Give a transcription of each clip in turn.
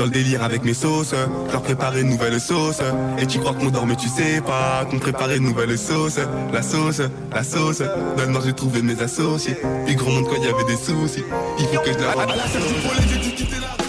dans le délire avec mes sauces, leur prépare une nouvelle sauce. Et tu crois qu'on dort mais tu sais pas qu'on préparait une nouvelle sauce. La sauce, la sauce, dans le j'ai trouvé mes associés. Puis gros monde quand il y avait des soucis, il faut que je la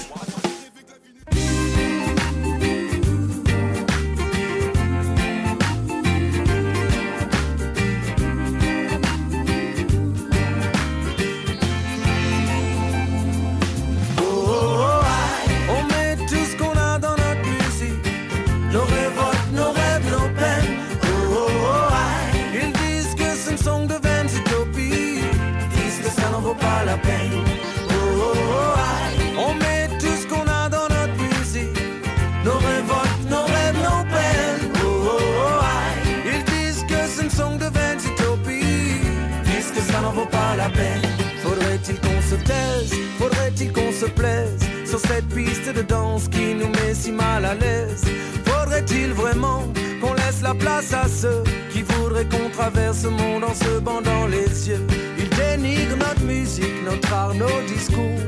de danse qui nous met si mal à l'aise Faudrait-il vraiment qu'on laisse la place à ceux qui voudraient qu'on traverse le monde en se bandant les yeux Ils dénigrent notre musique, notre art, nos discours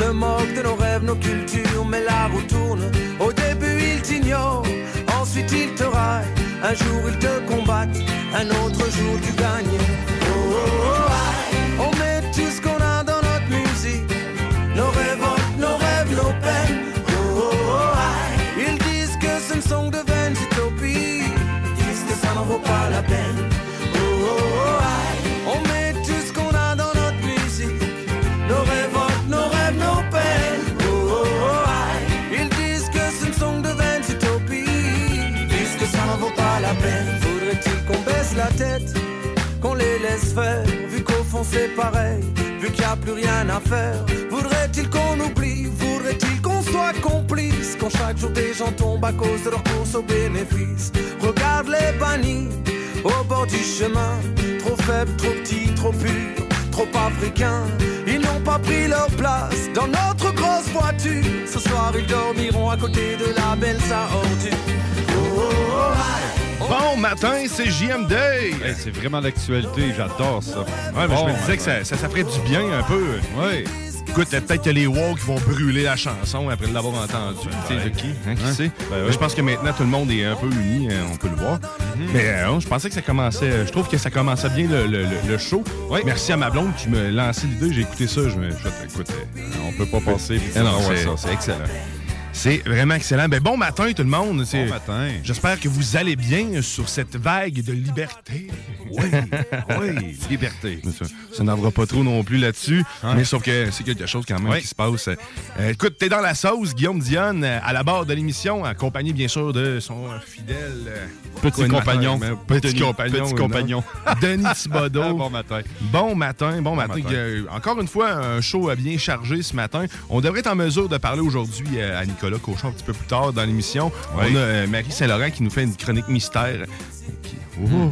se moquent de nos rêves, nos cultures, mais la roue tourne. Au début, ils t'ignorent, ensuite ils te raillent. Un jour, ils te combattent, un autre jour, tu gagnes. Oh, oh, oh, vu qu'au fond c'est pareil, vu qu'il n'y a plus rien à faire. Voudrait-il qu'on oublie, voudrait-il qu'on soit complice, quand chaque jour des gens tombent à cause de leur course au bénéfice. Regarde les bannis au bord du chemin, trop faibles, trop petits, trop purs, trop africains. Ils n'ont pas pris leur place dans notre grosse voiture. Ce soir ils dormiront à côté de la belle Saordu. Oh, oh, oh, aïe. Bon matin, c'est JMD! Hey, c'est vraiment l'actualité, j'adore ça. Ouais, mais Bon, je me disais que ça, ça, ça ferait du bien un peu. Ouais. Écoute, peut-être que les qui vont brûler la chanson après l'avoir entendue. Tu sais, de qui? Hein, qui Hein? sait? Ben. Je pense que maintenant, tout le monde est un peu uni, euh, on peut le voir. Mais euh, je pensais que ça commençait... Je trouve que ça commençait bien le, le- le- le show. Merci à ma blonde qui me lançait l'idée. J'ai écouté ça. Je me... écoute, euh, On peut pas passer. Ah non, ouais, ça, c'est excellent. C'est vraiment excellent. Ben, bon matin, tout le monde. Bon matin. J'espère que vous allez bien sur cette vague de liberté. Oui, oui, liberté. Ça, n'en va pas trop non plus là-dessus. Ouais. Mais sauf que c'est quelque chose quand même qui se passe. Euh, écoute, t'es dans la sauce, Guillaume Dionne, euh, à la barre de l'émission, accompagné bien sûr de son fidèle euh, Petit compagnon. Petit Denis- compagnon. petit non. compagnon. Denis Thibodeau. bon matin. Bon matin, bon, matin. matin. Encore une fois, un show bien chargé ce matin. On devrait être en mesure de parler aujourd'hui à Nicolas Cochon un petit peu plus tard dans l'émission. Oui. On a euh, Marie Saint-Laurent qui nous fait une chronique mystère. Qui... Oh.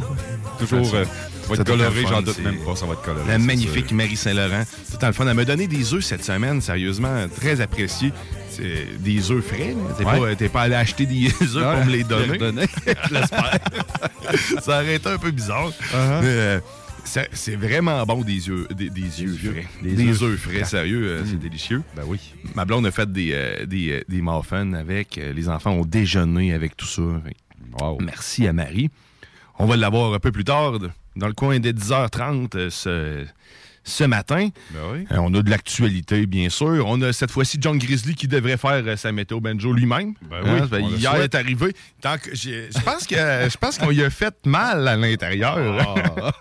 Toujours. Ça, euh, ça va être coloré, j'en doute même pas, ça va être coloré. La magnifique sûr. Marie Saint-Laurent. Tout le fun. Elle m'a donné des œufs cette semaine, sérieusement, très apprécié. c'est des œufs frais. T'es Ouais. pas, pas allé acheter des œufs pour me les donner. donner. Je l'espère. ça aurait été un peu bizarre. Uh-huh. Mais, euh, c'est vraiment bon des yeux, des, des yeux yeux. frais. Des Des, œufs œufs frais, sérieux, euh, c'est délicieux. Ben oui. Ma blonde a fait des, euh, des, euh, des muffins avec. euh, les enfants ont déjeuné avec tout ça. Wow. Merci à Marie. On va l'avoir un peu plus tard, dans le coin des 10h30 euh, ce, ce matin. Ben oui. Euh, on a de l'actualité, bien sûr. On a cette fois-ci John Grizzly qui devrait faire euh, sa météo banjo lui-même. Ben oui, ben, hier est arrivé. Tant que j'ai- je pense que je pense qu'on lui a fait mal à l'intérieur.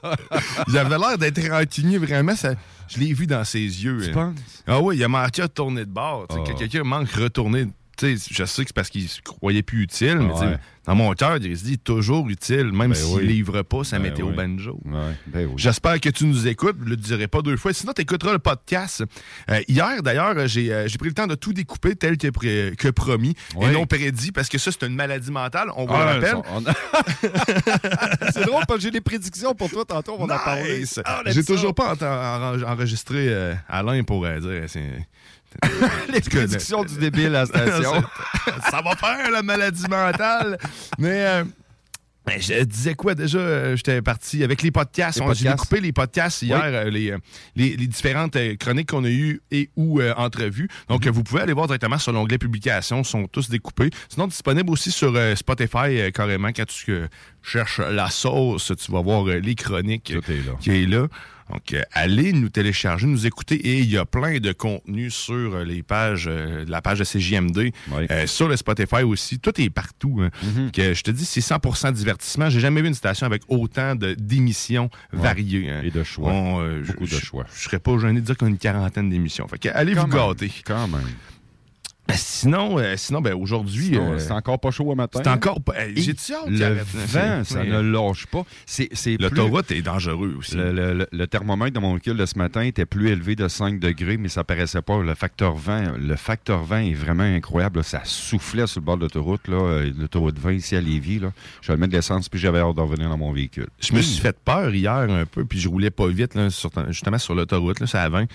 Ah. il avait l'air d'être rancunier vraiment. Ça, je l'ai vu dans ses yeux. Tu hein. penses? Ah oui, il a manqué de tourner de bord. Ah. que Quelqu'un manque de retourner. Je sais que c'est parce qu'il se croyait plus utile, mais Ah ouais. dans mon cœur, il se dit toujours utile, même Ben s'il oui. livre pas sa Ben météo oui. banjo. Ouais, ben oui. J'espère que tu nous écoutes. Je le dirai pas deux fois. Sinon, tu écouteras le podcast. Euh, hier, d'ailleurs, j'ai euh, j'ai pris le temps de tout découper tel que, pré- que promis et non prédit parce que ça, c'est une maladie mentale. On vous Ah, le rappelle. ça, on- c'est drôle parce que j'ai des prédictions pour toi tantôt. On va en parler. Ah, J'ai toujours pas enregistré euh, Alain pour dire. les prédictions du débile à la station. ça va faire la maladie mentale. Mais euh, ben, je disais quoi déjà? Euh, J'étais parti avec les podcasts. On- J'ai podcasts. découpé les podcasts hier, Oui. euh, les, les, les différentes chroniques qu'on a eues et ou euh, entrevues. Donc, Mhm. vous pouvez aller voir directement sur l'onglet publications. sont tous découpés. Sinon, disponible aussi sur euh, Spotify carrément. Quand tu cherches la sauce, tu vas voir les chroniques est qui est là. Donc, euh, allez nous télécharger, nous écouter. Et il y a plein de contenu sur euh, les pages, euh, la page de CJMD, Oui. euh, sur le Spotify aussi. Tout est partout. hein. Mhm. Que, je te dis, c'est 100% divertissement. J'ai jamais vu une station avec autant d'émissions variées. hein. Et de choix. On, Beaucoup je- de je- choix. Je serais pas gêné de dire qu'on a une quarantaine d'émissions. Fait que, allez Quand vous même. gâter. Quand même. Euh, Sinon, euh, sinon ben, aujourd'hui, euh, c'est encore pas chaud au matin. c'est encore pas. euh, qu'il Le vent, ça Oui. ne lâche pas. C'est, c'est plus- L'autoroute est dangereux aussi. Le, le- le- le thermomètre de mon véhicule de ce matin était plus élevé de 5 degrés, mais ça paraissait pas. Le facteur vent, le facteur vent est vraiment incroyable. là. Ça soufflait sur le bord de l'autoroute, euh, l'autoroute 20 ici à Lévis. Là. Je vais mettre de l'essence, puis j'avais hâte d'en revenir dans mon véhicule. Je me suis fait peur hier un peu, puis je roulais pas vite, là, sur- justement sur l'autoroute, là, c'est à 20.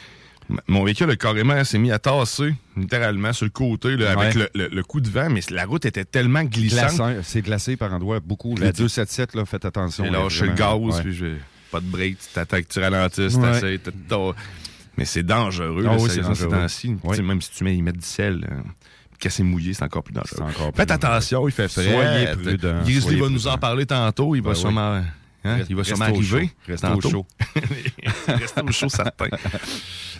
Mon véhicule a carrément s'est mis à tasser, littéralement, sur le côté, là, avec Ouais. le, le- le coup de vent, mais la route était tellement glissante. C'est glacé par endroits, beaucoup. La 277, là, faites attention. Là, lâché le gaz. Ouais. puis je, pas de break, tu t'attends que tu Ouais. t'essayes, t'as- t'as- Mais c'est dangereux, Ah là, oui, ces- c'est dangereux. Oui. Tu Même si tu mets, ils mettent du sel, euh, quand c'est mouillé, c'est encore plus dangereux. C'est encore plus Faites dangereux. attention, il fait frais. Soyez prudents, Grizzly soyez va nous en parler tantôt, il va Ben oui. sûrement... hein, Reste- il va sûrement arriver. Restez au chaud. Restez au chaud, certain.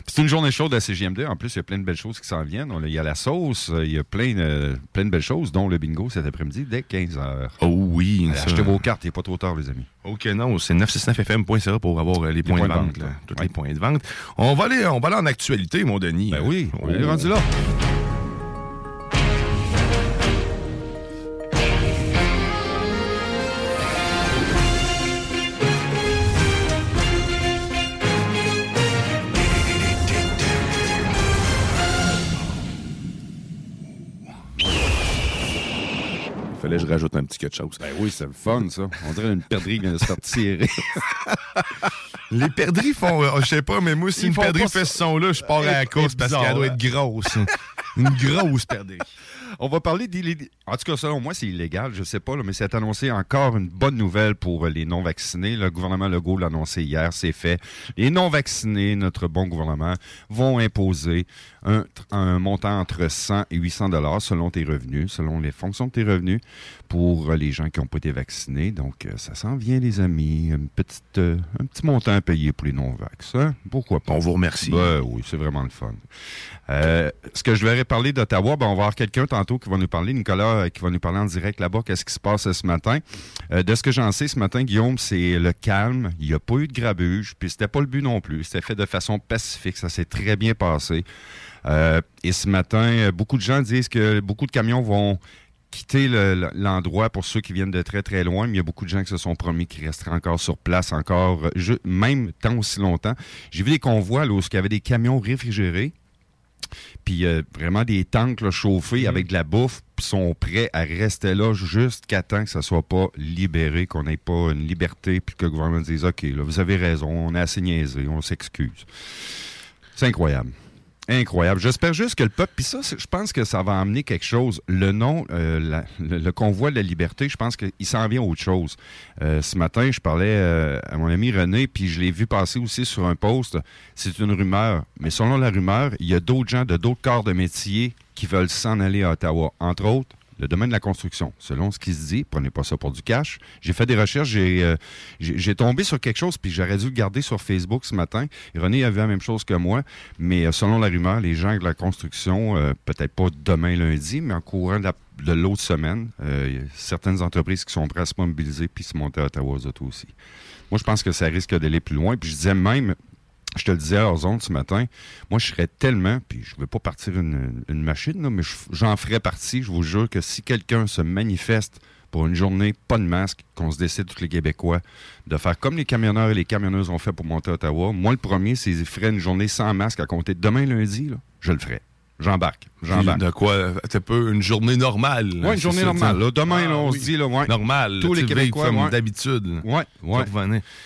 C'est une journée chaude à CGMD. En plus, il y a plein de belles choses qui s'en viennent. On Il y a la sauce, il y a plein, de- plein de belles choses, dont le bingo cet après-midi dès 15h. Oh oui. ça. Achetez vos cartes, il n'est pas trop tard, les amis. OK, non, c'est 969fm.ca pour avoir euh, les, points, points de vente. vente, là. là. Tous Ouais. les points de vente. On va aller, on va aller en actualité, mon Denis. Ben oui, on est rendu là. Fallait que je rajoute un petit quelque chose. Ben oui, c'est le fun, ça. On dirait une perdrix qui vient de se faire tirer. Les perdrix font, euh, je sais pas, mais moi, si Ils une perdrix fait ce son-là, je pars à la course parce qu'elle doit être grosse. une grosse perdrix. On va parler d'illé- En tout cas, selon moi, c'est illégal. Je sais pas, là, mais c'est annoncé encore une bonne nouvelle pour euh, les non-vaccinés. Le gouvernement Legault l'a annoncé hier, c'est fait. Les non-vaccinés, notre bon gouvernement, vont imposer un, un montant entre 100 et 800 dollars selon tes revenus, selon les fonctions de tes revenus, pour euh, les gens qui n'ont pas été vaccinés. Donc, euh, ça s'en vient, les amis. Une petite, euh, un petit montant à payer pour les non-vax. hein? Pourquoi pas? On vous remercie. Ben oui, c'est vraiment le fun. Euh, ce que je vais parler d'Ottawa, ben, on va avoir quelqu'un tantôt qui va nous parler, Nicolas, qui va nous parler en direct là-bas, qu'est-ce qui se passe ce matin? Euh, de ce que j'en sais ce matin, Guillaume, c'est le calme. Il n'y a pas eu de grabuge, puis c'était pas le but non plus. C'était fait de façon pacifique. Ça s'est très bien passé. Euh, et ce matin, euh, beaucoup de gens disent que beaucoup de camions vont quitter le- le- l'endroit pour ceux qui viennent de très très loin, mais il y a beaucoup de gens qui se sont promis qu'ils resteraient encore sur place, encore, euh, même tant aussi longtemps. J'ai vu des convois là, où il y avait des camions réfrigérés, puis euh, vraiment des tanks là, chauffés avec de la bouffe, puis sont prêts à rester là jusqu'à temps que ça soit pas libéré, qu'on n'ait pas une liberté, puis que le gouvernement dise OK, là, vous avez raison, on a assez niaisé, on s'excuse. C'est incroyable. Incroyable. J'espère juste que le peuple, puis ça, je pense que ça va amener quelque chose. Le nom, euh, le, convoi de la liberté, je pense qu'il s'en vient autre chose. Euh, ce matin, je parlais euh, à mon ami René, puis je l'ai vu passer aussi sur un post. C'est une rumeur, mais selon la rumeur, il y a d'autres gens de d'autres corps de métier qui veulent s'en aller à Ottawa. Entre autres, le domaine de la construction. Selon ce qui se dit, prenez pas ça pour du cash. J'ai fait des recherches, j'ai euh, j'ai tombé sur quelque chose, puis j'aurais dû le garder sur Facebook ce matin. René a vu la même chose que moi, mais euh, selon la rumeur, les gens de la construction, euh, peut-être pas demain lundi, mais en courant de la- de l'autre semaine, il y a certaines entreprises qui sont prêtes à se mobiliser puis se monter à Ottawa aux aussi. Moi, je pense que ça risque d'aller plus loin. Puis je disais même, je te le disais à Horizon ce matin, moi, je serais tellement, puis je ne veux pas partir une, machine, mais je- j'en ferais partie. Je vous jure que si quelqu'un se manifeste pour une journée, pas de masque, qu'on se décide, tous les Québécois, de faire comme les camionneurs et les camionneuses ont fait pour monter à Ottawa, moi, le premier, s'ils feraient une journée sans masque à compter de demain lundi, je le ferais. J'embarque. J'embarque. De quoi? T'as peu une journée normale. Ouais, une c'est journée normale. Là, demain, Ah, là, on oui. se dit, là, ouais. Normal. Tous les Québécois, comme ouais. d'habitude. là. Ouais,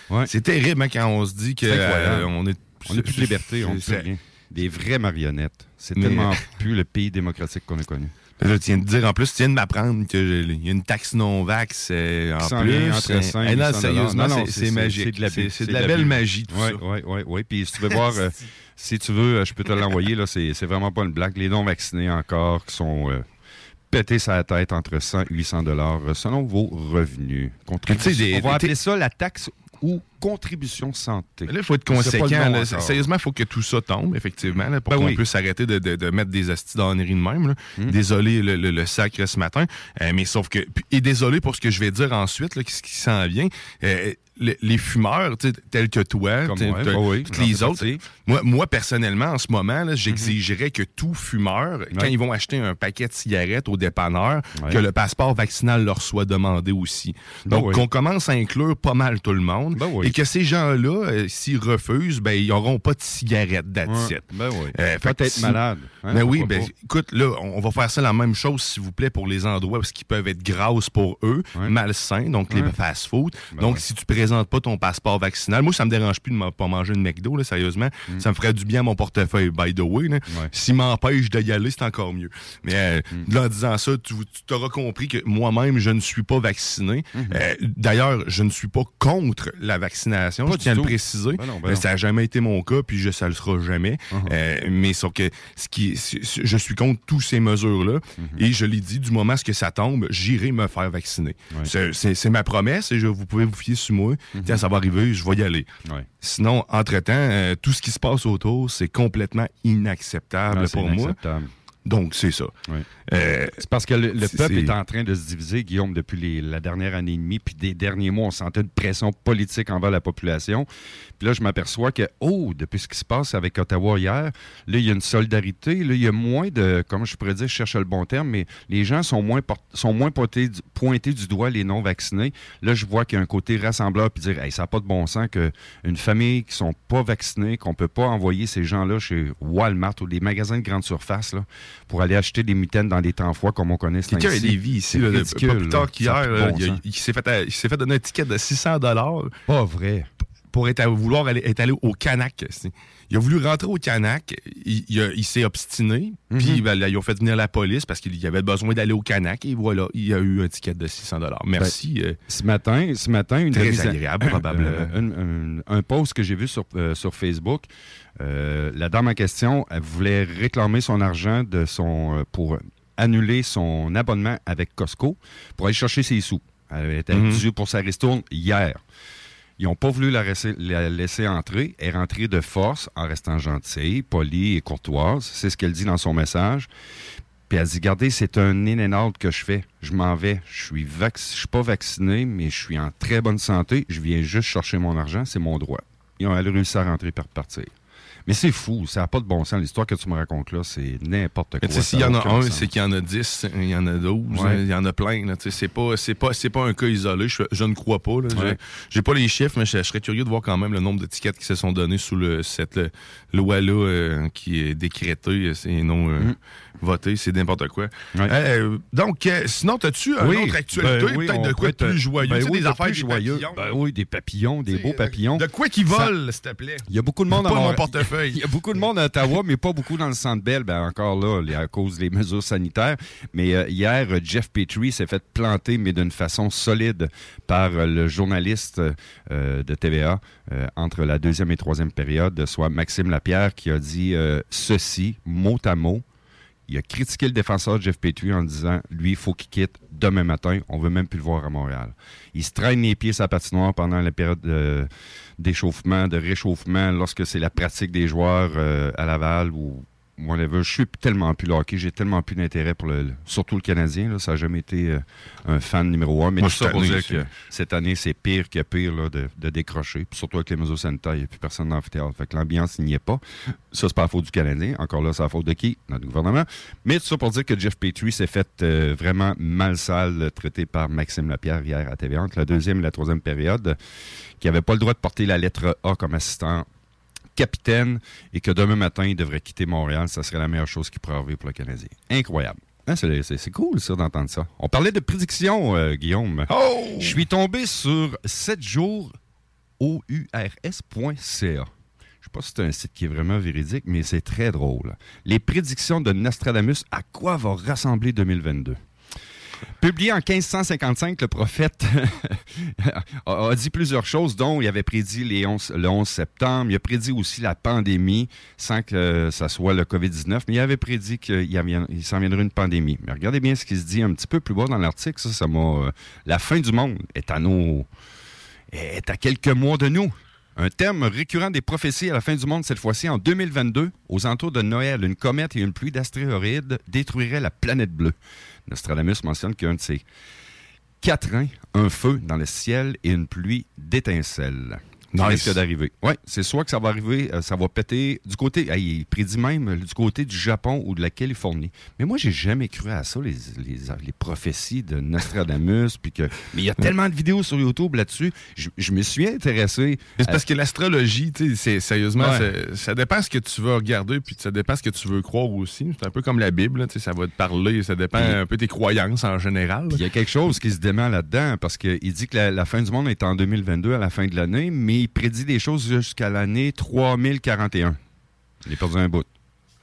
ouais. C'est terrible hein, quand on se dit C'est incroyable. euh, on est. On n'a plus de liberté, on ne c'est- rien. Des vraies marionnettes. C'est Mais- tellement plus le pays démocratique qu'on a connu. Là, tu viens de dire, en plus, tu viens de m'apprendre qu'il y a une taxe non-vax euh, en plus. entre euh, 5 et non, 800 sérieusement, c'est- c'est- c'est magique. c'est de la C'est c'est c'est belle magie, tout Oui, ça. oui, oui, oui. Puis si tu veux voir, si tu veux, euh, je peux te l'envoyer, là, c'est c'est vraiment pas une blague. Les non-vaccinés encore qui sont euh, pétés la tête entre 100 et 800 dollars euh, selon vos revenus. Des- On va appeler ça la taxe ou contribution santé. Là, il faut être conséquent. là. Sérieusement, il faut que tout ça tombe, effectivement, là, pour Ben qu'on oui. puisse arrêter de, de- de mettre des hosties d'ennerie de même. là. Hmm. Désolé le, le- le sacre ce matin, euh, mais sauf que... Et désolé pour ce que je vais dire ensuite, là, ce qui s'en vient. Euh, le- les fumeurs, tels que toi, Comme moi, bah oui, j'en les autres, moi, moi, personnellement, en ce moment, j'exigerais que tout fumeur, quand ils vont acheter un paquet de cigarettes au dépanneur, Ouais. que le passeport vaccinal leur soit demandé aussi. Ben Donc, oui. qu'on commence à inclure pas mal tout le monde Ben oui. et que ces gens-là, euh, s'ils refusent, ben, ils n'auront pas de cigarettes d'attitude. Ouais, ben. Euh, Peut-être si- malade. hein, Ben oui, ben, écoute, là, on va faire ça la même chose, s'il vous plaît, pour les endroits où ils peuvent être grasses pour eux, malsains, donc les fast-food. Donc, si tu présentes pas ton passeport vaccinal, moi, ça me dérange plus de ma- pas manger une McDo, là, sérieusement. Mm. Ça me ferait du bien à mon portefeuille, by the way. là. Ouais. S'il m'empêche d'y aller, c'est encore mieux. Mais euh, Mm. en disant ça, tu tu t'auras compris que moi-même, je ne suis pas vacciné. Mm-hmm. Euh, D'ailleurs, je ne suis pas contre la vaccination, Pas je tiens à le préciser. Ben non, ben non. ça n'a jamais été mon cas, puis je, ça le sera jamais. Uh-huh. Euh, mais sauf que ce qui, je suis contre toutes ces mesures-là. Mm-hmm. Et je l'ai dit, du moment que ça tombe, j'irai me faire vacciner. Ouais. C'est- C'est c'est ma promesse et je, vous pouvez vous fier sur moi. Tiens, ça va arriver, je vais y aller. Ouais. Sinon, entre-temps, euh, tout ce qui se passe autour, c'est complètement inacceptable Non, c'est pour moi. inacceptable. Donc, c'est ça. Euh, C'est parce que le, peuple est en train de se diviser, Guillaume, depuis les- la dernière année et demie, puis des derniers mois, on sentait une pression politique envers la population. Puis là, je m'aperçois que, oh, depuis ce qui se passe avec Ottawa hier, là, il y a une solidarité, là, il y a moins de, comment je pourrais dire, je cherche le bon terme, mais les gens sont moins, port- sont moins pointés, du- pointés du doigt, les non-vaccinés. Là, je vois qu'il y a un côté rassembleur, puis dire, hey, ça n'a pas de bon sens qu'une famille qui sont pas vaccinés, qu'on peut pas envoyer ces gens-là chez Walmart ou des magasins de grande surface, là, pour aller acheter des mitaines dans des temps froids comme on connaît Quelqu'un à. Lévis ici, C'est là, ridicule, pas plus tard qu'hier, il, il s'est fait, donner un ticket de 600 Pas vrai. pour être à, vouloir aller, être allé au Canac. Il a voulu rentrer au Canac, il, il a- il s'est obstiné, Mhm. puis ben, là, ils ont fait venir la police parce qu'il y avait besoin d'aller au Canac, et voilà, il a eu un ticket de 600 Merci. euh, Ce matin, ce matin une Très agréable, probablement. Euh, un, un- un post que j'ai vu sur, euh, sur Facebook. euh, la dame en question, elle voulait réclamer son argent de son pour annuler son abonnement avec Costco pour aller chercher ses sous. Elle était due pour sa ristourne hier. Ils n'ont pas voulu la laisser, la laisser entrer. Elle est rentrée de force en restant gentille, polie et courtoise. C'est ce qu'elle dit dans son message. Puis elle dit, regardez, c'est un in que je fais. Je m'en vais. Je suis je suis pas vacciné, mais je suis en très bonne santé. Je viens juste chercher mon argent. C'est mon droit. Ils ont réussi à rentrer et repartir. Mais c'est fou. Ça n'a pas de bon sens. L'histoire que tu me racontes là, c'est n'importe quoi. S'il y en a un, c'est qu'il y en a 10, il y en a 12, Ouais. hein, il y en a plein. là, tu sais, C'est pas, c'est pas, c'est pas un cas isolé, je, je ne crois pas. Ouais. J'ai pas les chiffres, mais je, je serais curieux de voir quand même le nombre d'étiquettes qui se sont données sous le, cette loi-là euh, qui est décrétée, euh, c'est non euh, Mm. Voter, c'est n'importe quoi. Ouais. Euh, donc, euh, sinon, as-tu une Oui, autre actualité, ben oui, peut-être de quoi de plus joyeux, ben tu sais, oui, des de affaires, plus joyeux. Ben oui, des papillons, des beaux euh, papillons. De quoi qui volent, s'il te plaît? Il y a beaucoup de monde Pas à mon portefeuille. Il y a beaucoup de monde à Ottawa, mais pas beaucoup dans le centre Bell. Ben, encore là, à cause des mesures sanitaires. Mais euh, hier, euh, Jeff Petrie s'est fait planter, mais d'une façon solide, par euh, le journaliste euh, de TVA euh, entre la deuxième et troisième période, soit Maxime Lapierre, qui a dit euh, ceci, mot à mot. Il a critiqué le défenseur Jeff Petrie en disant lui, il faut qu'il quitte demain matin. On veut même plus le voir à Montréal. Il se traîne les pieds sa patinoire pendant la période d'échauffement, de réchauffement, lorsque c'est la pratique des joueurs euh, à Laval ou whatever. Je suis tellement plus le hockey, j'ai tellement plus d'intérêt pour le, surtout le Canadien. Là, ça n'a jamais été euh, un fan numéro un. Mais Moi, tout ça pour dire que cette année, c'est pire que pire là, de, de décrocher. Puis surtout avec les mesures sanitaires, il n'y a plus personne dans l'amphithéâtre. Fait que l'ambiance, il n'y est pas. Ça, c'est pas la faute du Canadien. Encore là, c'est la faute de qui? Notre gouvernement. Mais tout ça pour dire que Jeff Petrie s'est fait euh, vraiment mal sale, euh, traité par Maxime Lapierre hier à TVA entre la deuxième et la troisième période, qui n'avait pas le droit de porter la lettre A comme assistant capitaine et que demain matin, il devrait quitter Montréal. Ça serait la meilleure chose qui pourrait arriver pour le Canadien. Incroyable. Hein, c'est, c'est- c'est cool, ça, d'entendre ça. On parlait de prédiction, euh, Guillaume. Oh! Je suis tombé sur 7 jours OURS.ca. Je sais pas si c'est un site qui est vraiment véridique, mais c'est très drôle. Les prédictions de Nostradamus, à quoi va rassembler 2022? Publié en 1555, le prophète a, dit plusieurs choses, dont il avait prédit les 11 le 11 septembre. Il a prédit aussi la pandémie, sans que ça soit le COVID-19, mais il avait prédit qu'il s'en viendrait une pandémie. Mais regardez bien ce qui se dit un petit peu plus bas dans l'article. Ça, ça euh, la fin du monde est à nos. est à quelques mois de nous. Un terme récurrent des prophéties à la fin du monde, cette fois-ci en 2022, aux entours de Noël, une comète et une pluie d'astéroïdes détruiraient la planète bleue. Nostradamus mentionne qu'un de ses quatrains, un feu dans le ciel et une pluie d'étincelles. Nice. risque d'arriver. Oui, c'est soit que ça va arriver, euh, ça va péter du côté, il prédit même euh, du côté du Japon ou de la Californie. Mais moi, j'ai jamais cru à ça, les, les, les prophéties de Nostradamus. puis que, mais il y a tellement de vidéos sur YouTube là-dessus. Je, je me suis intéressé. C'est à- parce que l'astrologie, c'est sérieusement, Ouais. ça dépend ce que tu veux regarder, puis ça dépend ce que tu veux croire aussi. C'est un peu comme la Bible, là, ça va te parler, ça dépend Puis- un peu tes croyances en général. Il y a quelque chose qui se dément là-dedans parce qu'il dit que la, la fin du monde est en 2022 à la fin de l'année, mais il prédit des choses jusqu'à l'année 3041. Il est perdu un bout.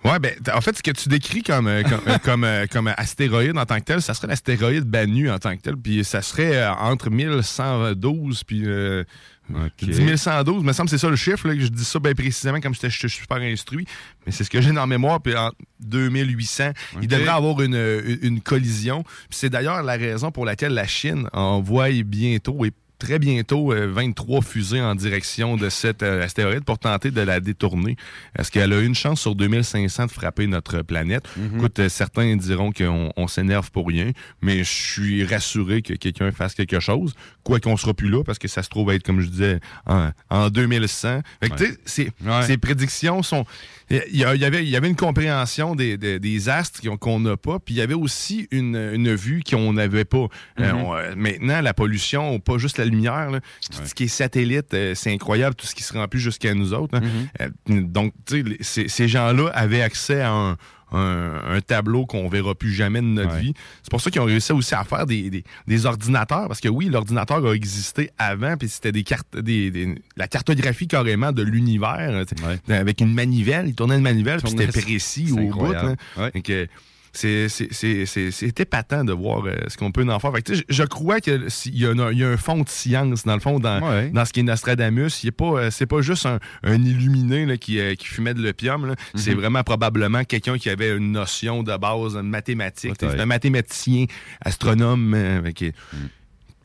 Ouais, ben, en fait, ce que tu décris comme, euh, comme, euh, comme, euh, comme astéroïde en tant que tel, ça serait l'astéroïde Banu en tant que tel, puis ça serait entre 1112 puis euh, OK. 10 112, me semble que c'est ça le chiffre, là, que je dis ça bien précisément comme je suis super instruit, mais c'est ce que j'ai dans la mémoire, puis en 2800, il devrait avoir une, une, collision. C'est d'ailleurs la raison pour laquelle la Chine envoie bientôt et très bientôt euh, 23 fusées en direction de cet euh, astéroïde pour tenter de la détourner. Est-ce qu'elle a une chance sur 2500 de frapper notre planète? Écoute, euh, certains diront qu'on on s'énerve pour rien, mais je suis rassuré que quelqu'un fasse quelque chose, quoi qu'on sera plus là, parce que ça se trouve être, comme je disais, en, en 2100. Fait que, tu sais, ces, Ouais. ces prédictions sont... Il y, avait, il y avait une compréhension des, des, des astres qu'on n'a pas, puis il y avait aussi une, une vue qu'on n'avait pas. Euh, on- euh, maintenant, la pollution, pas juste la lumière, là, tout ce qui est satellite, euh, c'est incroyable, tout ce qui se remplit jusqu'à nous autres. hein. Euh, donc, tu sais, ces gens-là avaient accès à un, un- un tableau qu'on verra plus jamais de notre Ouais. vie. C'est pour ça qu'ils ont réussi aussi à faire des, des- des ordinateurs, parce que oui, l'ordinateur a existé avant, puis c'était des cartes, des, des- la cartographie carrément de l'univers, Ouais. avec une manivelle, il tournait une manivelle, puis c'était précis au bout. Ouais. Que c'est- c'est- c'est c'est- c'est épatant de voir euh, ce qu'on peut en faire. Fait que, je, je crois qu'il y, a un- il y a un fond de science, dans le fond, dans, Ouais. dans ce qui est Nostradamus. Il est pas, euh, c'est pas juste un, un illuminé là, qui, euh, qui fumait de l'opium. là. Mhm. C'est vraiment probablement quelqu'un qui avait une notion de base, une mathématique. Peut-être. C'est un mathématicien, astronome, avec- Mhm.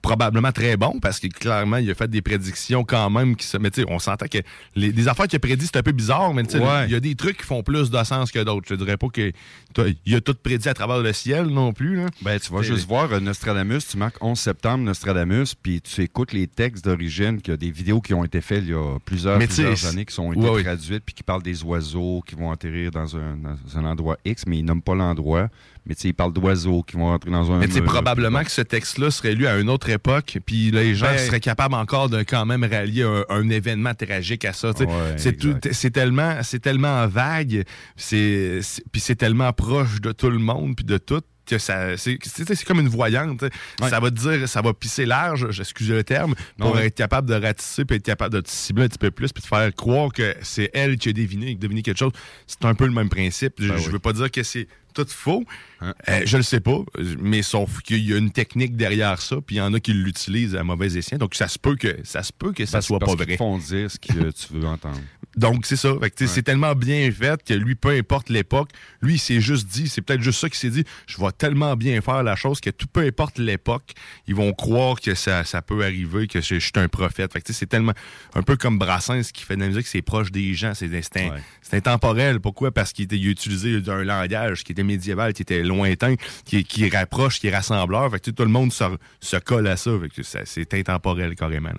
Probablement très bon parce que clairement, il a fait des prédictions quand même qui se. Mais tu sais, on s'entend que les, affaires qu'il a prédit, c'est un peu bizarre, mais tu sais, Ouais. il y a des trucs qui font plus de sens que d'autres. Je dirais pas que toi, il a tout prédit à travers le ciel non plus. Là. Ben, tu vas juste voir euh, Nostradamus, tu marques 11 septembre Nostradamus, puis tu écoutes les textes d'origine, qu'il y a des vidéos qui ont été faites il y a plusieurs, Mais années qui sont été ouais. traduites, puis qui parlent des oiseaux qui vont atterrir dans un, dans un endroit X, mais ils nomment pas l'endroit. Mais tu sais, il parle d'oiseaux qui vont rentrer dans un Mais tu sais, probablement que ce texte-là serait lu à une autre époque, puis les gens Ben- seraient capables encore de quand même rallier un, un événement tragique à ça. Ouais, c'est tout- exact. c'est tellement, c'est tellement vague, c'est- puis c'est tellement proche de tout le monde, puis de tout. Que ça, c'est, comme une voyante. Ouais. Ça va te dire, ça va pisser large, j'excuse le terme, pour Ouais. être capable de ratisser, puis être capable de te cibler un petit peu plus, puis de faire croire que c'est elle qui a deviné, qui a deviné quelque chose. C'est un peu le même principe. je, Ben je oui. veux pas dire que c'est tout faux. Hein? Euh, je le sais pas, mais sauf qu'il y a une technique derrière ça, puis il y en a qui l'utilisent à mauvais escient. Donc ça se peut que ça se peut que ça Parce- soit parce pas vrai. font dire ce que tu veux entendre. Donc c'est ça. C'est tellement bien fait que lui, peu importe l'époque, lui, il s'est juste dit, c'est peut-être juste ça qu'il s'est dit, je vais tellement bien faire la chose que tout peu importe l'époque, ils vont croire que ça, ça peut arriver, que je, je suis un prophète. Fait c'est tellement un peu comme Brassens qui fait de la musique, c'est proche des gens, c'est Ouais. intemporel. Pourquoi? Parce qu'il était- il a utilisé un langage qui était médiéval, qui était lointain, qui, qui rapproche, qui est rassembleur. Fait que tout le monde se, se colle à ça. Fait que c'est intemporel carrément. là.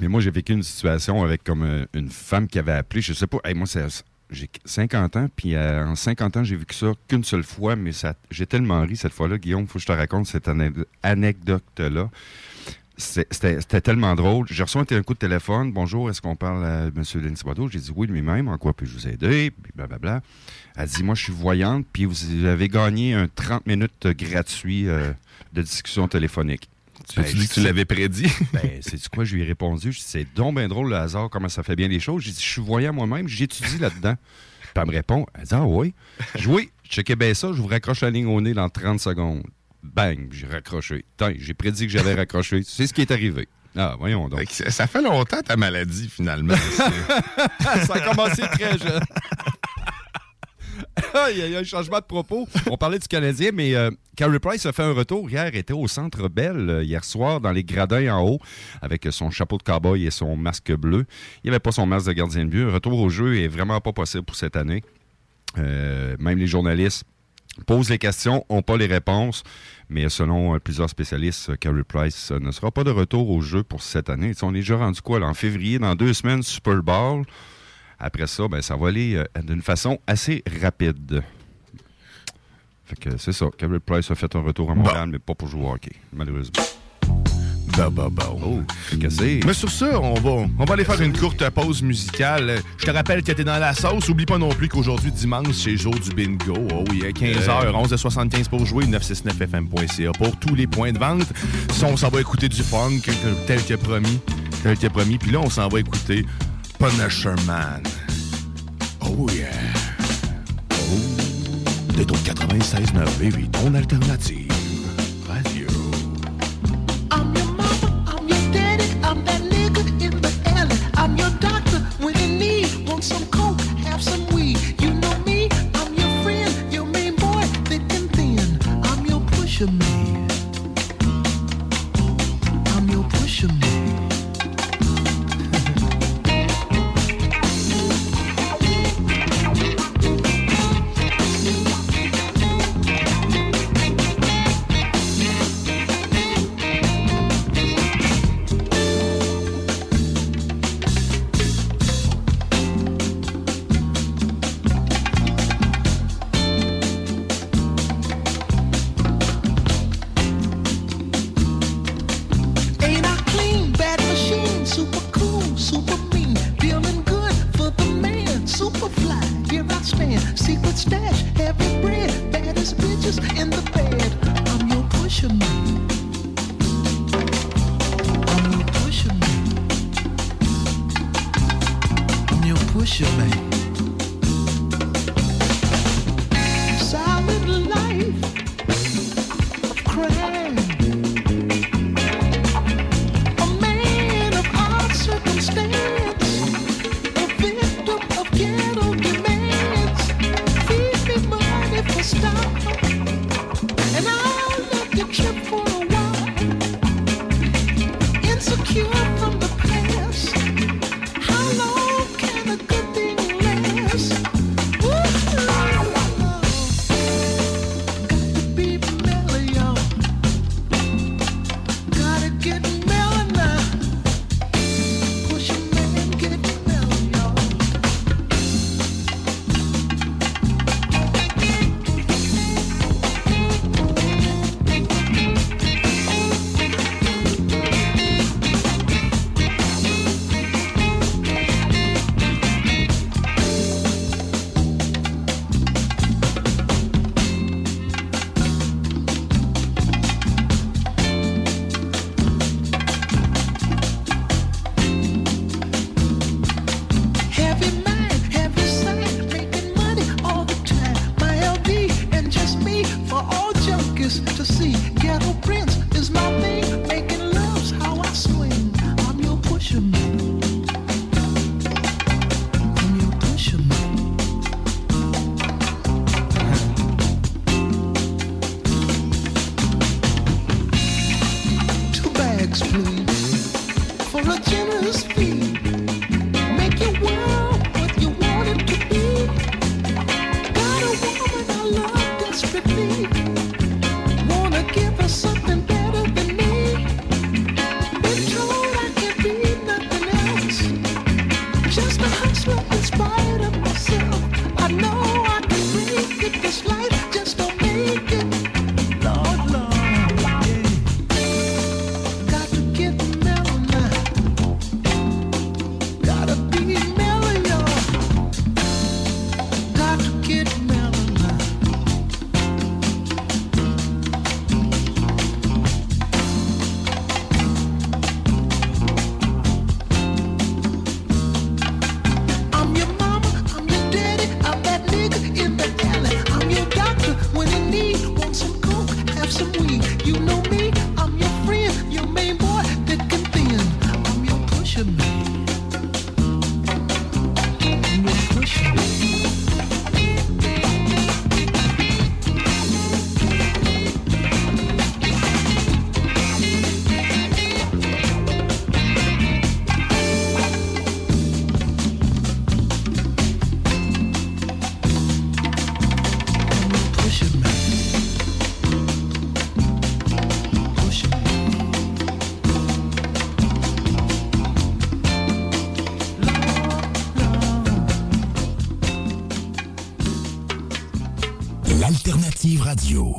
Mais moi, j'ai vécu une situation avec comme euh, une femme qui avait appelé, je sais pas, moi, j'ai 50 ans, puis euh, en 50 ans, j'ai vécu ça qu'une seule fois, mais ça, j'ai tellement ri cette fois-là, Guillaume, faut que je te raconte cette ane- anecdote-là. C'était tellement drôle. J'ai reçu un, coup de téléphone. Bonjour, est-ce qu'on parle à M. Denis Thibodeau? J'ai dit oui lui-même. En quoi puis-je vous aider? Puis blablabla. Elle dit Moi, je suis voyante, puis vous avez gagné un 30 minutes gratuit euh, de discussion téléphonique. Tu, Ben, tu dis que tu l'avais prédit? ben, c'est quoi, je lui ai répondu. Je dis, c'est donc bien drôle le hasard, comment ça fait bien les choses. J'ai dit, je suis voyant moi-même, j'étudie là-dedans. Puis elle me répond, elle dit, ah oui? Je oui, checkez bien ça, je vous raccroche la ligne au nez dans 30 secondes. Bang, j'ai raccroché. J'ai prédit que j'allais raccrocher. C'est ce qui est arrivé. Ah, voyons donc. Ça fait longtemps ta maladie, finalement. ça a commencé très jeune. Il y a un changement de propos. On parlait du Canadien, mais euh, Carey Price a fait un retour hier. était au Centre Bell euh, hier soir, dans les gradins en haut, avec son chapeau de cowboy et son masque bleu. Il n'y avait pas son masque de gardien de but. Un retour au jeu est vraiment pas possible pour cette année. Euh, même les journalistes posent les questions, n'ont pas les réponses. Mais selon euh, plusieurs spécialistes, Carey Price ne sera pas de retour au jeu pour cette année. On est déjà rendu quoi, en février, dans deux semaines, Super Bowl? Après ça, ben, ça va aller euh, d'une façon assez rapide. Fait que c'est ça. Carey Price a fait un retour à Montréal, mais pas pour jouer au hockey, malheureusement. Bah, bah, bah. Oh. Mais sur ça, on va, on va aller faire une courte pause musicale. Je te rappelle que t'es dans la sauce. Oublie pas non plus qu'aujourd'hui, dimanche, c'est jour du bingo. Oh oui, 15h, 11h75 pour jouer, 969fm.ca pour tous les points de vente. Ça, on s'en va écouter du funk, tel que promis. Tel que promis. Puis là, on s'en va écouter Punisher Man. Oh yeah. Oh. T'es au 96.9, baby, ton alternative. I'm your I'm your daddy, I'm that in the alley. I'm your doctor when you need, want some coke, have some weed. You know me, I'm your friend, your main boy, thick and thin. I'm your. L'alternative radio.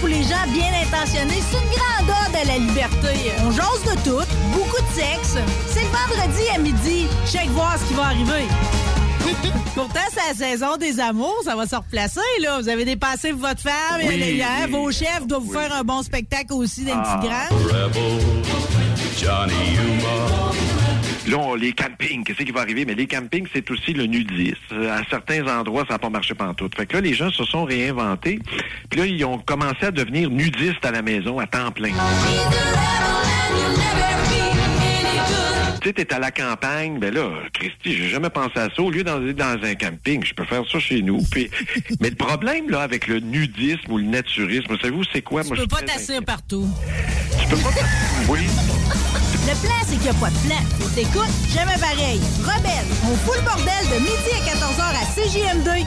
Pour les gens bien intentionnés, c'est une grande ode à la liberté. On jase de tout, beaucoup de sexe. C'est le vendredi à midi. Check voir ce qui va arriver. Pourtant, c'est la saison des amours, ça va se replacer, là. Vous avez dépassé votre femme Oui, et hier. oui, Vos chefs doivent vous faire un bon spectacle aussi d'un Ah. petit grand. Rebel, Johnny Yuma. Là, on- les campings, qu'est-ce qui va arriver? Mais les campings, c'est aussi le nudisme. À certains endroits, ça n'a pas marché pantoute. Fait que là, les gens se sont réinventés. Puis là, ils ont commencé à devenir nudistes à la maison à temps plein. Tu sais, t'es à la campagne, ben là, Christy, j'ai jamais pensé à ça. Au lieu d'aller dans un camping, je peux faire ça chez nous. Puis... Mais le problème, là, avec le nudisme ou le naturisme, savez-vous, c'est quoi? Tu Moi, je peux pas t'asseoir partout. Tu peux pas... Oui. Le plan, c'est qu'il n'y a pas de plan. T'écoutes, jamais pareil. Rebelle, on fout le bordel de midi à 14h à CJM2.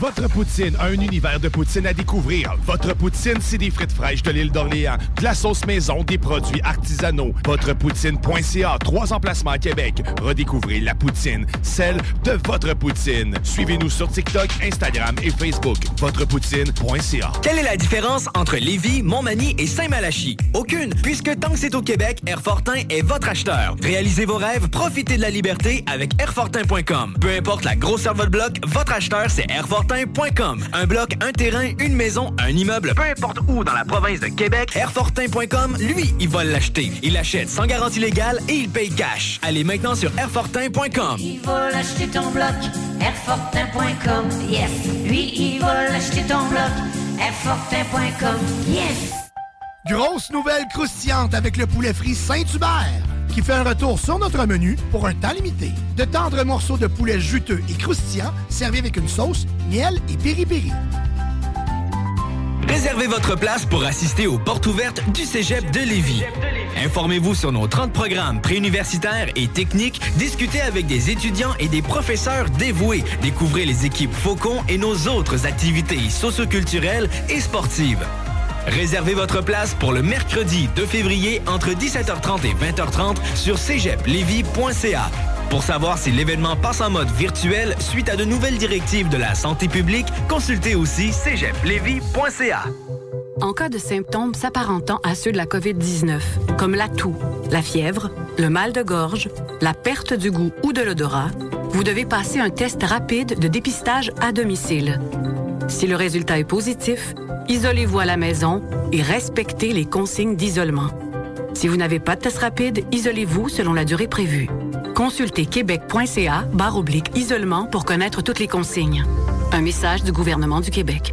Votre poutine, un univers de poutine à découvrir. Votre poutine, c'est des frites fraîches de l'île d'Orléans, de la sauce maison, des produits artisanaux. Votrepoutine.ca, trois emplacements à Québec. Redécouvrez la poutine, celle de votre poutine. Suivez-nous sur TikTok, Instagram et Facebook. Votrepoutine.ca. Quelle est la différence entre Lévis, Montmagny et Saint-Malachie? Aucune, puisque tant que c'est au Québec, Airfortin est votre acheteur. Réalisez vos rêves, profitez de la liberté avec Airfortin.com. Peu importe la grosseur de votre bloc, votre acheteur, c'est Airfortin.com. Un bloc, un terrain, une maison, un immeuble, peu importe où dans la province de Québec, Airfortin.com, lui, il va l'acheter. Il achète sans garantie légale et il paye cash. Allez maintenant sur Airfortin.com. Il va l'acheter ton bloc, Airfortin.com, yes. Lui, il va l'acheter ton bloc, Airfortin.com, yes. Grosse nouvelle croustillante avec le poulet frit Saint-Hubert qui fait un retour sur notre menu pour un temps limité. De tendres morceaux de poulet juteux et croustillants servis avec une sauce, miel et piri-piri. Réservez votre place pour assister aux portes ouvertes du Cégep de Lévis. Informez-vous sur nos 30 programmes préuniversitaires et techniques, discutez avec des étudiants et des professeurs dévoués, découvrez les équipes Faucon et nos autres activités socioculturelles et sportives. Réservez votre place pour le mercredi 2 février entre 17h30 et 20h30 sur cégeplevy.ca. Pour savoir si l'événement passe en mode virtuel suite à de nouvelles directives de la santé publique, consultez aussi cégeplevy.ca. En cas de symptômes s'apparentant à ceux de la COVID-19, comme la toux, la fièvre, le mal de gorge, la perte du goût ou de l'odorat, vous devez passer un test rapide de dépistage à domicile. Si le résultat est positif, isolez-vous à la maison et respectez les consignes d'isolement. Si vous n'avez pas de test rapide, isolez-vous selon la durée prévue. Consultez québec.ca barre oblique isolement pour connaître toutes les consignes. Un message du gouvernement du Québec.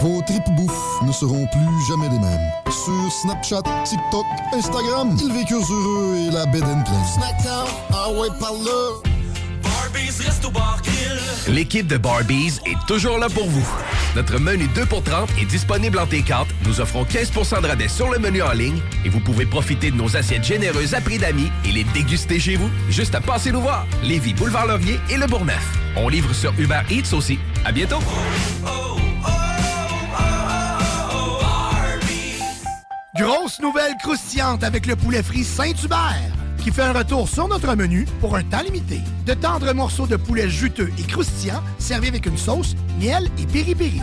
Vos tripes bouffe ne seront plus jamais les mêmes. Sur Snapchat, TikTok, Instagram, ils vécurent heureux et la bed and. Snackdown, ah ouais, par là. L'équipe de Barbies est toujours là pour vous. Notre menu 2 pour 30 est disponible en T4. Nous offrons 15% de rabais sur le menu en ligne et vous pouvez profiter de nos assiettes généreuses à prix d'amis et les déguster chez vous. Juste à passer nous voir. Lévis, Boulevard Laurier et Le Bourgneuf. On livre sur Uber Eats aussi. À bientôt. Grosse nouvelle croustillante avec le poulet frit Saint-Hubert qui fait un retour sur notre menu pour un temps limité. De tendres morceaux de poulet juteux et croustillants servis avec une sauce, miel et piri-piri.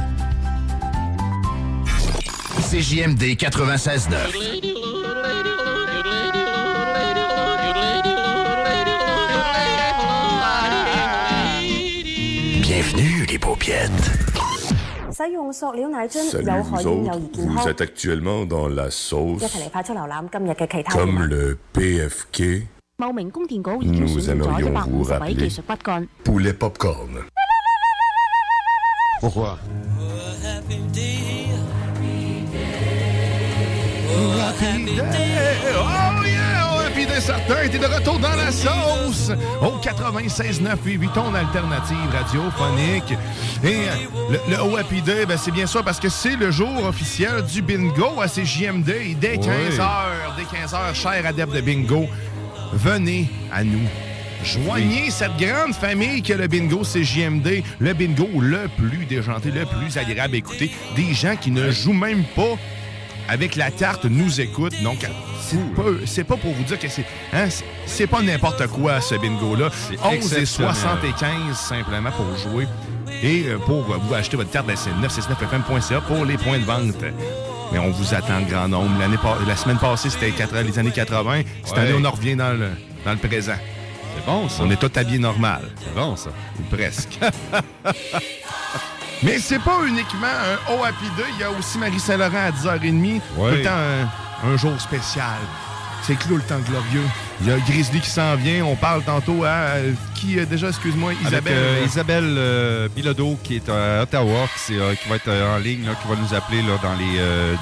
CJMD 96.9. Bienvenue, les paupiètes. 使用塑料奶樽 Salut 有 vous 害婴幼 autres, 儿健 vous 康。 êtes actuellement dans la 一 sauce 齐嚟快速浏览今日嘅其他 comme 新闻 le PFK 茂名供电局已经 Nous 选用咗一 aimerions 百 vous 五十位 rappeler 技术骨干。 poulet popcorn. Pourquoi Oh yeah! Oh, Happy Day certain, t'es de retour dans la sauce! Au 96.9 et 8 ton alternative radiophonique. Et euh, le, le Happy Day, ben, c'est bien ça parce que c'est le jour officiel du bingo à CJMD. Et Dès 15h, dès 15h, chers adeptes de bingo, venez à nous. Joignez cette grande famille que le bingo CJMD, le bingo le plus déjanté, le plus agréable à écouter. Des gens qui ne jouent même pas avec la carte nous écoutent. Donc, c'est pas, c'est pas pour vous dire que c'est hein, c'est- pas n'importe quoi ce bingo-là. 11 et exceptionnel. 75 simplement pour jouer. Et euh, pour vous acheter votre carte, ben, c'est 969fm.ca pour les points de vente. Mais on vous attend en grand nombre. La semaine passée, c'était les années 80. Cette Ouais. année, on en revient dans le, dans le présent. C'est bon, ça. On est tous habillés normal. C'est bon, ça. Ou presque. Mais c'est pas uniquement un haut Happy Day, il y a aussi Marie Saint-Laurent à 10h30. Ouais. Tout le temps un, un jour spécial. C'est clos le temps glorieux. Il y a Grizzly qui s'en vient. On parle tantôt à euh, qui euh, déjà, excuse-moi, Avec, Isabelle. euh, euh, Isabelle Bilodeau, qui est à Ottawa, qui, va être en ligne, là, qui va nous appeler là, dans les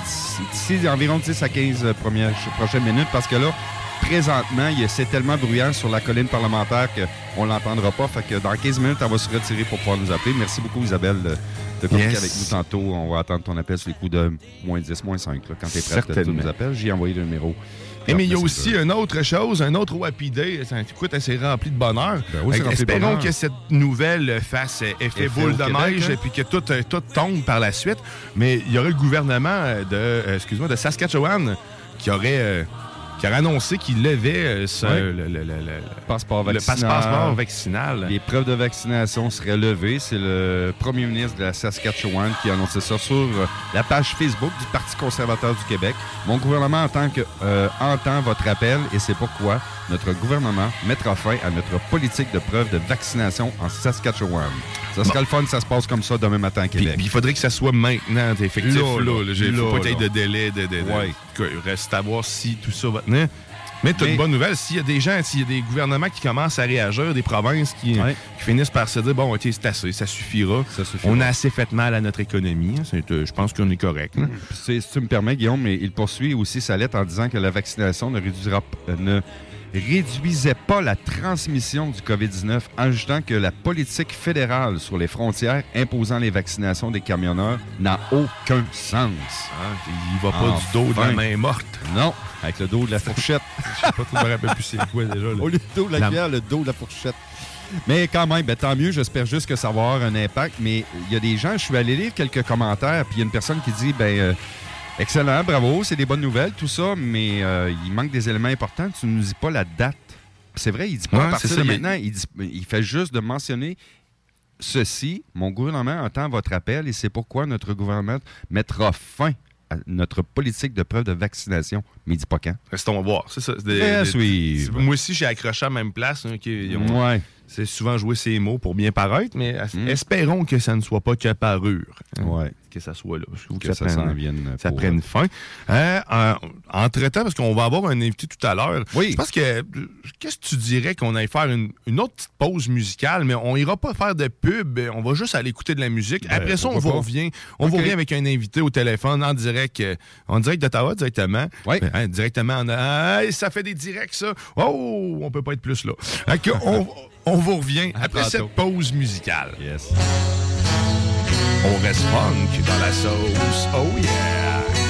d'ici environ 10 à 15 euh, premières, prochaines minutes, parce que là, présentement, c'est tellement bruyant sur la colline parlementaire qu'on ne l'entendra pas. Fait que dans 15 minutes, elle va se retirer pour pouvoir nous appeler. Merci beaucoup, Isabelle, de, de communiquer Yes. avec nous tantôt. On va attendre ton appel sur les coups de moins 10, moins 5. là. quand tu es prête, tu nous appelles. J'ai envoyé le numéro. Eh, mais il y a aussi une autre chose, un autre Happy Day. Écoute, c'est rempli de bonheur. Ben oui, c'est rempli de Espérons bonheur. que cette nouvelle fasse effet Effet boule de neige hein? et puis que tout, euh, tout tombe par la suite. Mais il y aurait le gouvernement de, euh, excuse-moi, de Saskatchewan qui aurait, euh, qui aurait annoncé qu'il levait ce- Ouais. le, le- le- le- Passeport le vaccinal. passeport vaccinal. Les preuves de vaccination seraient levées. C'est le premier ministre de la Saskatchewan qui a annoncé ça sur euh, la page Facebook du Parti conservateur du Québec. Mon gouvernement entend, que, euh, entend votre appel et c'est pourquoi notre gouvernement mettra fin à notre politique de preuve de vaccination en Saskatchewan. Ça serait le fun, ça se passe comme ça demain matin à Québec. il faudrait que ça soit maintenant, effectif. Là, Là, là, faut pas qu'il y ait là. de délai. De, Ouais. reste à voir si tout ça va tenir. Mais Mais- une bonne nouvelle. S'il y a des gens, s'il y a des gouvernements qui commencent à réagir, des provinces qui, Ouais. qui finissent par se dire bon, OK, c'est assez, ça suffira. Ça suffira. On a assez fait mal à notre économie. hein. Euh, je pense qu'on est correct. C'est- Si tu me permets, Guillaume, mais il poursuit aussi sa lettre en disant que la vaccination ne réduira euh, ne réduisait pas la transmission du COVID-19, en ajoutant que la politique fédérale sur les frontières imposant les vaccinations des camionneurs n'a aucun sens. il va pas du dos de la main morte. Non, avec le dos de la fourchette. Je sais pas trop, me rappelle plus c'est quoi déjà. là. Au lieu dos de la, La- cuillère, le dos de la fourchette. Mais quand même, ben, tant mieux. J'espère juste que ça va avoir un impact. Mais il y a des gens, je suis allé lire quelques commentaires, puis il y a une personne qui dit, ben, euh, excellent, bravo, c'est des bonnes nouvelles, tout ça, mais euh, il manque des éléments importants. Tu ne nous dis pas la date. C'est vrai, il dit pas Ouais, à partir de ça, il- maintenant. Il, dit- il fait juste de mentionner ceci. Mon gouvernement entend votre appel et c'est pourquoi notre gouvernement mettra fin à notre politique de preuve de vaccination. Mais il dit pas quand. Restons voir. C'est ça. des- À des-. Moi aussi, j'ai accroché à la même place. hein, qui- on- Ouais. C'est souvent jouer ces mots pour bien paraître, mais es- Mm. espérons que ça ne soit pas que parure. hein, Ouais. Que ça soit là. Je trouve Que ça s'en vienne ça prenne fin. Euh, en- Entre-temps, parce qu'on va avoir un invité tout à l'heure. Oui. Je pense que. euh, Qu'est-ce que tu dirais qu'on aille faire une, une autre petite pause musicale, mais on ira pas faire de pub. On va juste aller écouter de la musique. Ben, Après ça, on vous revient. On vous revient avec un invité au téléphone en direct, euh, en direct d'Ottawa directement. Oui. Ben, hein, directement en. Ça fait des directs, ça. Oh, on peut pas être plus là. On, on vous revient après cette pause musicale. Yes. On reste funk dans la sauce. Oh yeah!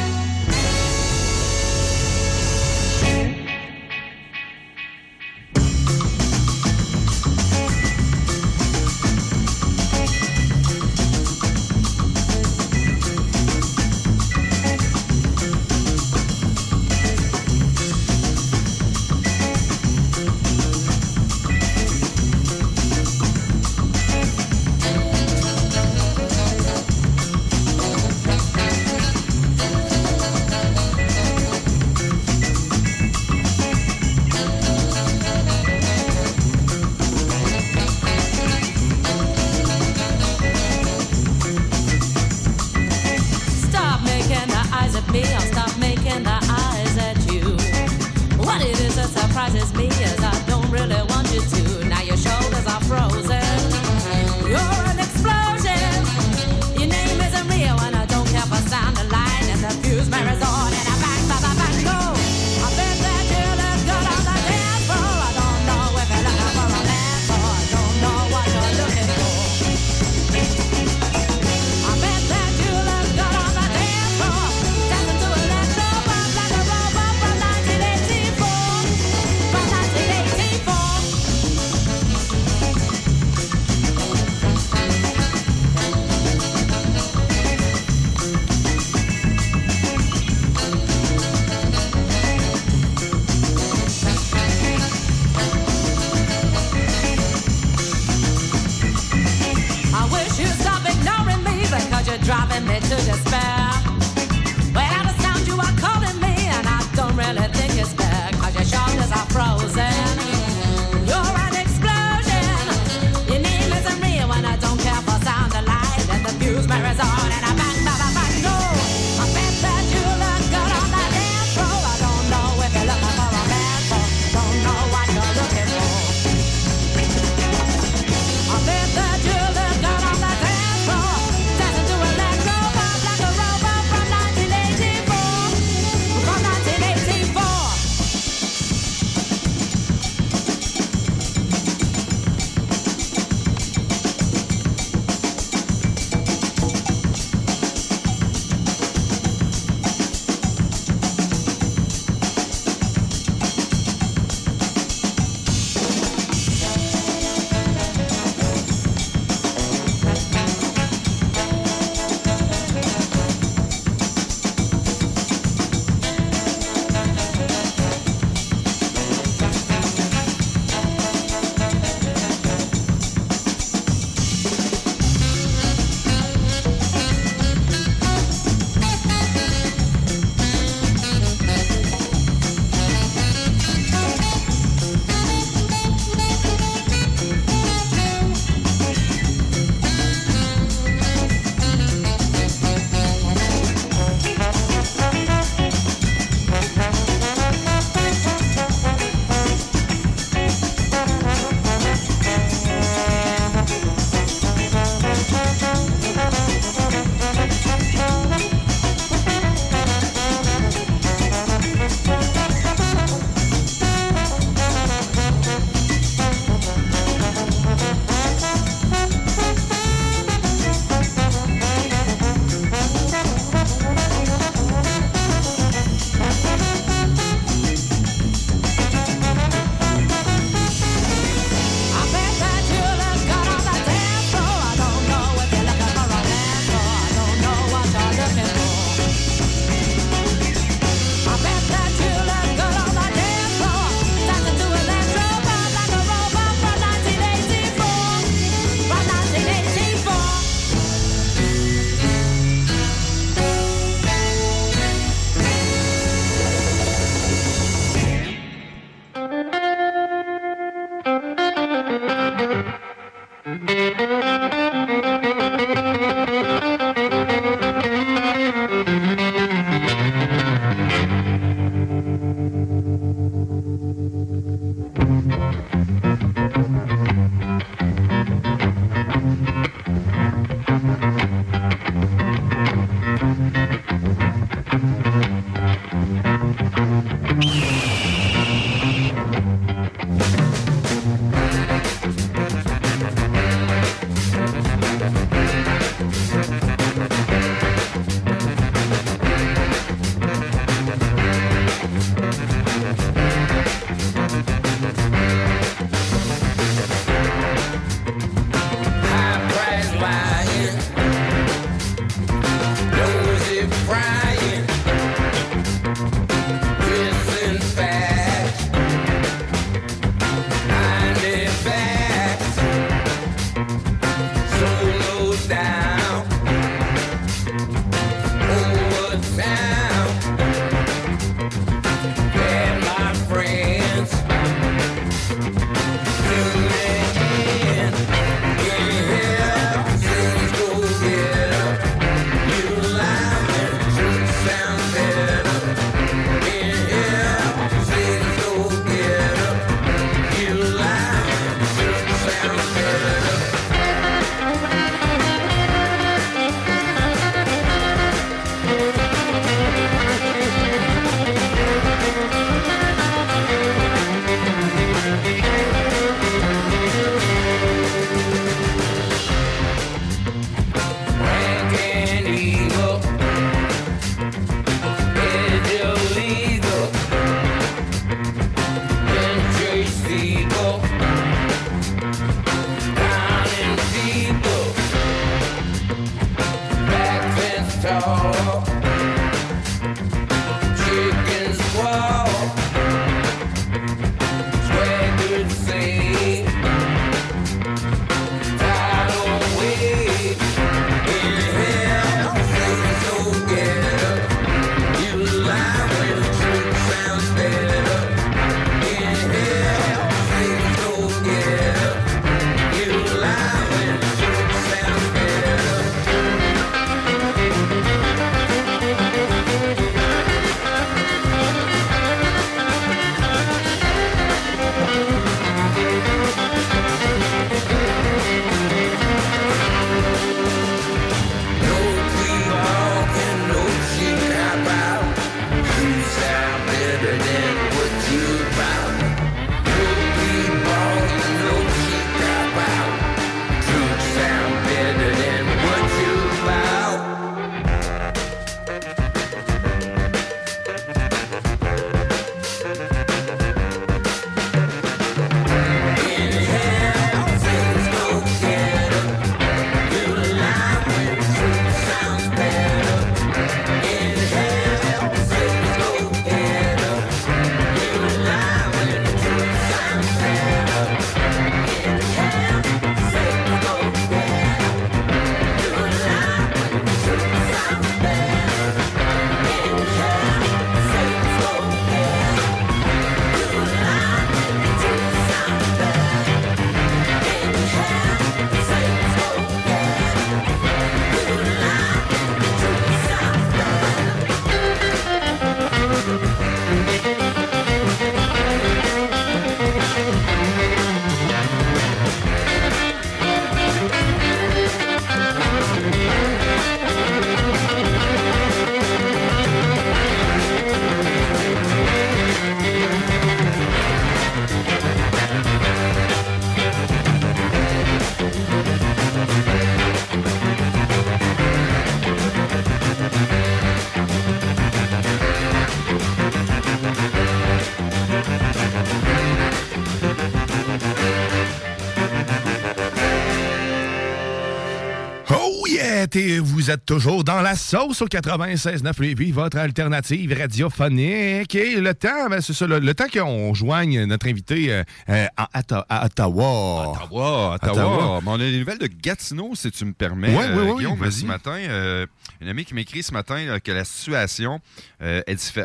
Vous êtes toujours dans la sauce au 96.9 Lévis, votre alternative radiophonique. Et le temps, ben, c'est ça, le, le temps qu'on joigne notre invité euh, euh, à, Atta- à Ottawa. Ottawa, Ottawa. Mais on a des nouvelles de Gatineau, si tu me permets. Ouais, euh, ouais, ouais, Guillaume, vas-y. ce matin, euh, une amie qui m'écrit ce matin euh, que la situation euh,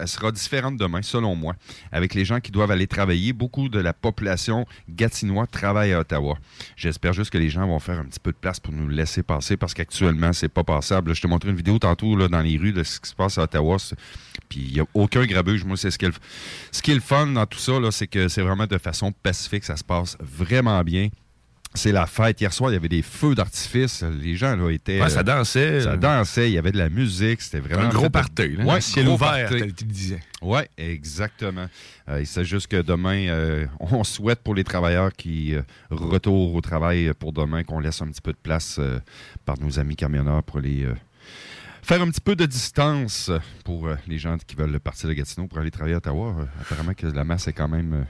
sera différente demain, selon moi, avec les gens qui doivent aller travailler. Beaucoup de la population gatinoise travaille à Ottawa. J'espère juste que les gens vont faire un petit peu de place pour nous laisser passer parce qu'actuellement, c'est pas passable. Je te montré une vidéo tantôt là, dans les rues de ce qui se passe à Ottawa. Puis il n'y a aucun grabuge. Moi, c'est ce qui est le, ce qui est le fun dans tout ça, c'est que c'est vraiment de façon pacifique. Ça se passe vraiment bien. C'est la fête. Hier soir, il y avait des feux d'artifice. Les gens là, étaient. Ouais, ça euh, dansait. Ça dansait. Il y avait de la musique. C'était vraiment. Un gros party, là. Ouais, Un ciel ouvert, tel. Oui, exactement. Euh, il s'agit juste que demain, euh, on souhaite pour les travailleurs qui euh, retournent au travail pour demain qu'on laisse un petit peu de place euh, par nos amis camionneurs pour les. euh, Faire un petit peu de distance pour euh, les gens qui veulent partir de Gatineau pour aller travailler à Ottawa. Euh, apparemment que la masse est quand même euh,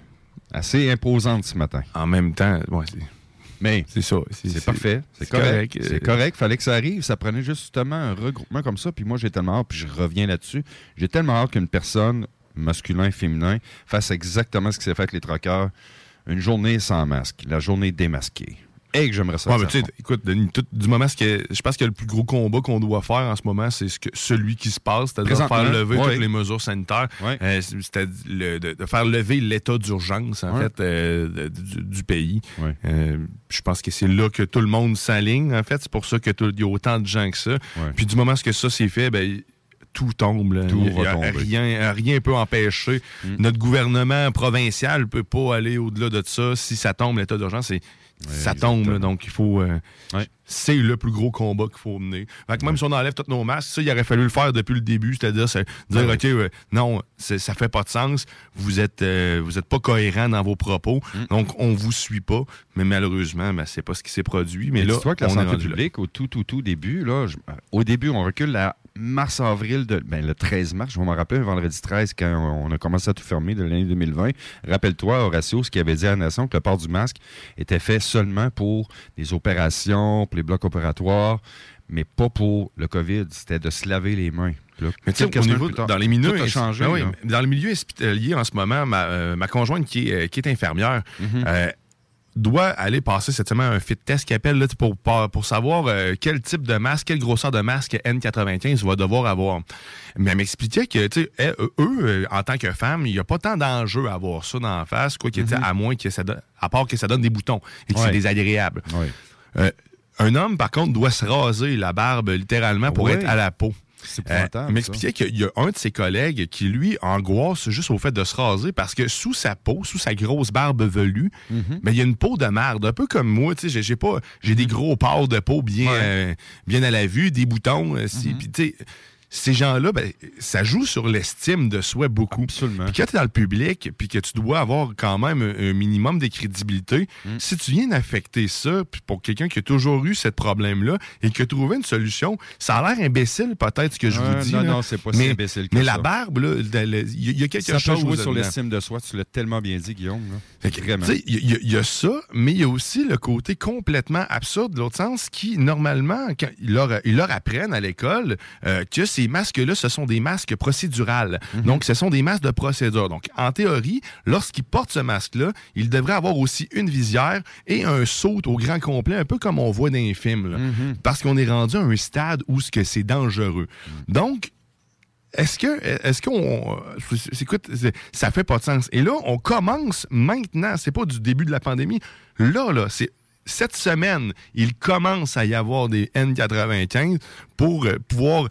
assez imposante ce matin. En même temps, ouais, Mais c'est ça. c'est parfait. C'est correct. correct. C'est correct. Fallait que ça arrive. Ça prenait justement un regroupement comme ça. Puis moi, j'ai tellement hâte, puis je reviens là-dessus. J'ai tellement hâte qu'une personne, masculin, féminin, fasse exactement ce qui s'est fait avec les troqueurs. Une journée sans masque. La journée démasquée. Et que j'aimerais ça. Ouais, mais écoute, Denis, tout- du moment, ce que, je pense que le plus gros combat qu'on doit faire en ce moment, c'est ce que, celui qui se passe, c'est-à-dire faire lever ouais. toutes les mesures sanitaires, Euh, c'est- c'est-à-dire le- de, de faire lever l'état d'urgence, en fait, euh, du pays. Euh, je pense que c'est là que tout le monde s'aligne, en fait. C'est pour ça qu'il y a autant de gens que ça. Puis du moment que ça s'est fait, ben tout tombe. là. Tout Il a- rien, rien peut empêcher. Notre gouvernement provincial peut pas aller au-delà de ça. Si ça tombe, l'état d'urgence, c'est ça tombe. là. donc, il faut. euh, C'est le plus gros combat qu'il faut mener. Fait que même si on enlève tous nos masques, ça, il aurait fallu le faire depuis le début, c'est-à-dire c'est dire. OK, euh, non, ça fait pas de sens, vous êtes, euh, vous êtes pas cohérent dans vos propos, donc on vous suit pas, mais malheureusement, ben, c'est pas ce qui s'est produit. Mais Mais là, dis-toi que la on est santé publique, au tout, tout, tout début, là, je- au début, on recule à mars-avril, de, ben, le 13 mars, je vais m'en rappeler, un vendredi 13, quand on a commencé à tout fermer de l'année 2020. Rappelle-toi, Horacio, ce qu'il avait dit à la Nation, que le port du masque était fait seulement pour les opérations, pour les blocs opératoires, mais pas pour le COVID. C'était de se laver les mains. Là, Mais tu sais, au niveau- dans les milieux, a changé. Ben oui, mais dans le milieu hospitalier en ce moment, ma, euh, ma conjointe qui est, euh, qui est infirmière Mhm. euh, doit aller passer cette semaine un fit test qu'elle appelle là, pour, savoir euh, quel type de masque, quelle grosseur de masque N95 va devoir avoir. Mais elle m'expliquait que tu sais, elle- eux, euh, en tant que femme, il n'y a pas tant d'enjeux à avoir ça dans la face, quoi, ait, à moins que ça donne, à part que ça donne des boutons et que. Ouais. c'est désagréable. Euh, un homme, par contre, doit se raser la barbe littéralement pour Ouais. être à la peau. Euh, m'expliquait qu'il y a un de ses collègues qui, lui, angoisse juste au fait de se raser parce que sous sa peau, sous sa grosse barbe velue, Mhm. mais il y a une peau de merde. Un peu comme moi, tu sais, j'ai- j'ai pas, j'ai des gros pores de peau bien, euh, bien à la vue, des boutons. si- Mhm. puis, tu sais, ces gens-là, ben, ça joue sur l'estime de soi beaucoup. Absolument. Puis quand tu es dans le public, puis que tu dois avoir quand même un, un minimum de crédibilité, Mm. si tu viens d'affecter ça, puis pour quelqu'un qui a toujours eu ce problème-là et qui a trouvé une solution, ça a l'air imbécile peut-être ce que je Euh, vous dis. non, là. non, c'est pas si mais, imbécile que Mais ça. la barbe, là, il y, a- il y a quelque Ça peut chose. jouer sur l'estime de soi. Tu l'as tellement bien dit, Guillaume. là. Que, Vraiment. Il y, a- il y a ça, mais il y a aussi le côté complètement absurde de l'autre sens qui, normalement, quand ils, leur, ils leur apprennent à l'école euh, que ces masques-là, ce sont des masques procédurales. Mhm. Donc, ce sont des masques de procédure. Donc, en théorie, lorsqu'ils portent ce masque-là, ils devraient avoir aussi une visière et un saut au grand complet, un peu comme on voit dans les films. là. Mhm. Parce qu'on est rendu à un stade où ce que c'est dangereux. Donc, est-ce que, est-ce qu'on, écoute, ça fait pas de sens. Et là, on commence maintenant, c'est pas du début de la pandémie. Là, là, c'est cette semaine, il commence à y avoir des N95 pour euh, pouvoir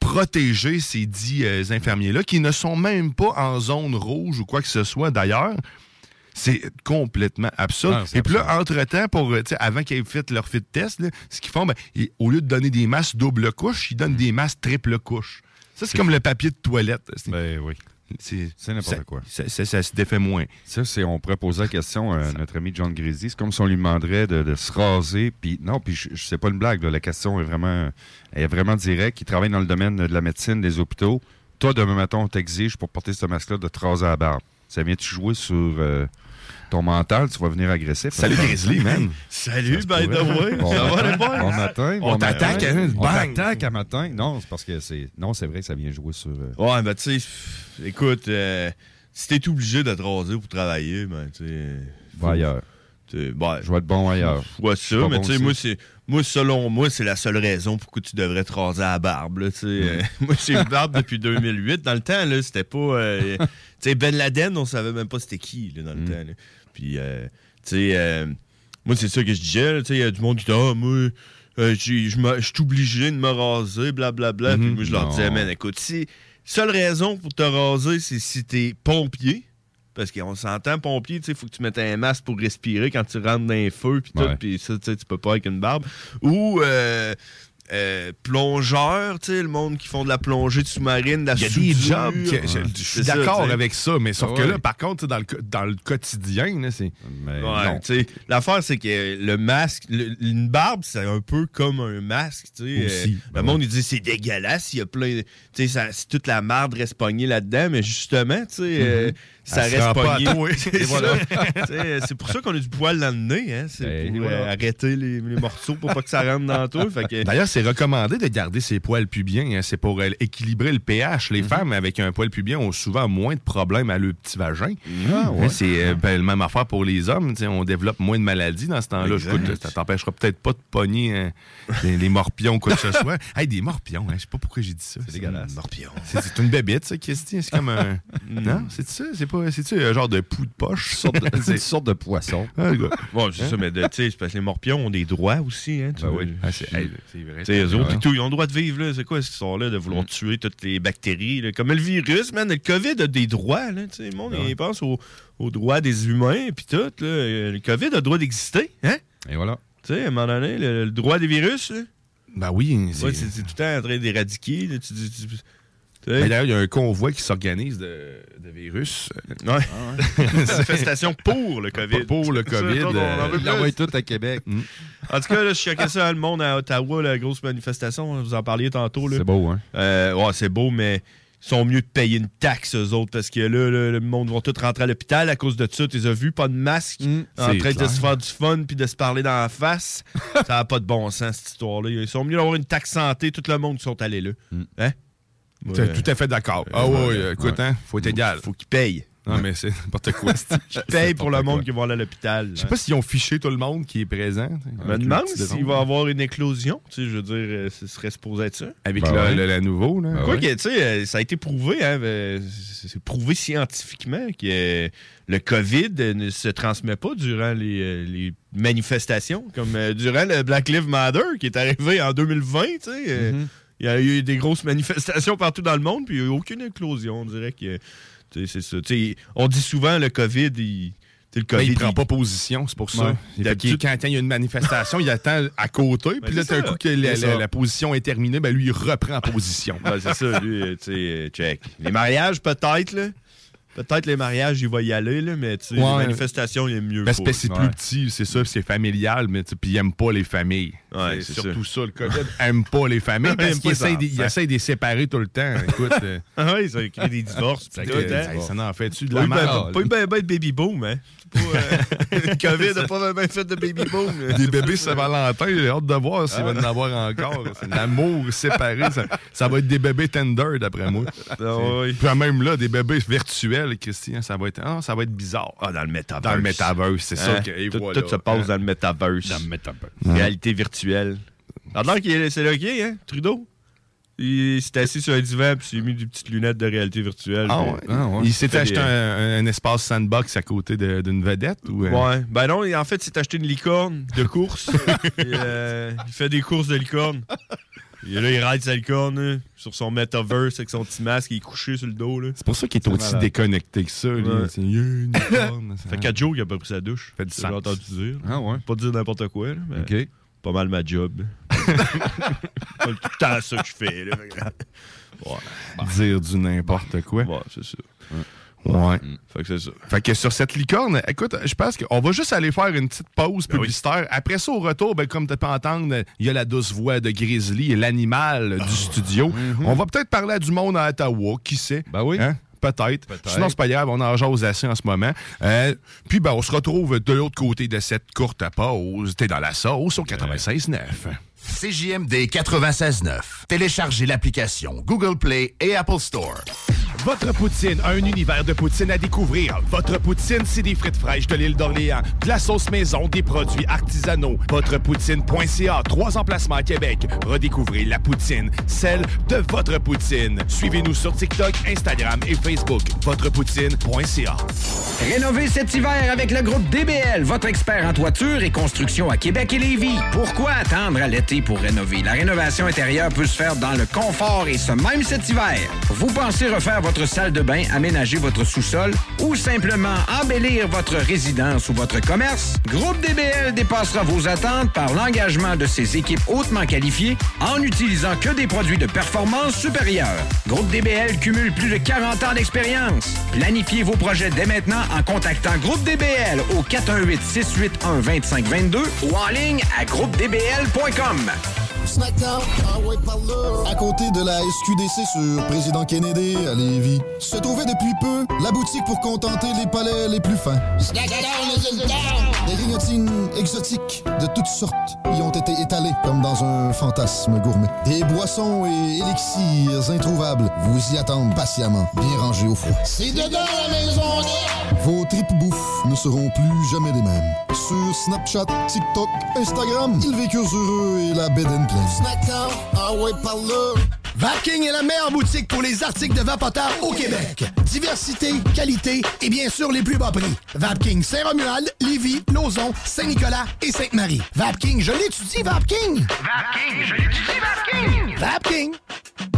protéger ces dix euh, infirmiers-là qui ne sont même pas en zone rouge ou quoi que ce soit d'ailleurs. C'est complètement absurde. Et puis là, entre-temps, pour, euh, avant qu'ils aient fait leur fit test, là, ce qu'ils font, ben, ils- au lieu de donner des masques double couche, ils donnent des masques triple couche. Ça, c'est comme le papier de toilette. Ben oui. C'est n'importe quoi. Ça, ça- ça se défait moins. Ça, c'est, on pourrait poser la question à notre ami John Grisi. C'est comme si on lui demanderait de, de se raser. Puis non, puis je, je sais pas une blague. là. La question est vraiment, elle est vraiment directe. Il travaille dans le domaine de la médecine, des hôpitaux. Toi, demain matin, on t'exige pour porter ce masque-là de te raser la barbe. Ça vient-tu jouer sur, euh, ton mental, tu vas venir agressif. Salut, Grizzly, man. Salut, by the way. Bon Ça va, matin. les boys? Bon matin. On bon t'attaque, matin. hein? On t'attaque à matin. Non, c'est parce que c'est. Non, c'est vrai que ça vient jouer sur. euh, Ouais, ben tu sais, écoute, euh, si t'es obligé de te raser pour travailler, ben tu sais. Va ailleurs. ben, Je vais être bon ailleurs. Je vois Je suis ça, mais bon tu sais, moi, c'est. Moi, selon moi, c'est la seule raison pourquoi tu devrais te raser à la barbe. Là, tu sais. Euh, moi, j'ai une barbe depuis 2008. Dans le temps, là, c'était pas. euh, tu sais, Ben Laden, on savait même pas c'était qui là, dans le Mm. temps. là. Puis, euh, tu sais, euh, moi, c'est ça que je disais. Tu sais, il y a du monde qui dit Ah, moi, euh, je suis obligé de me raser, blablabla. Puis Mhm. moi, je leur disais Non. Man, écoute, si. Seule raison pour te raser, c'est si t'es pompier. Parce qu'on s'entend, pompier, tu sais, faut que tu mettes un masque pour respirer quand tu rentres dans les feux, puis tout, puis ça, tu sais, tu peux pas avec une barbe. Ou euh, euh, plongeur, tu sais, le monde qui font de la plongée de sous-marine, de la Il y a des jobs que je, suis d'accord avec ça, mais sauf Ah que là, par contre, dans le, co- dans le quotidien, c'est. Ouais, l'affaire, c'est que le masque, le- une barbe, c'est un peu comme un masque, tu sais. Aussi. Euh, le monde, il dit c'est dégueulasse, il y a plein. Tu sais, ça- si toute la marde reste pognée là-dedans, mais justement, tu sais, euh, ça Elle reste pogné. C'est voilà. pour ça qu'on a du poil dans le nez, hein. C'est Ben, pour voilà. euh, arrêter les, les morceaux pour pas que ça rentre dans que, D'ailleurs, c'est recommandé de garder ses poils pubiens. hein. C'est pour euh, équilibrer le pH. Mhm. Les femmes avec un poil pubien ont souvent moins de problèmes à leur petit vagin. Ah, ouais. Hein, C'est euh, ben, la même affaire pour les hommes. On développe moins de maladies dans ce temps-là. Ça t'empêchera peut-être pas de pogner les, les morpions ou quoi que ce soit. Hey, des morpions, hein, je sais pas pourquoi j'ai dit ça. C'est dégueulasse. C'est une bébête, ça, Christy. C'est comme un. Non, c'est ça? C'est pas. C'est-tu un genre de pou de poche? sorte de- c'est une sorte de poisson. Ah. Bon, c'est ça, mais de- tu sais, parce que les morpions ont des droits aussi, hein. tu Ben oui. Ah, c'est hey, c'est vrai. Eux autres, tout, ils ont le droit de vivre, là. C'est quoi cette histoire-là de vouloir tuer toutes les bactéries, là? Comme le virus, man. Le COVID a des droits, là. Tu sais, le monde, il pense aux, aux droits des humains, puis tout, là. Euh, Le COVID a le droit d'exister, hein? Et voilà. Tu sais, à un moment donné, le, le droit des virus, là? Ben oui. c'est- Ouais, c'est c'est tout le temps en train d'éradiquer, là. Tu dis. tu- tu sais. D'ailleurs, il y a un convoi qui s'organise de, de virus. Ouais. Manifestation pour le COVID. Pour le COVID. on en veut euh, plus. Il envoie tout à Québec. En tout cas, là, je checkais ça, le monde à Ottawa, la grosse manifestation, vous en parliez tantôt. C'est beau, hein? Euh, ouais, c'est beau, mais ils sont mieux de payer une taxe, eux autres, parce que là, le monde va tout rentrer à l'hôpital à cause de ça. Tu les as vus, pas de masque, en c'est train de se faire du fun puis de se parler dans la face. ça n'a pas de bon sens, cette histoire-là. Ils sont mieux d'avoir une taxe santé, tout le monde qui sont allés là. Hein? T'es Ouais. tout à fait d'accord. Ah ouais, ouais, ouais. écoute, hein, faut être égal. Faut qu'ils payent. Non, mais c'est n'importe quoi. Ils payent pour le monde qui va aller à l'hôpital. Je sais pas s'ils ont fiché tout le monde qui est présent. Je me demande s'il va y avoir une éclosion. Tu sais, je veux dire, euh, ce serait supposé être ça. Avec Ben le, ouais. le- la nouveau, là. Quoi que, tu sais, euh, ça a été prouvé, hein, euh, c'est prouvé scientifiquement que euh, le COVID ne se transmet pas durant les, les manifestations, comme durant le Black Lives Matter qui est arrivé en 2020, tu sais. euh, Il y a eu des grosses manifestations partout dans le monde, puis il n'y a eu aucune éclosion. On dirait que, c'est ça. On dit souvent le COVID, il, le Ben, COVID, il prend il- pas position, c'est pour ça. Ouais. D'habitude- qu'il- quand, il y a une manifestation, il attend à côté, puis là, d'un coup que la, position est terminée, ben lui, il reprend position. Ouais, c'est ça, lui, tu sais, check. Les mariages, peut-être, là. Peut-être les mariages, il va y aller, là, mais tu sais, les manifestations, il est mieux parce que c'est plus petit, c'est ça, c'est familial, mais puis il aime pas les familles. Ouais, c'est surtout ça. le COVID aime pas les familles Il parce qu'il essaie, de- essaie les séparer tout le temps. Écoute, euh, Ah oui, ça crée des divorces. ça, tout, hein. ça fait-tu de Pas la eu ben- merde? pas eu ben ben de baby boom, hein. Pas, euh, le COVID n'a pas bien fait de baby boom. Des bébés Saint-Valentin, j'ai hâte de voir s'il va en avoir encore. C'est l'amour séparé. Ça, va être des bébés tender, d'après moi. Ah. Puis même là, des bébés virtuels, Christian, ça va être, ah, ça va être bizarre. Ah, dans le metaverse. Dans le metaverse, c'est ça Hein? que. tout, se passe Hein? dans le metaverse. Dans le metaverse. Réalité virtuelle. Ça a l'air qu'il est- c'est est, hein, Trudeau? Il s'est assis sur un divan puis s'est mis des petites lunettes de réalité virtuelle. Ah puis- ouais. Il s'est acheté des- un, un espace sandbox à côté d'une vedette ou euh? Ouais. Ben non, en fait, il s'est acheté une licorne de course. Et, euh, il fait des courses de licorne. Et là, il ride sa licorne là, sur son metaverse avec son petit masque, il est couché sur le dos. Là. C'est pour ça qu'il est aussi malade. déconnecté que ça. lui. Ouais. Une licorne, ça. Fait 4 jours qu'il a pas pris sa douche. Fait du Ça, J'ai sens. entendu dire. Ah ouais? Pas dire n'importe quoi. Là, mais OK. Pas mal ma job. Tout le temps ça que je fais. Là. Dire du n'importe quoi. Ouais, c'est ça. Ouais. Fait que c'est ça. Fait que sur cette licorne, écoute, je pense qu'on va juste aller faire une petite pause Ben publicitaire. Après ça, au retour, ben, comme tu peux entendre, il y a la douce voix de Grizzly, l'animal Ah. du studio. Mm-hmm. On va peut-être parler à du monde à Ottawa, qui sait. Ben oui. Hein? Peut-être. Sinon, c'est pas grave, on en jase assez en ce moment. Euh, puis, ben, on se retrouve de l'autre côté de cette courte pause. T'es dans la sauce au 96.9. CJMD 96.9. Téléchargez l'application Google Play et Apple Store. Votre poutine, un univers de poutine à découvrir. Votre poutine, c'est des frites fraîches de l'île d'Orléans, de la sauce maison, des produits artisanaux. Votrepoutine.ca, trois emplacements à Québec. Redécouvrez la poutine, celle de votre poutine. Suivez-nous sur TikTok, Instagram et Facebook. Votrepoutine.ca. Rénovez cet hiver avec le groupe DBL, votre expert en toiture et construction à Québec et Lévis. Pourquoi attendre à l'été pour rénover? La rénovation intérieure peut se faire dans le confort et ce même cet hiver. Vous pensez refaire votre salle de bain, aménager votre sous-sol ou simplement embellir votre résidence ou votre commerce? Groupe DBL dépassera vos attentes par l'engagement de ses équipes hautement qualifiées en n'utilisant que des produits de performance supérieure. Groupe DBL cumule plus de 40 ans d'expérience. Planifiez vos projets dès maintenant en contactant Groupe DBL au 418-681-2522 ou en ligne à groupedbl.com. Snackdown, ah ouais, par là. À côté de la SQDC sur Président Kennedy à Lévis, se trouvait depuis peu la boutique pour contenter les palais les plus fins. Des grignotines exotiques de toutes sortes y ont été étalées comme dans un fantasme gourmet. Des boissons et élixirs introuvables vous y attendent patiemment, bien rangés au froid. C'est dedans la maison Vos tripes bouffe ne seront plus jamais les mêmes. Sur Snapchat, TikTok, Instagram, ils vécurent heureux et la bed and pleine. Snackdown, ah ouais, par là. Vapking est la meilleure boutique pour les articles de au Québec. Diversité, qualité et bien sûr les plus bas prix. Vapking Saint-Romuald, Lévis, Lauson, Saint-Nicolas et Sainte-Marie. Vapking, je l'étudie, Vapking! Vapking, je l'étudie, Vapking! Vapking!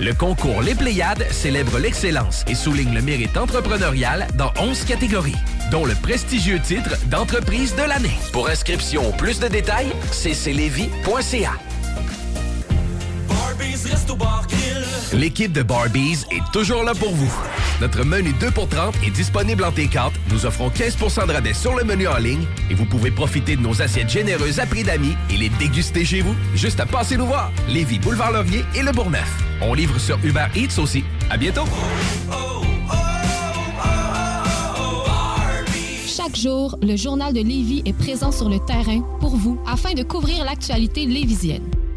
Le concours Les Pléiades célèbre l'excellence et souligne le mérite entrepreneurial dans 11 catégories, dont le prestigieux titre d'entreprise de l'année. Pour inscription ou plus de détails, cclevy.ca. L'équipe de Barbies est toujours là pour vous. Notre menu 2 pour 30 est disponible en T4. Nous offrons 15% de rabais sur le menu en ligne et vous pouvez profiter de nos assiettes généreuses à prix d'amis et les déguster chez vous. Juste à passer nous voir. Lévis, Boulevard Laurier et Le Bourgneuf. On livre sur Uber Eats aussi. À bientôt. Chaque jour, le journal de Lévis est présent sur le terrain pour vous afin de couvrir l'actualité lévisienne.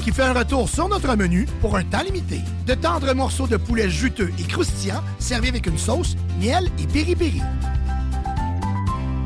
qui fait un retour sur notre menu pour un temps limité. De tendres morceaux de poulet juteux et croustillants servis avec une sauce, miel et piri-piri.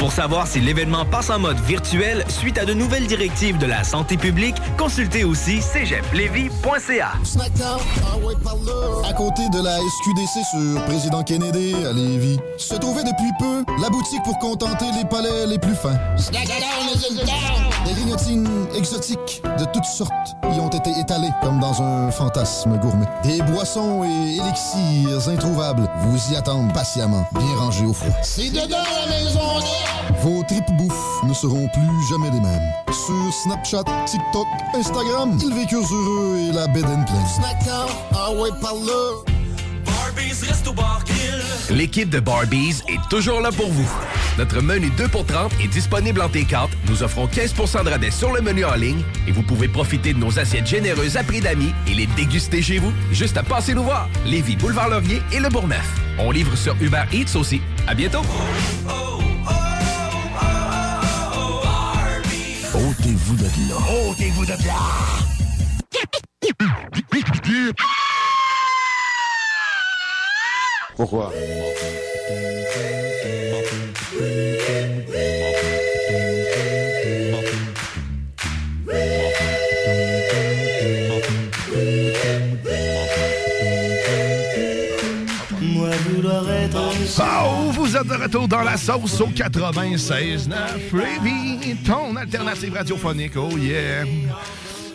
Pour savoir si l'événement passe en mode virtuel suite à de nouvelles directives de la santé publique, consultez aussi cégeplevy.ca. À côté de la SQDC sur Président Kennedy à Lévis, se trouvait depuis peu la boutique pour contenter les palais les plus fins. Des Des grignotines exotiques de toutes sortes y ont été étalées comme dans un fantasme gourmet. Des boissons et élixirs introuvables vous y attendent patiemment, bien rangés au froid. C'est dedans la maison Vos tripes bouffe ne seront plus jamais les mêmes. Sur Snapchat, TikTok, Instagram, ils vécurent heureux et la bed and ah ouais, par là. Barbies Resto Bar Grill. L'équipe de Barbies est toujours là pour vous. Notre menu 2 pour 30 est disponible en T4. Nous offrons 15% de rabais sur le menu en ligne et vous pouvez profiter de nos assiettes généreuses à prix d'amis et les déguster chez vous. Juste à passer nous voir. Lévis, Boulevard Laurier et Le Bourgneuf. On livre sur Uber Eats aussi. À bientôt. Ôtez-vous de là. Ôtez-vous de là. Pourquoi? De retour dans la sauce au 96.9 Lévis, ton alternative radiophonique, oh yeah!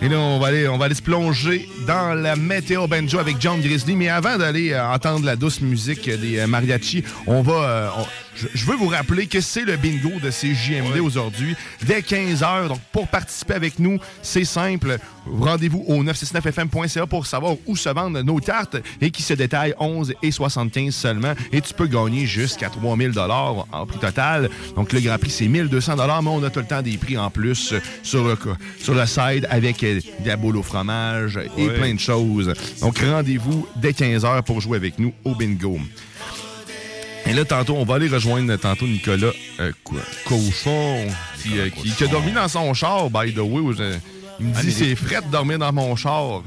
Et là, on va, aller, on va aller se plonger dans la météo banjo avec John Grizzly. Mais avant d'aller euh, entendre la douce musique des euh, mariachis, on va... euh, je, je veux vous rappeler que c'est le bingo de CJMD aujourd'hui, dès 15h. Donc, pour participer avec nous, c'est simple. Rendez-vous au 969fm.ca pour savoir où se vendent nos cartes et qui se détaillent 11 et 75 seulement. Et tu peux gagner jusqu'à 3000 dollars en prix total. Donc, le grand prix, c'est 1200 dollars, mais on a tout le temps des prix en plus sur le, sur le side avec euh, de la boule au fromage et Ouais. plein de choses. Donc, rendez-vous dès 15h pour jouer avec nous au bingo. Et là, tantôt, on va aller rejoindre tantôt Nicolas euh, Cochon, qui, euh, qui- qui a dormi dans son char, by the way. Je- il me Ah, dit mais c'est frais de dormir dans mon char.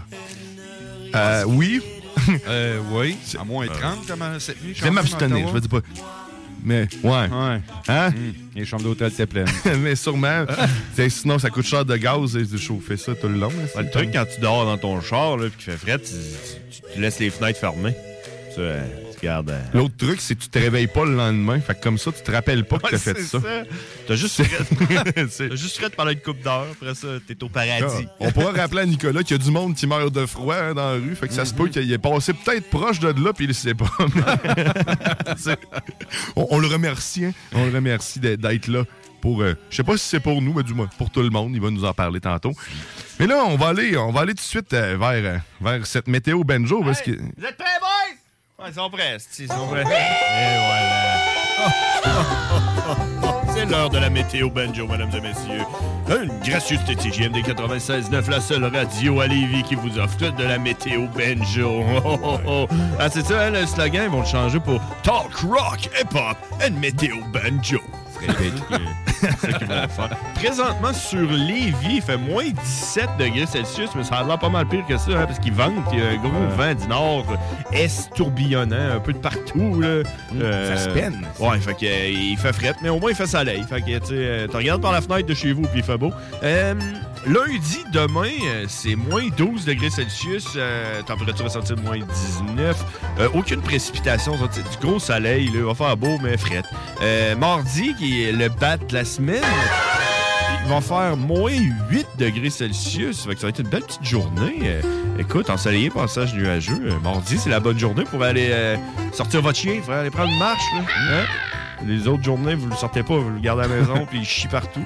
Euh, oui. Euh, oui. À moins 30 comme euh, cette nuit. Je vais m'abstenir, je vais dire pas. Mais, ouais. Hein? Les chambres d'hôtel étaient pleines. Mais sûrement. Sinon, ça coûte cher de gaz et de chauffer ça tout le long. là, le truc, quand tu dors dans ton char, là, puis qu'il fait frais, tu, tu- tu laisses les fenêtres fermées. Euh, tu euh, L'autre truc, c'est que tu te réveilles pas le lendemain. Fait que comme ça, tu te rappelles pas que t'as fait ça. T'as juste frais. T'as juste de parler une coupe d'heure. Après ça, t'es au paradis. Ah, On pourra rappeler à Nicolas qu'il y a du monde qui meurt de froid hein, dans la rue. Fait que ça se peut qu'il est passé peut-être proche de là, puis il le sait pas. On, on le remercie, hein. On le remercie d'être- là. Pour, euh, je sais pas si c'est pour nous, mais du moins pour tout le monde. Il va nous en parler tantôt. Mais là, on va aller, on va aller tout de suite euh, vers, euh, vers cette météo benjo. Parce que... Vous êtes prêts, boys? Ouais, ils sont prêts. Ils sont prêts. Et voilà. C'est l'heure de la météo banjo, mesdames et messieurs. Une gracieuseté de CGMD 96.9, la seule radio à Lévis qui vous offre de la météo banjo. Oh, oh, oh. Ah, c'est ça, hein, le slogan, ils vont le changer pour Talk Rock, Hip Hop and Météo Banjo. C'est ça qu'ils vont faire. Présentement, sur Lévis, il fait moins 17 degrés Celsius, mais ça a l'air pas mal pire que ça, hein, parce qu'il vente. Il y a un gros vent du nord, est tourbillonnant, un peu de partout. Là. Euh, ça se peine. Ouais, fait que, euh, il fait fret, mais au moins il fait soleil. Fait que, tu euh, regardes par la fenêtre de chez vous, puis il fait beau. Euh, lundi, demain, euh, c'est moins 12 degrés Celsius, euh, température ressentie de moins 19. Euh, aucune précipitation, du gros soleil, il va faire beau, mais fret. Euh, mardi, qui est le bat de la semaine, il va faire moins 8 degrés Celsius. Ça va être une belle petite journée. Euh, écoute, ensoleillé, passage nuageux. Mardi, c'est la bonne journée pour aller sortir votre chien, faut aller prendre une marche. Hein? Les autres journées, vous le sortez pas, vous le gardez à la maison, puis il chie partout.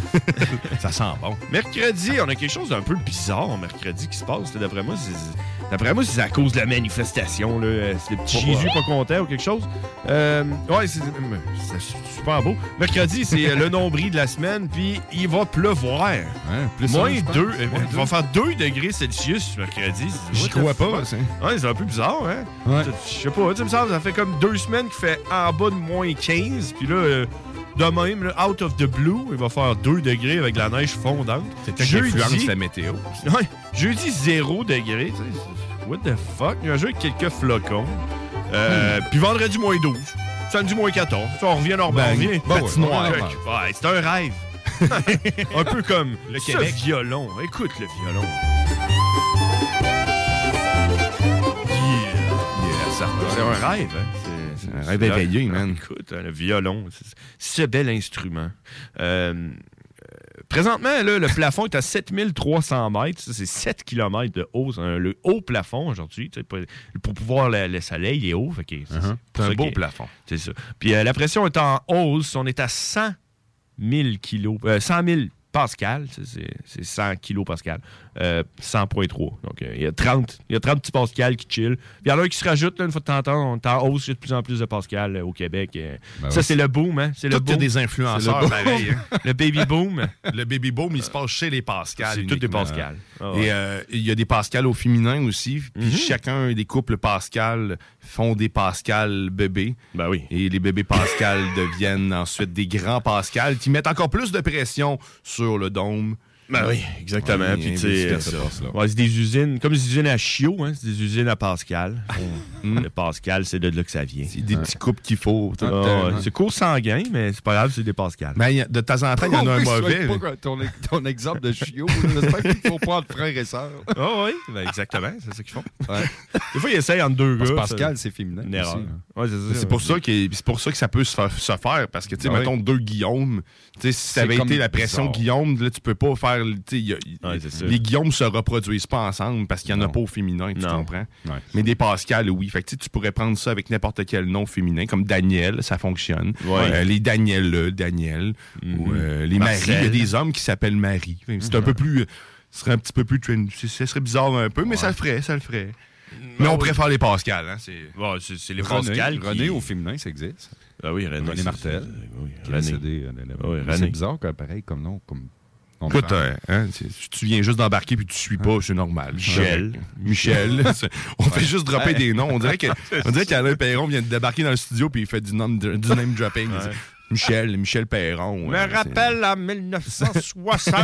ça sent bon. Mercredi, on a quelque chose d'un peu bizarre, mercredi, qui se passe. D'après moi, c'est... D'après moi, c'est à cause de la manifestation. Là. Euh, C'est le petit? Jésus pas content ou quelque chose. Euh, ouais, c'est, c'est super beau. Mercredi, c'est le nombril de la semaine, puis il va pleuvoir. plus Moins ça, je pense. 2. Moins Il va faire 2 degrés Celsius mercredi. J'y crois pas. Ouais, c'est un peu bizarre, hein? Ouais. Je sais pas, tu me semble, ça fait comme deux semaines qu'il fait en bas de moins 15, puis là, euh, de même, là, out of the blue, il va faire 2 degrés avec la neige fondante. C'est peut-être l'influence de la météo. Ouais, jeudi 0 degrés, tu sais, what the fuck? Il y a jeu avec quelques flocons. Euh, Puis vendredi, moins 12. Samedi, moins 14. Ça, on revient normal. Ben, on revient ben, patinoire. ouais, c'est un rêve. un peu comme Le ce Québec. violon. Écoute le violon. Yeah, C'est un rêve, hein? C'est- un rêve éveillé, man. Écoute, hein, le violon, ce bel instrument. Euh, présentement, là, le plafond est à 7300 mètres. Ça, C'est 7 km de haut. Un- le haut plafond aujourd'hui. Pour, pour pouvoir le, le soleil, il est haut. c'est- Uh-huh. un beau plafond. C'est ça. Puis euh, la pression est en hausse. On est à 100 000 kilos. euh, 100 000 pascal. C'est c'est 100 kilos pascal. Euh, 100.3. Donc, euh, il y a 30 il y a 30 petits pascal qui chill. Puis il y en a un qui se rajoute, là, une fois de temps en temps. On est en hausse, il y a de plus en plus de pascal euh, au Québec. euh. Ben ça, c'est le boom. Hein? C'est le Tout boom. des influenceurs, le pareil. hein. le baby boom. Le baby boom, il se passe chez les Pascal. C'est tous des. Pascal. Ah Et euh, il y a des Pascal au féminin aussi. Puis chacun des couples Pascal font des Pascal bébés. Ben oui. Et les bébés Pascal deviennent ensuite des grands Pascal qui mettent encore plus de pression sur le dôme. Ben oui, exactement. Ouais, Puis, tu un sais. Ouais, c'est des usines, comme des usines à Chiot, hein, c'est des usines à Pascal. Le Pascal, c'est de là que ça vient. C'est des petits couples qu'il faut. Ah, ouais. C'est court sanguin, mais c'est pas grave, c'est des Pascal. Mais a- de temps en temps, il y en a un Oui, mauvais. pas ton, ton exemple de chiot. J'espère qu'il faut prendre frère et sœur. Ah oui, ben exactement, c'est ça qu'ils font. Des fois, ils essayent entre deux Parce gars. que Pascal, c'est féminin Une erreur. aussi, hein. Ouais, c'est pour ça, que, c'est pour ça que ça peut se faire, se faire, parce que, tu sais, oui. mettons deux Guillaume, tu sais, si ça avait été la pression. Guillaume, là, tu peux pas faire, y a- Ouais, les Guillaume se reproduisent pas ensemble parce qu'il y en a pas au féminin, tu Non. comprends? Ouais. Mais des Pascal, oui. Fait que, tu pourrais prendre ça avec n'importe quel nom féminin, comme Daniel, ça fonctionne. Ouais. Euh, les Daniel, Daniel, ou euh, les Marie, il y a des hommes qui s'appellent Marie. C'est un peu plus, euh, ce serait un petit peu plus, ce serait bizarre un peu, mais ça le ferait, ça le ferait. Mais on oui. préfère les Pascal, hein, c'est... Les René, Pascal. qui- René au féminin, ça existe. Ah oui, René. René Martel. Oui, René. C'est bizarre, quoi, pareil, comme nom. Comme femme. euh, hein, tu- viens juste d'embarquer puis tu suis pas, c'est normal. Michel. Ouais. Michel. C'est- on fait juste dropper des noms. On dirait qu'Alain Perron vient de débarquer dans le studio puis il fait du name dropping. Michel, Michel Perron. Je me ouais, rappelle en 1960,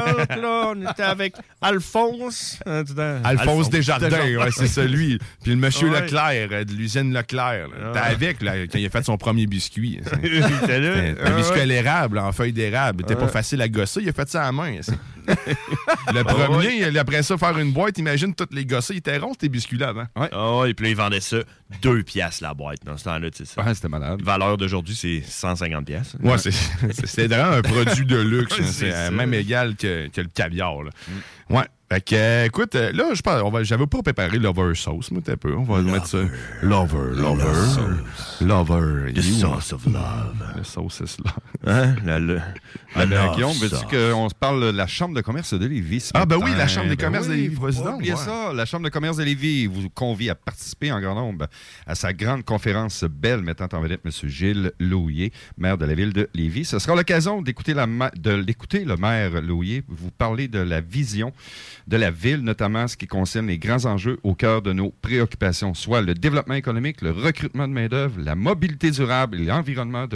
là, on était avec Alphonse. hein, Alphonse Desjardins, ouais, c'est celui. Puis le monsieur Ouais. Leclerc euh, de l'usine Leclerc. T'es Ah. avec là, quand il a fait son premier biscuit. Il était là. C'est Un Ah, biscuit à l'érable, en feuille d'érable. C'était pas Ouais. facile à gosser, il a fait ça à main. Le Ah, premier, il- après ça, faire une boîte, imagine toutes les gossés. Ils étaient ronds, ces biscuits-là avant. Ah ouais, et puis là, ils vendaient ça 2 piastres la boîte dans ce temps-là, tu sais ça. Ouais, c'était malade. Valeur d'aujourd'hui, c'est 150 piastres. Ouais, c'est- c'est c'est vraiment un produit de luxe. Ouais, hein. c'est euh, même égal que, que le caviar. là. Ouais. Fait que, euh, écoute, euh, là, je pense, on va- j'avais pas préparé Lover Sauce, moi, un peu. On va mettre ça. Lover, Lover. Lover. The où, sauce of love. Le sauce, c'est là. Hein? La, le, Ah, ben, love Guillaume, veux-tu qu'on se parle de la Chambre de commerce de Lévis? ce Ah, ben oui, la Chambre Ben de Lévis, faut pas président, oublier ouais. ça. La Chambre de commerce de Lévis vous convie à participer en grand nombre à sa grande conférence belle mettant en vedette M. Gilles Louillet, maire de la ville de Lévis. Ce sera l'occasion d'écouter la de l'écouter le maire Louillet vous parler de la vision de la ville, notamment ce qui concerne les grands enjeux au cœur de nos préoccupations, soit le développement économique, le recrutement de main-d'œuvre, la mobilité durable et l'environnement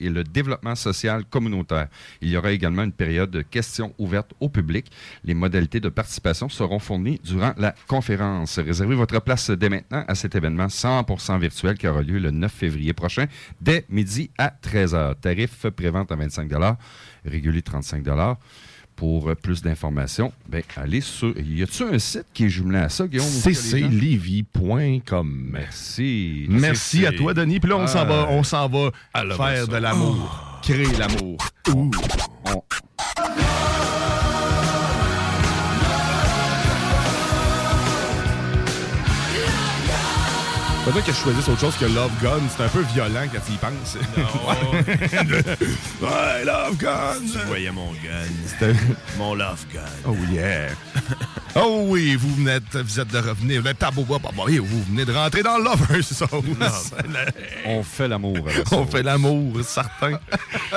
et le développement social communautaire. Il y aura également une période de questions ouvertes au public. Les modalités de participation seront fournies durant la conférence. Réservez votre place dès maintenant à cet événement 100% virtuel qui aura lieu le 9 février prochain, dès midi à 13h. Tarif prévente à 25 régulier 35 pour euh, plus d'informations, ben, allez sur. Y a-tu un site qui est jumelé à ça, Guillaume? cclevy.com. Merci. Merci à toi, Denis. Puis là, on s'en va, on s'en va faire de l'amour. Créer l'amour. On- Faudrait que je choisisse autre chose que Love Gun. C'est un peu violent quand tu y penses. ouais, Love Gun. Tu voyais mon gun. Mon love gun. Oh yeah. Oh oui, vous venez de, vous êtes de revenir. Vous êtes à Boba, bah, bah, oui, vous venez de rentrer dans Lover Sauce. On fait l'amour. On fait l'amour, certain.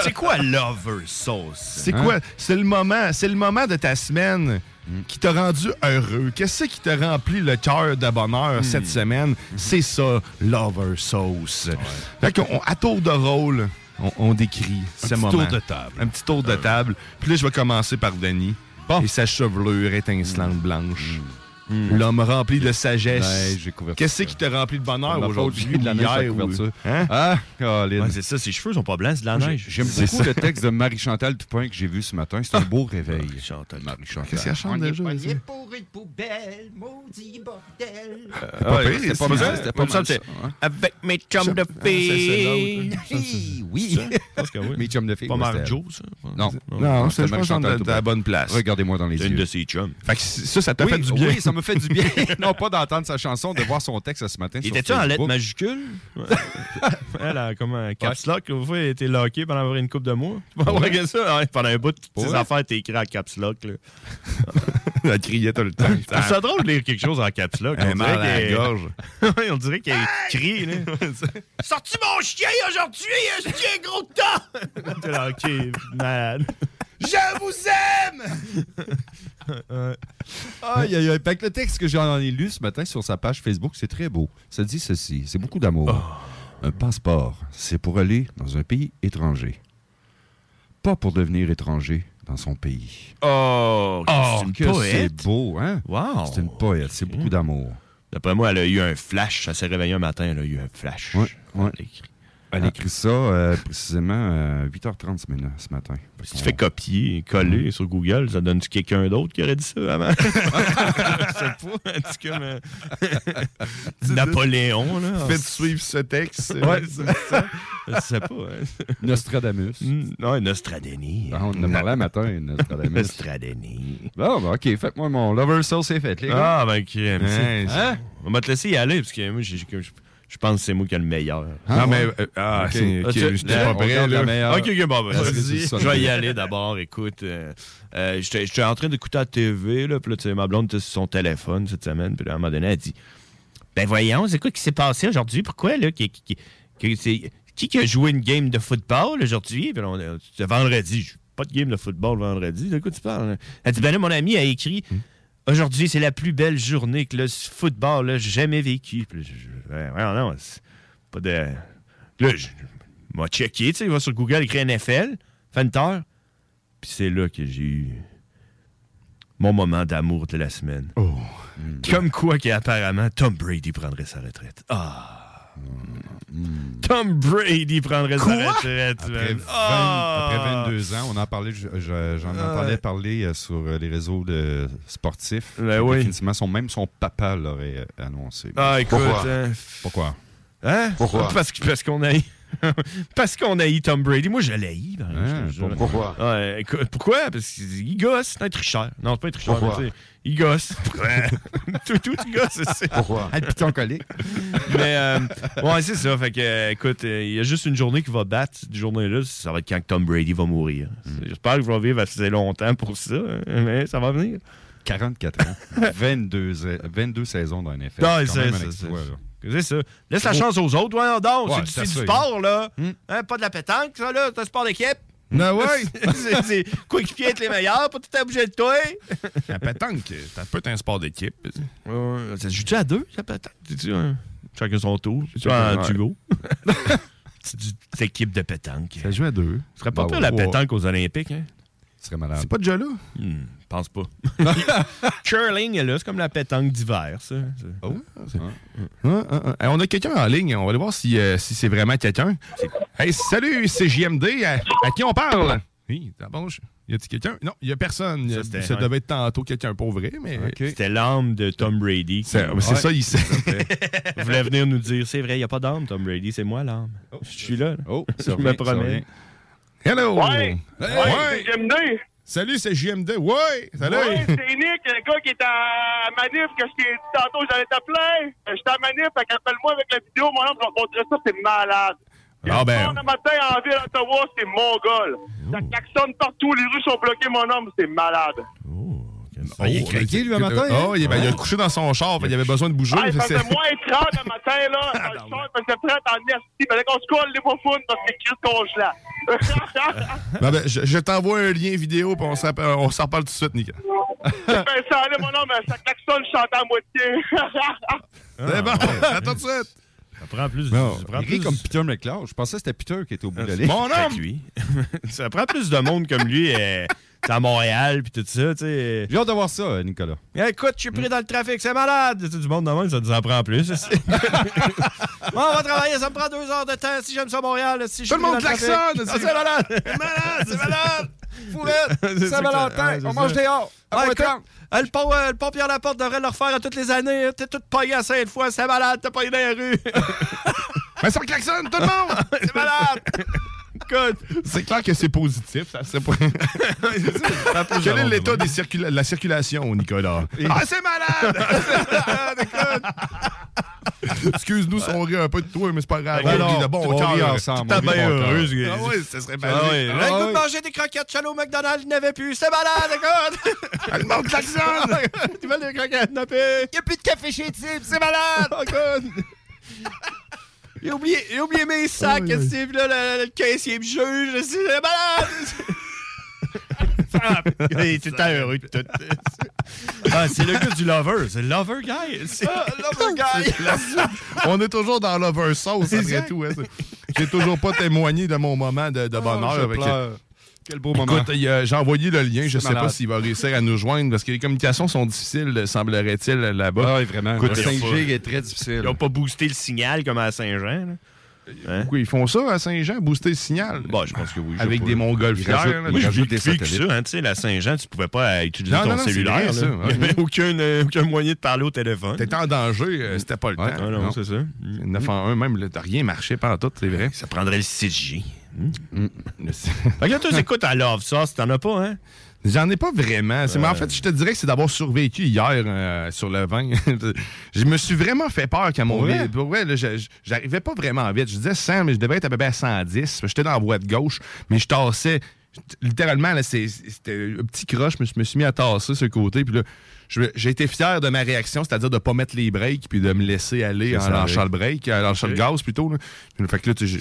C'est quoi lover sauce? C'est quoi? C'est le moment, c'est le moment de ta semaine qui t'a rendu heureux? Qu'est-ce qui t'a rempli le cœur de bonheur cette semaine? C'est ça, Lover Sauce. Fait qu'on, à tour de rôle, on, on décrit ce petit moment. tour de table. Un petit tour de table. Puis là, je vais commencer par Denis. Et sa chevelure étincelante blanche. L'homme rempli de sagesse. Ouais, Qu'est-ce qui t'a rempli de bonheur aujourd'hui? de la neige ou-. Hein? Ah, Colin. Ouais, c'est ça, ses cheveux sont pas blancs, c'est de la neige. J'aime C'est beaucoup ça. le texte de Marie-Chantal Dupin que j'ai vu ce matin. C'est un beau réveil. Chantal. Marie-Chantal. Qu'est-ce qu'elle chante On est déjà, poigné ça? pour rien. poubelles, maudit bordel. Ah, ouais, c'était pas mal, c'était pas mal, ça. Avec mes chums de filles. Oui. Que. Mes chums de filles. Pas Marjo, c'était- ça? Non. Non, c'est- c'était je pense Marie-Chantal est à Toupin. la bonne place. Regardez-moi dans les C'est yeux. une de ses chums. Fait que ça, ça t'a fait du bien. M'a fait du bien. non, pas d'entendre sa chanson, de voir son texte ce matin. Il était-tu en lettres majuscules? Elle a comme un caps lock. Une fois, elle été lockée pendant avoir une coupe de mois. Tu vas voir que ça? Ouais, pendant un bout, toutes tes Ouais. affaires étaient écrites en caps lock. Là. Elle criait tout le temps. Je trouve ça drôle de lire quelque chose en caps lock. Un On mal à dirait la qu'elle- gorge. On dirait qu'elle crie. Là. Sorti mon chien aujourd'hui, un chien gros de temps! T'es ok, malade. Je vous aime! Ouais. Aïe, aïe, aïe. Fait que le texte que j'en ai lu ce matin sur sa page Facebook, c'est très beau. Ça dit ceci. C'est beaucoup d'amour. Un passeport, c'est pour aller dans un pays étranger. Pas pour devenir étranger dans son pays. Oh, Oh, c'est une que poète. c'est beau, hein? Wow. C'est une poète. C'est beaucoup d'amour. D'après moi, elle a eu un flash. Elle s'est réveillée un matin, elle a eu un flash. Ouais, ouais. Elle a écrit. Elle a écrit ça euh, précisément à 8h30 ce matin- ce matin. Si tu fais copier et coller sur Google, ça donne-tu quelqu'un d'autre qui aurait dit ça avant? Je sais pas. C'est comme euh, Napoléon, là. Faites suivre ce texte? Ouais, c'est ça. Je sais pas. hein. Nostradamus. Mm, Non, Nostradeni. Ah, on en a parlé un matin, Nostradamus. Nostradeni. Bon, ben, OK, faites-moi mon Lover Soul, c'est fait, les gars. Ah, ben, ok. merci. Hein? Hein? On va te laisser y aller, parce que moi, j'ai- j'ai- je je pense que c'est moi qui ai le meilleur. Ah, mais. euh, ah, Ok. c'est. ok, tu- J'étais là, pas prêt, là? Ok, ok, bon, ben. Je vais y aller d'abord. Écoute, euh, euh, j'étais en train d'écouter la TV, là, puis là, tu sais, ma blonde était sur son téléphone cette semaine, puis là, à un moment donné, elle dit Ben voyons, c'est quoi qui s'est passé aujourd'hui? Pourquoi, là qui, qui, qui- c'est- qui qui a joué une game de football aujourd'hui Puis là, C'était vendredi. Pas de game de football vendredi. De quoi tu parles? Elle dit Ben là, mon ami a écrit Aujourd'hui, c'est la plus belle journée que le football a jamais vécu. Puis là, je- je- ouais, ouais, non, c'est pas de. Là, je m'a checké, tu sais, il va sur Google, écrit NFL, Fenter. Puis c'est là que j'ai eu mon moment d'amour de la semaine. Comme quoi qu'apparemment Tom Brady prendrait sa retraite. Ah! Tom Brady prendrait sa retraite. Après, man. 20 Ah! après 22 ans, on en parlait, je- je- j'en Ah. entendais parler euh, sur euh, les réseaux de sportifs. Ben oui. Définitivement, son, même son papa l'aurait euh, annoncé. Ah, écoute. Pourquoi? hein, Pourquoi? Hein? Pourquoi? Parce, que- parce qu'on a Parce qu'on a Tom Brady. Moi, je l'ai Hein, eu. pourquoi? Ouais, pourquoi? Parce qu'il gosse. C'est un tricheur. Non, c'est pas un tricheur. Pourquoi? mais Il gosse. tout, tout, il gosse. Pourquoi? Ah, le piton collé. Mais, euh, ouais, c'est ça. Fait que, euh, écoute, euh, il y a juste une journée qui va battre. Cette journée-là, ça va être quand Tom Brady va mourir. Hmm. J'espère que je vais vivre assez longtemps pour ça, hein, mais ça va venir. 44 ans. 22, euh, 22 saisons dans NFL. Ah, C'est c'est ça. Laisse la chance aux autres. Ouais, c'est du- sport, là. Hmm. Hein, pas de la pétanque, ça, là. C'est un sport d'équipe. Ah ouais? c'est c'est coéquipier être les meilleurs, pas tout à bouger de toi. La pétanque, ça peut être un sport d'équipe. Ouais, ça se joue-tu à deux, la pétanque? C'est-tu un- Chacun son tour. C'est Chacun- un duo? C'est du- équipe de pétanque. Ça joue à deux. Ce serait pas Bah pire ouais. la pétanque aux Olympiques, hein? Ce serait malade. C'est pas déjà là? Hmm, pense pas. Curling, là, c'est comme la pétanque d'hiver, ça. Oh. Ah, ah, ah. Hey, on a quelqu'un en ligne. On va aller voir si, euh, si c'est vraiment quelqu'un. Hey, salut, c'est JMD. À, à qui on parle? Oui, d'abord, je- y a-t-il quelqu'un? Non, il y a personne. Ça, devait être tantôt quelqu'un pour vrai, mais. C'était l'âme de Tom Brady. C'est ça, il sait. Il voulait venir nous dire, c'est vrai, il n'y a pas d'âme, Tom Brady, c'est moi l'âme. Je suis là. là. Oh, je me promets. Hello! Ouais. Hey, Ouais, c'est JMD. Salut, c'est JMD. Ouais! Salut! Ouais, c'est Nick, le gars qui est à Manif, que je t'ai dit tantôt, j'allais t'appeler. Euh, J'étais à Manif, fait qu'appelle-moi avec la vidéo, mon homme, te montrer ça, c'est malade. Ah ben. Le matin en ville d'Ottawa, c'est mongol. Ça klaxonne partout, les rues sont bloquées, mon homme, c'est malade. Ah, il est craqué, lui, un matin, hein? Oh, il, ben, il a couché dans son char, il avait besoin de bouger. Ah, il fait, faisait c'est- moins 30 le matin, là. Dans le char, il faisait prêt en esti. Il fallait qu'on se colle les fous parce que Chris congelant. Ben, ben, je, je t'envoie un lien vidéo, puis on s'en reparle tout de suite, Nick. ben, ça allait, mon homme, ça klaxonne, je chantais à moitié. C'est bon, attends tout de suite. Ça prend plus Non, ça prend il rit plus- comme Peter McLeod. Je pensais que c'était Peter qui était au bout de la mon homme! lui. ça prend plus de monde comme lui euh, à Montréal puis tout ça, tu sais. J'ai hâte de voir ça, euh, Nicolas. Eh, Écoute, je suis pris dans le trafic, c'est malade! C'est du monde de même, ça nous en prend plus. bon, on va travailler, ça me prend deux heures de temps si j'aime ça Montréal. Si je Tout le monde klaxonne! Ah, c'est malade! C'est malade! C'est malade! Que- Saint-Valentin, c'est on mange dehors. à Ah, moins écoute, 30. ah, le pont, euh, le pont Pierre Laporte devrait le refaire à toutes les années. hein. T'es tout payé à cinq fois, c'est malade, t'as payé dans la rue. Mais ça klaxonne, tout le monde! c'est malade! C'est clair que c'est positif, ça serait pas... Quel est l'état des circula- de la circulation, Nicolas? Ah, c'est malade! Excuse-nous si on rit un peu de toi, mais c'est pas grave. Ben on rit de bon on cœur. rit ensemble, on rit bien de bon heureuse. cœur. Ah oui, ça serait Ah magique. ouais, Ah ouais. de manger des croquettes chalot McDonald's, il n'avait plus. C'est malade, écoute! Le monde klaxonne! Tu veux des croquettes, nappé? Il a plus de café chez Type, c'est malade! J'ai oublié, mes sacs, aïe. Steve, là, le, le caissier me juge, c'est malade! Ah, Il heureux de tout. Ah, c'est le gars du lover, c'est le lover guy. C'est lover guy. On est toujours dans Lover Sauce, après tout. hein. J'ai toujours pas témoigné de mon moment de, de bonheur. je avec-. Quel beau moment. Écoute, j'ai envoyé le lien. Je C'est sais pas s'il va réussir à nous joindre parce que les communications sont difficiles, semblerait-il, là-bas. Ah oui, vraiment. Écoute, Le ils ont 5G pas- est très difficile. Ils n'ont pas boosté le signal comme à Saint-Jean. là. Hein? Pourquoi ils font ça à Saint-Jean, booster le signal? Bon, je pense que oui. je Avec des montgolfières. Moi, je des que ça. Hein, tu sais, la Saint-Jean, tu pouvais pas euh, utiliser Non, ton non, non, c'est cellulaire. vrai, là. ça, Il n'y avait aucun, euh, aucun moyen de parler au téléphone. T'étais en danger, euh, c'était pas le temps. Ah non, c'est ça. 9 en 1, même, t'as rien marché pendant tout, c'est vrai. Ça prendrait le 6G. Mm. Fait que toi, t'écoutes à Love Sauce, t'en as pas, hein? J'en ai pas vraiment. C'est- mais en Ouais. fait, je te dirais que c'est d'avoir survécu hier euh, sur le vin. je me suis vraiment fait peur qu'à mon. Pour vrai, là, je- je- j'arrivais pas vraiment vite. Je disais 100, mais je devais être à peu près à 110. J'étais dans la voie de gauche, mais je tassais. Littéralement, là, c'est- c'était un petit croche. Je me suis- mis à tasser le côté. Puis là, j'ai été fier de ma réaction, c'est-à-dire de pas mettre les breaks puis de me laisser aller en lâchant le break, en lâchant le gaz plutôt. Là. Fait que là,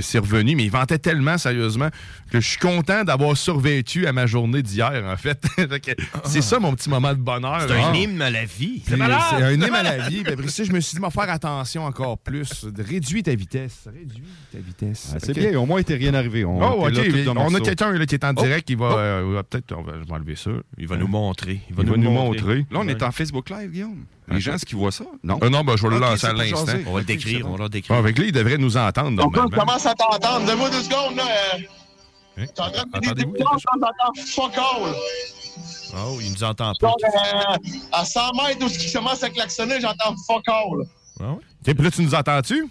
c'est revenu, mais il ventait tellement sérieusement que je suis content d'avoir survécu à ma journée d'hier, en fait. C'est ça mon petit moment de bonheur. C'est un Ah. hymne à la vie. C'est un hymne à la vie. Puis après ça, je me suis dit, m'en faire attention encore plus. De réduire ta vitesse. Réduis ta vitesse. Ah, c'est bien, au moins, il t'est rien arrivé. On, Oh, t'es ok. là tout d'un On a quelqu'un qui est en Oh, direct qui va. oh. euh, va Peut-être, je vais enlever ça. Il va nous montrer. Il va, nous montrer. Là, on est en Facebook Live, Guillaume. Les gens, est-ce qu'ils voient ça? Non. Ah non, ben, je vais le lancer à l'instant. On va le décrire, on va le décrire. Ah, avec lui, il devrait nous entendre normalement. commence à t'entendre. Donne-moi deux secondes, là. euh, Hein? T'es en train de me dire Entendez-vous des choses, j'entends fuck all. Oh, il nous entend pas. Donc, euh, à 100 mètres où ce qui commence à klaxonner, j'entends fuck all. Ah Ok, puis là, tu nous entends-tu?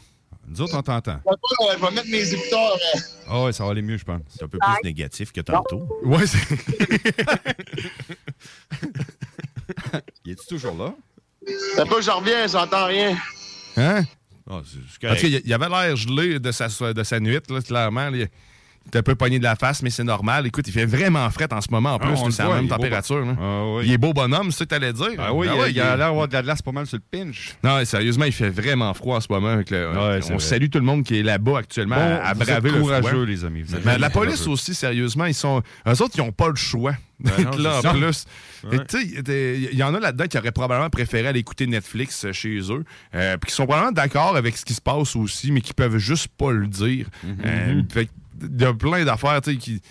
Nous autres, on t'entend. Euh, Je vais mettre mes écouteurs. euh, Ah ouais, ça va aller mieux, je pense. C'est un peu plus négatif que tantôt. Ouais, c'est. Il est toujours là? C'est pas que je reviens, j'entends rien. Hein? Parce qu'il y avait l'air gelé de sa, de sa nuit, là, clairement. Il était un peu pogné de la face, mais c'est normal. Écoute, il fait vraiment fret en ce moment en plus. Ah, on là, le c'est la même beau température. là. Ah oui. Il est beau bonhomme, c'est ça que t'allais dire? Ah oui, Ah il a- ouais, il a l'air d'avoir de la glace pas mal sur le pinch. Non, sérieusement, il fait vraiment froid en ce moment. avec le- Ouais, c'est on salue tout le monde qui est là-bas actuellement Bon, à, à vous êtes braver le froid. courageux, les amis. Vous êtes Mais la police aussi, sérieusement, ils sont. Eux autres, ils n'ont pas le choix Ben non, là en plus. Ouais. T'es- il y en a là-dedans qui auraient probablement préféré aller écouter Netflix euh, chez eux, euh, puis qui sont probablement d'accord avec ce qui se passe aussi, mais qui peuvent juste pas le dire. Euh, fait que il y a plein d'affaires, tu sais, qui.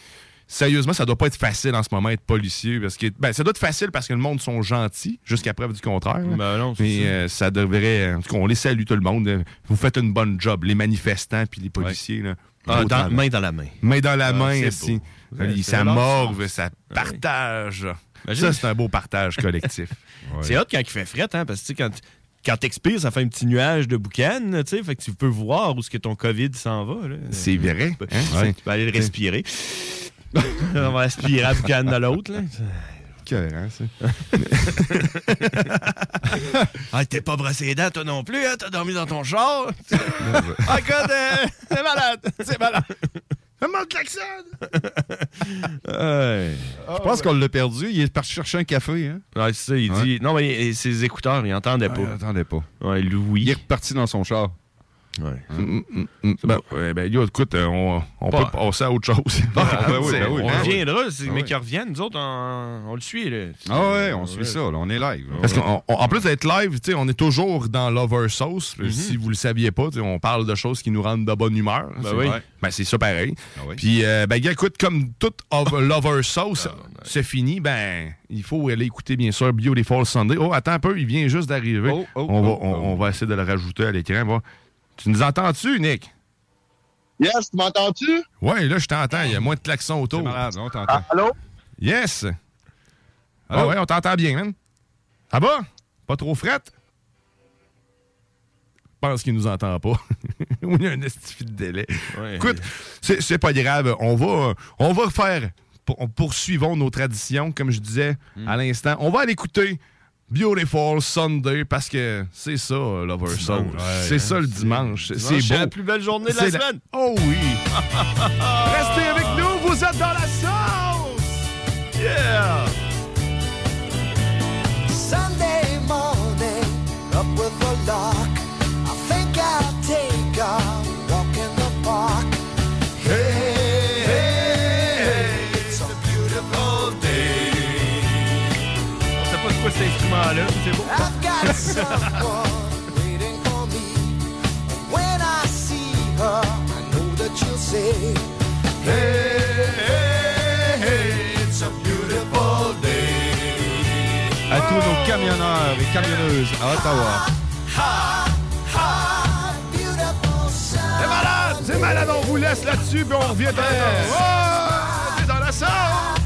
Sérieusement, ça doit pas être facile en ce moment être policier parce que ben, ça doit être facile parce que le monde sont gentils jusqu'à preuve du contraire. Ben non, Mais ça. euh, ça devrait. En tout cas, on les salue tout le monde. Euh, Vous faites une bonne job, les manifestants puis les policiers. Là. Ah, dans- main dans la main. Main dans la Ah, main, aussi. Ouais, ça morve, ça partage. Imagine- Ça, c'est un beau partage collectif. C'est hot quand il fait fret, hein, parce que tu sais, quand, quand t'expires, ça fait un petit nuage de boucan, tu sais, fait que tu peux voir où ce que ton COVID s'en va. C'est vrai. Tu peux, hein? ouais, tu peux aller le respirer. On va aspirer à boucan de l'autre. hein. Ah, t'es pas brossé les dents, toi non plus, hein? T'as dormi dans ton char? ah, euh, c'est malade! C'est malade! Comment klaxon? Ouais. Je pense qu'on l'a perdu. Il est parti chercher un café. Hein? Ouais, c'est ça, il Ouais. dit. Non, mais ses écouteurs, il entendait pas. Il entendait pas. Ouais, Louis. Il est reparti dans son char. Ouais. Mm, mm, mm. Ben, ouais, ben, yo, écoute, euh, on, on Pas- peut passer à autre chose. Ah, ben oui, c'est- ben oui, on ben oui. reviendra, c'est- Ah mais qu'ils reviennent, nous autres, on, on le suit. Là. Ah ouais, on suit ça. là, on est live. Parce Ouais. en plus d'être live, tu sais, on est toujours dans Lover Sauce. Mhm. Si vous le saviez pas, tu sais, on parle de choses qui nous rendent de bonne humeur. Ben C'est oui. Ben, c'est ça pareil. Ah oui. Puis, euh, ben, gars, écoute, comme tout of- Lover Sauce c'est fini, ben, il faut aller écouter, bien sûr, Beautiful Sunday. Oh, attends un peu, il vient juste d'arriver. Oh, oh, on, va, oh, on, oh. on va essayer de le rajouter à l'écran. va. Tu nous entends-tu, Nick? Yes, tu m'entends-tu? Ouais, là, je t'entends. Il y a moins de klaxons autour. malade, on t'entend. allô? Yes. Ah ouais, on t'entend bien, man. Ça va? Pas trop frette? Je pense qu'il nous entend pas. Il y a un estifi de délai. Écoute, c'est c'est pas grave. On va, on va faire. pour- Poursuivons nos traditions, comme je disais Hmm. à l'instant. On va aller écouter Beautiful Sunday parce que c'est ça, Lover Soul. Ouais, c'est hein, ça le dimanche. C'est beau. c'est la plus belle journée de la semaine. Oh oui! Restez avec nous, vous êtes dans la sauce! Yeah! Sunday morning, up with a lark. Beautiful day. À tous nos camionneurs et camionneuses à Ottawa. C'est malade! C'est malade, on vous laisse là-dessus, puis on revient dans Oh, dans la sauce!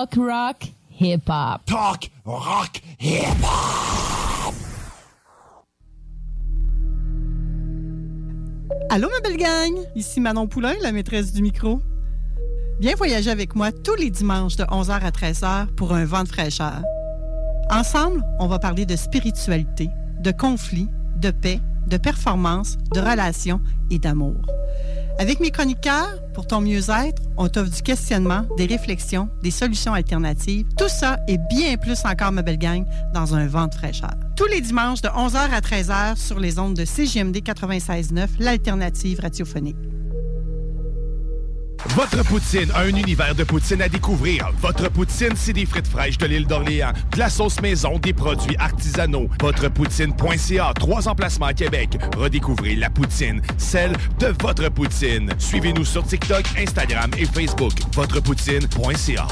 Talk rock, hip hop. Talk rock, hip hop. Allô, ma belle gang! Ici Manon Poulain, la maîtresse du micro. Viens voyager avec moi tous les dimanches de 11h à 13h pour un vent de fraîcheur. Ensemble, on va parler de spiritualité, de conflits, de paix, de performance, de relations et d'amour. Avec mes chroniqueurs, pour ton mieux-être, on t'offre du questionnement, des réflexions, des solutions alternatives. Tout ça et bien plus encore, ma belle gang, dans un vent de fraîcheur. Tous les dimanches de 11h à 13h sur les ondes de CGMD 96.9, l'alternative radiophonique. Votre poutine, un univers de poutine à découvrir. Votre poutine, c'est des frites fraîches de l'île d'Orléans, de la sauce maison, des produits artisanaux. Votrepoutine.ca, trois emplacements à Québec. Redécouvrez la poutine, celle de votre poutine. Suivez-nous sur TikTok, Instagram et Facebook. Votrepoutine.ca.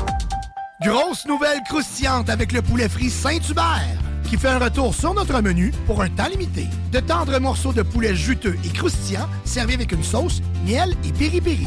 Grosse nouvelle croustillante avec le poulet frit Saint-Hubert qui fait un retour sur notre menu pour un temps limité. De tendres morceaux de poulet juteux et croustillants servis avec une sauce, miel et piri-piri.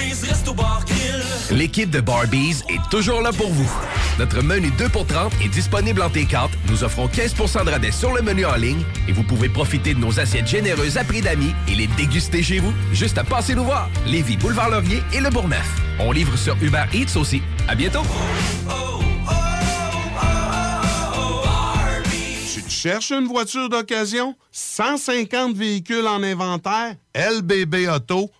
Barbies, Resto Bar Grill. L'équipe de Barbies est toujours là pour vous. Notre menu 2 pour 30 est disponible en T4. Nous offrons 15% de rabais sur le menu en ligne et vous pouvez profiter de nos assiettes généreuses à prix d'amis et les déguster chez vous. Juste à passer nous voir. Lévis, Boulevard Laurier et Le Bourgneuf. On livre sur Uber Eats aussi. À bientôt. Tu cherches une voiture d'occasion? 150 véhicules en inventaire? lbbauto.com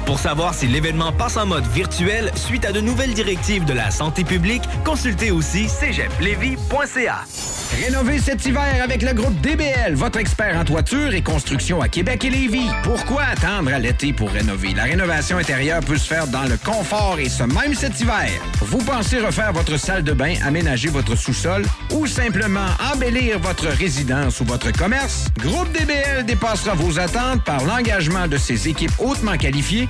Pour savoir si l'événement passe en mode virtuel suite à de nouvelles directives de la santé publique, consultez aussi cégeplevy.ca. Rénovez cet hiver avec le groupe DBL, votre expert en toiture et construction à Québec et Lévis. Pourquoi attendre à l'été pour rénover? La rénovation intérieure peut se faire dans le confort et ce même cet hiver. Vous pensez refaire votre salle de bain, aménager votre sous-sol ou simplement embellir votre résidence ou votre commerce? Groupe DBL dépassera vos attentes par l'engagement de ses équipes hautement qualifiées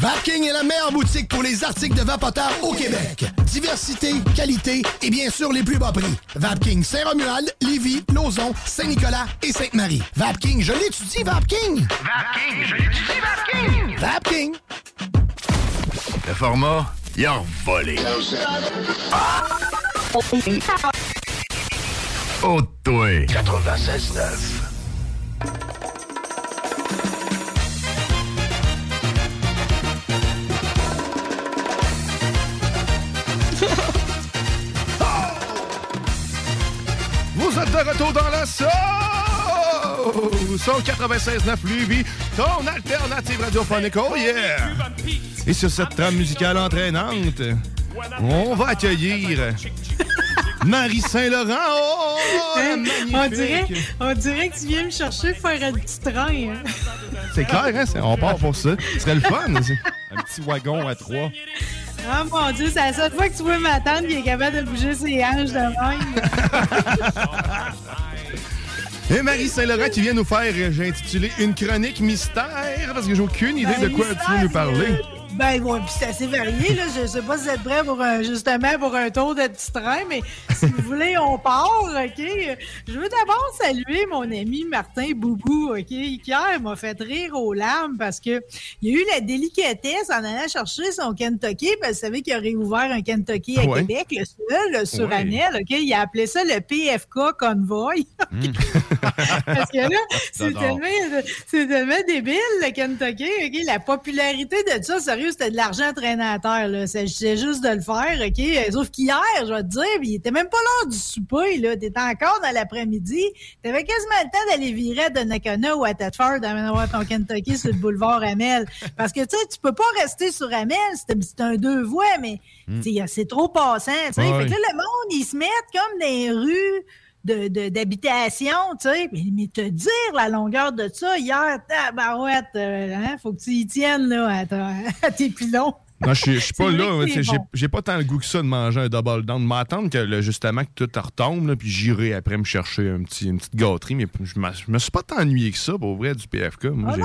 Vapking est la meilleure boutique pour les articles de vapoteurs au Québec. Diversité, qualité et bien sûr les plus bas prix. Vapking Saint-Romuald, Lévis, Lauson, Saint-Nicolas et Sainte-Marie. Vapking, je l'étudie, Vapking! Vapking, je l'étudie, Vapking! Vapking! Le format, il a volé. Oh, toi. 96.9. Vous êtes de retour dans la! Son 96.9 Lévis, ton alternative radiophonique, oh yeah! Et sur cette trame musicale entraînante, on va accueillir Marie Saint-Laurent. Oh, la on, dirait, on dirait que tu viens me chercher pour faire un petit train. hein. C'est clair, hein? On part pour ça. Ce serait le fun. aussi. Un petit wagon à trois. Ah mon dieu, c'est la seule fois que tu vois ma tante qui est capable de bouger ses hanches de même. Et Marie Saint-Laurent qui vient nous faire, euh, j'ai intitulé Une chronique mystère, parce que j'ai aucune idée de Ben, quoi tu veux nous parler. Ben, puis c'est assez varié, là. Je sais pas si vous êtes prêts pour un, justement pour un tour de petit train, mais si vous voulez, on part, OK? Je veux d'abord saluer mon ami Martin Boubou, OK? Hier m'a fait rire aux larmes parce que il a eu la délicatesse en allant chercher son Kentucky, parce que vous savez qu'il a réouvert un Kentucky à Ouais. Québec, le seul, sur Ouais. OK? Il a appelé ça le PFK Convoy. Parce que là, c'est tellement, tellement débile, le Kentucky. ok? La popularité de ça, sérieux, c'était de l'argent traîné à terre. Là. C'est juste de le faire. ok? Sauf qu'hier, je vais te dire, il était même pas l'heure du souper. là. T'étais encore dans l'après-midi. T'avais quasiment le temps d'aller virer à Donnacona ou à Thetford d'aller avoir ton Kentucky sur le boulevard Amel. Parce que tu sais, tu peux pas rester sur Amel. C'est un deux voies, mais Mm. sais, c'est trop passant. tu sais. Ouais, Fait que là, le monde, ils se mettent comme des rues de- de- d'habitation, tu sais. Mais, mais te dire la longueur de ça, hier, tabarouette, euh, hein, faut que tu y tiennes, là, à, tes pilons. Non, je suis- pas là. J'ai bon. pas tant le goût que ça de manger un double down. M'attendre que là, justement que tout retombe, là, puis j'irai après me chercher un petit, une petite gâterie. Mais je me, suis pas tant ennuyé que ça, pour vrai, du PFK. Moi, Ah j'ai-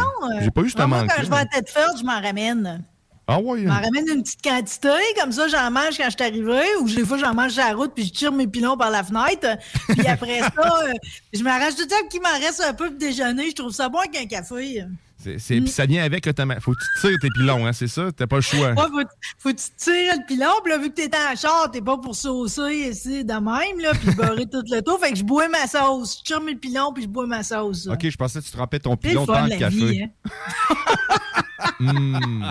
pas eu ce manque. quand je vais à Thetford, je m'en ramène. Ah ouais. Je m'en ramène une petite quantité, comme ça, j'en mange quand je suis arrivé, ou des fois, j'en mange sur la route, puis je tire mes pilons par la fenêtre. Puis après ça, euh, je m'arrache tout le temps qu'il m'en reste un peu pour déjeuner. Je trouve ça bon avec un café. C'est- Puis ça vient avec automatiquement. Faut que tu tires tes pilons, hein, c'est ça? T'as pas le choix. Ouais, faut, faut que tu tires le pilon, puis là, vu que t'es en char, t'es pas pour saucer ici de même, là, puis beurrer tout le tour. Fait que je bois ma sauce. Je tire mes pilons, puis je bois ma sauce. OK, je pensais que tu trempais ton C'est le pilon dans le café. vie, hein. Hmm.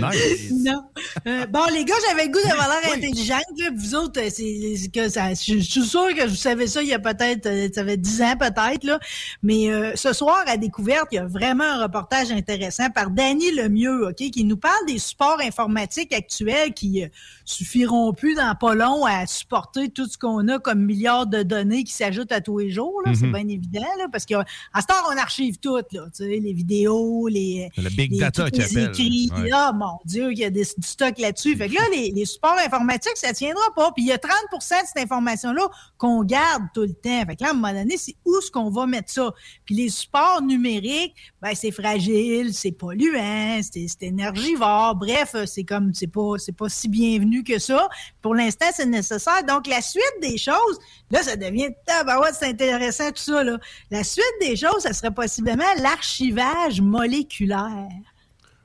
Non. Euh, bon, les gars, j'avais le goût d'avoir l'air intelligente. Là, vous autres, euh, c'est que ça. Je je suis sûr que vous savez ça il y a peut-être, euh, ça fait 10 ans peut-être, là. Mais euh, ce soir, à Découverte, il y a vraiment un reportage intéressant par Danny Lemieux, OK, qui nous parle des supports informatiques actuels qui euh, suffiront plus dans pas long à supporter tout ce qu'on a comme milliards de données qui s'ajoutent à tous les jours. là. C'est Mhm. bien évident, là, parce qu'à ce temps, on archive tout, là, tu sais, les vidéos, les, Le big les- data qui appelle. écrits. Ouais. Ah, mon Dieu, il y a des- du stock là-dessus. Fait que là, les, supports informatiques, ça tiendra pas. Puis il y a 30% de cette information-là qu'on garde tout le temps. Fait que là, à un moment donné, c'est où est-ce qu'on va mettre ça? Puis les supports numériques, ben, c'est fragile, c'est polluant, c'est énergivore. Bref, euh, c'est comme, c'est pas, c'est pas si bienvenu que ça. Pour l'instant, c'est nécessaire. Donc, la suite des choses, là, ça devient, ah, ben c'est intéressant tout ça, là. La suite des choses, ça serait possiblement l'archivage moléculaire.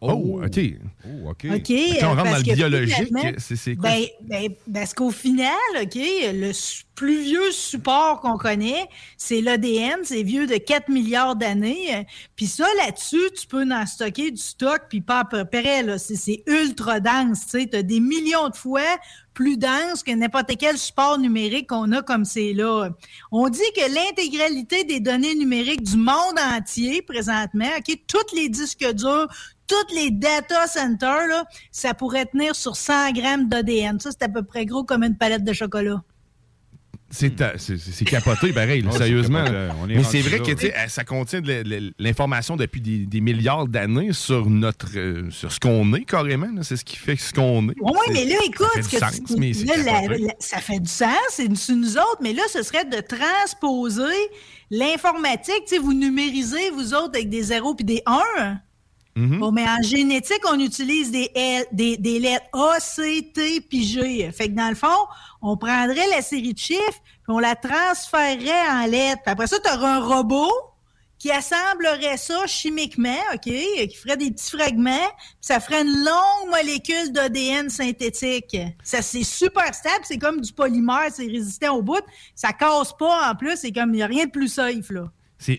Oh, OK. OK. OK. Quand on rentre euh, parce dans le que biologique, c'est quoi? Ben, ben, parce qu'au final, OK, le plus vieux support qu'on connaît, c'est l'ADN, c'est vieux de 4 milliards d'années. Puis ça, là-dessus, tu peux en stocker du stock, puis pas à peu près, là, c'est ultra dense, tu sais, tu as des millions de fois plus dense que n'importe quel support numérique qu'on a comme c'est là. On dit que l'intégralité des données numériques du monde entier présentement, OK, tous les disques durs, tous les data centers, là, ça pourrait tenir sur 100 grammes d'ADN. Ça, c'est à peu près gros comme une palette de chocolat. C'est ta- c'est- c'est- c'est capoté, pareil, sérieusement. capoté. là. On est Mais c'est vrai là. que ça contient de l'information depuis des, des milliards d'années sur notre euh, sur ce qu'on est carrément. là. C'est ce qui fait ce qu'on est. Oui, mais là, écoute, ça fait du sens, mais c'est là, la- capoté. la- ça fait du sens, c'est nous autres, mais là, ce serait de transposer l'informatique. Vous numérisez, vous autres, avec des zéros puis des 1. Mhm. Bon, mais en génétique, on utilise des, lettres A, C, T puis G. Fait que dans le fond, on prendrait la série de chiffres puis on la transférerait en lettres. Après ça, tu aurais un robot qui assemblerait ça chimiquement, OK, qui ferait des petits fragments, puis ça ferait une longue molécule d'ADN synthétique. Ça, c'est super stable, c'est comme du polymère, c'est résistant au bout, ça casse pas en plus, c'est comme, il n'y a rien de plus safe, là.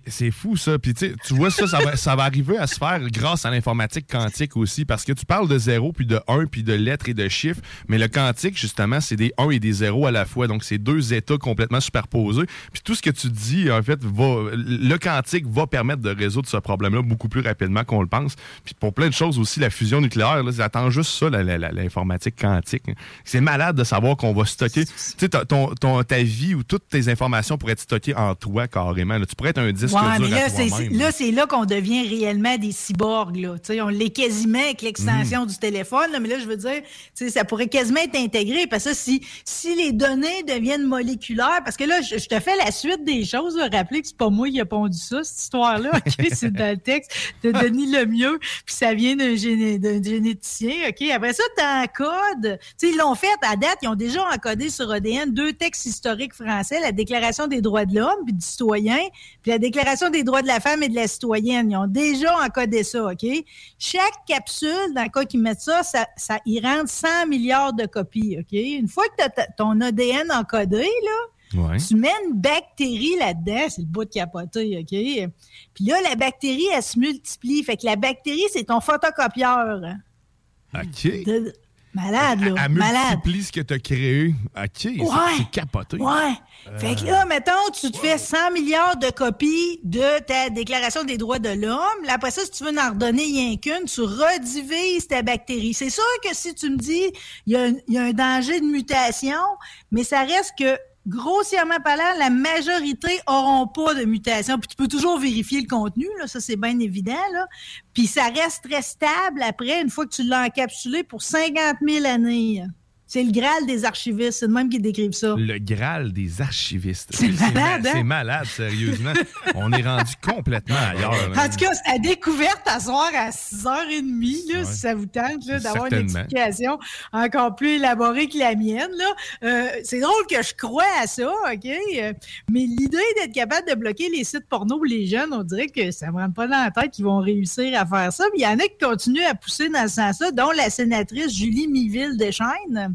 C'est fou, ça. Puis, tu vois, ça, ça va, ça va arriver à se faire grâce à l'informatique quantique aussi. Parce que tu parles de zéro, puis de 1, puis de lettres et de chiffres. Mais le quantique, justement, c'est des 1 et des 0 à la fois. Donc, c'est deux états complètement superposés. Puis, tout ce que tu dis, en fait, va, le quantique va permettre de résoudre ce problème-là beaucoup plus rapidement qu'on le pense. Puis, pour plein de choses aussi, la fusion nucléaire, là, ça attend juste ça, l'informatique quantique. C'est malade de savoir qu'on va stocker. Tu sais, ton, ton- ta vie ou toutes tes informations pourraient être stockées en toi carrément. là. Tu pourrais être un disque Ouais, dur là, c'est, là, c'est là qu'on devient réellement des cyborgs. Là. On l'est quasiment avec l'extension du téléphone, là, mais là, je veux dire, ça pourrait quasiment être intégré. Parce que si, si les données deviennent moléculaires, parce que là, je, je te fais la suite des choses. là. Rappelez que c'est pas moi qui ai pondu ça, cette histoire-là. C'est dans le texte de Denis Lemieux, puis ça vient d'un, géné- d'un généticien. OK? Après ça, tu encodes. Ils l'ont fait à date, ils ont déjà encodé sur ADN deux textes historiques français, la Déclaration des droits de l'homme puis du citoyen, puis la Déclaration des droits de la femme et de la citoyenne. Ils ont déjà encodé ça, OK? Chaque capsule, dans le cas qu'ils mettent ça, ça, ça y rentre 100 milliards de copies, OK? Une fois que tu as ton ADN encodé, là, Ouais. tu mets une bactérie là-dedans, c'est le bout de capoter, OK? Puis là, la bactérie, elle se multiplie. Fait que la bactérie, c'est ton photocopieur. OK. De- Malade, là. Elle multiplie ce que tu as créé. OK. c'est- Ouais. C'est capoté. Ouais. Fait que là, mettons, tu te fais 100 milliards de copies de ta Déclaration des droits de l'homme. Après ça, si tu veux en redonner rien qu'une, tu redivises ta bactérie. C'est sûr que si tu me dis, il y, y a un danger de mutation, mais ça reste que, grossièrement parlant, la majorité auront pas de mutation. Puis tu peux toujours vérifier le contenu, là, ça c'est bien évident. Puis ça reste très stable après, une fois que tu l'as encapsulé pour 50 000 années. C'est le Graal des archivistes, c'est le même qui décrivent ça. Le Graal des archivistes. C'est malade, ma- hein? C'est malade, sérieusement. On est rendu complètement ailleurs. En tout cas, à découverte à soir à 6h30, là, si ça vous tente d'avoir une explication encore plus élaborée que la mienne. Euh, c'est drôle que je crois à ça, OK? Euh, mais l'idée d'être capable de bloquer les sites porno pour les jeunes, on dirait que ça ne me rentre pas dans la tête qu'ils vont réussir à faire ça. Mais il y en a qui continuent à pousser dans ce sens-là, dont la sénatrice Julie Miville-Deschaines.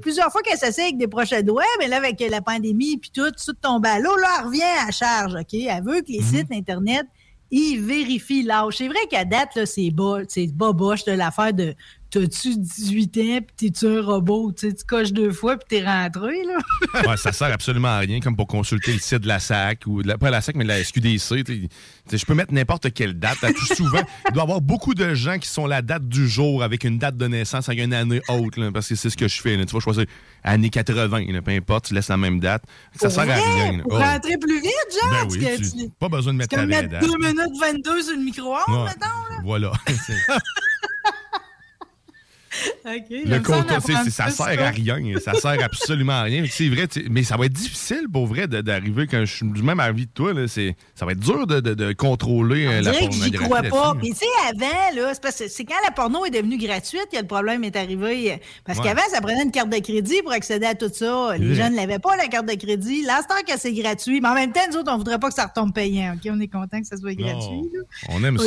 Plusieurs fois qu'elle s'essaie avec des projets de web, mais là, avec la pandémie puis tout, tout tombe à l'eau, là, elle revient à charge, OK? Elle veut que les sites Internet il vérifie l'âge. C'est vrai qu'à date, là, c'est bas, c'est boboche de l'affaire de T'as-tu 18 ans, puis t'es-tu un robot? Tu coches deux fois, puis t'es rentré, là. ouais, ça sert absolument à rien, comme pour consulter le site de la SAC, ou de la, pas la SAC, mais de la SQDC. Je peux mettre n'importe quelle date. Là, tout souvent, il doit y avoir beaucoup de gens qui sont la date du jour avec une date de naissance avec une année haute, là, parce que c'est ce que je fais. là. Tu vas choisir année 80, là, peu importe, tu laisses la même date. Ça sert à rien. Pour Oh. rentrer plus vite, genre? Ben oui, tu- pas besoin de mettre comme ta mettre date. 2 minutes 22 sur le micro-ondes, Ouais. Voilà. Le j'aime ça ça sert à rien. Ça sert absolument à rien. C'est vrai, mais ça va être difficile pour vrai d'arriver quand je suis du même avis de toi. Là, ça va être dur de, de- de contrôler euh, On la dirait que j'y pornographie. crois pas. Puis tu sais, avant, c'est parce que quand la porno est devenue gratuite que le problème est arrivé. Parce Ouais. qu'avant, ça prenait une carte de crédit pour accéder à tout ça. Les Ouais. jeunes n'avaient pas la carte de crédit. L'instant que c'est gratuit, mais en même temps, nous autres, on voudrait pas que ça retombe payant. OK, on est content que ça soit gratuit. là. On aime ça.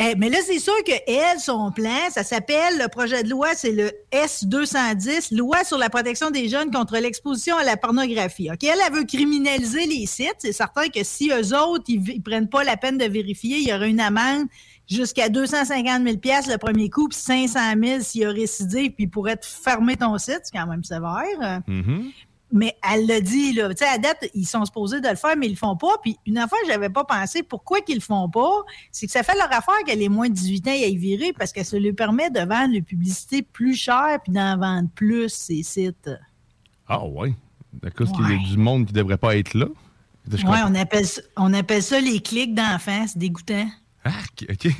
Eh, mais là, c'est sûr que elle, son plan, ça s'appelle, le projet de loi, c'est le S-210, Loi sur la protection des jeunes contre l'exposition à la pornographie. Elle, elle veut criminaliser les sites. C'est certain que si eux autres, ils, ils prennent pas la peine de vérifier, il y aura une amende jusqu'à 250 000 le premier coup, puis 500 000 s'il y a récidive, puis ils pourraient te fermer ton site. C'est quand même sévère. Mhm. Mais elle l'a dit, là. Tu sais, à date, ils sont supposés de le faire, mais ils le font pas. Puis une affaire, j'avais pas pensé, pourquoi qu'ils le font pas? C'est que ça fait leur affaire que les moins de 18 ans y aillent virer parce que ça leur permet de vendre une publicité plus chère puis d'en vendre plus, ces sites. Ah ouais. D'accord, parce qu'il y Ouais. a du monde qui devrait pas être là. Ouais, on appelle, ça, on appelle ça les clics d'enfants. C'est dégoûtant. OK, OK,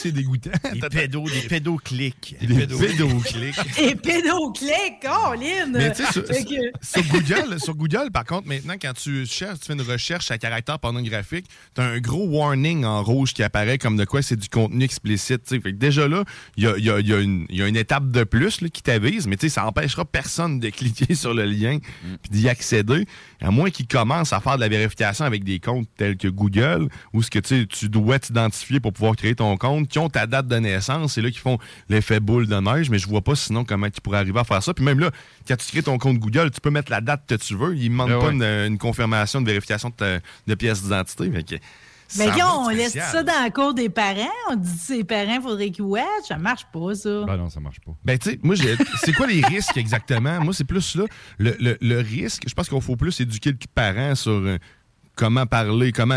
c'est dégoûtant. Des pédos, des pédoclics. Des pédoclics. Et pédoclics, Colin! Mais tu sais, sur, Fait que- sur Google, sur Google, par contre, maintenant, quand tu cherches, tu fais une recherche à caractère pornographique, tu as un gros warning en rouge qui apparaît comme de quoi c'est du contenu explicite. Fait que déjà là, il y a, il y a- il y a une- il y a une étape de plus là, qui t'avise, mais tu sais, ça empêchera personne de cliquer sur le lien puis d'y accéder, à moins qu'ils commencent à faire de la vérification avec des comptes tels que Google, où ce que tu sais, tu dois t'identifier pour pouvoir créer ton compte, qui ont ta date de naissance, c'est là qu'ils font l'effet boule de neige, mais je vois pas sinon comment tu pourrais arriver à faire ça. Puis même là, quand tu crées ton compte Google, tu peux mettre la date que tu veux, il ne demande Ah pas ouais. une, une confirmation de vérification de, ta- de pièce d'identité. Mais va on laisse ça dans la cour des parents, on dit que ses parents, faudrait qu'ils watch. Ça marche pas, ça. Ben non, ça marche pas. Ben, tu sais, moi, j'ai- c'est quoi les risques exactement? Moi, c'est plus là. Le, le- le risque, je pense qu'il faut plus éduquer le parent sur euh, comment parler, comment.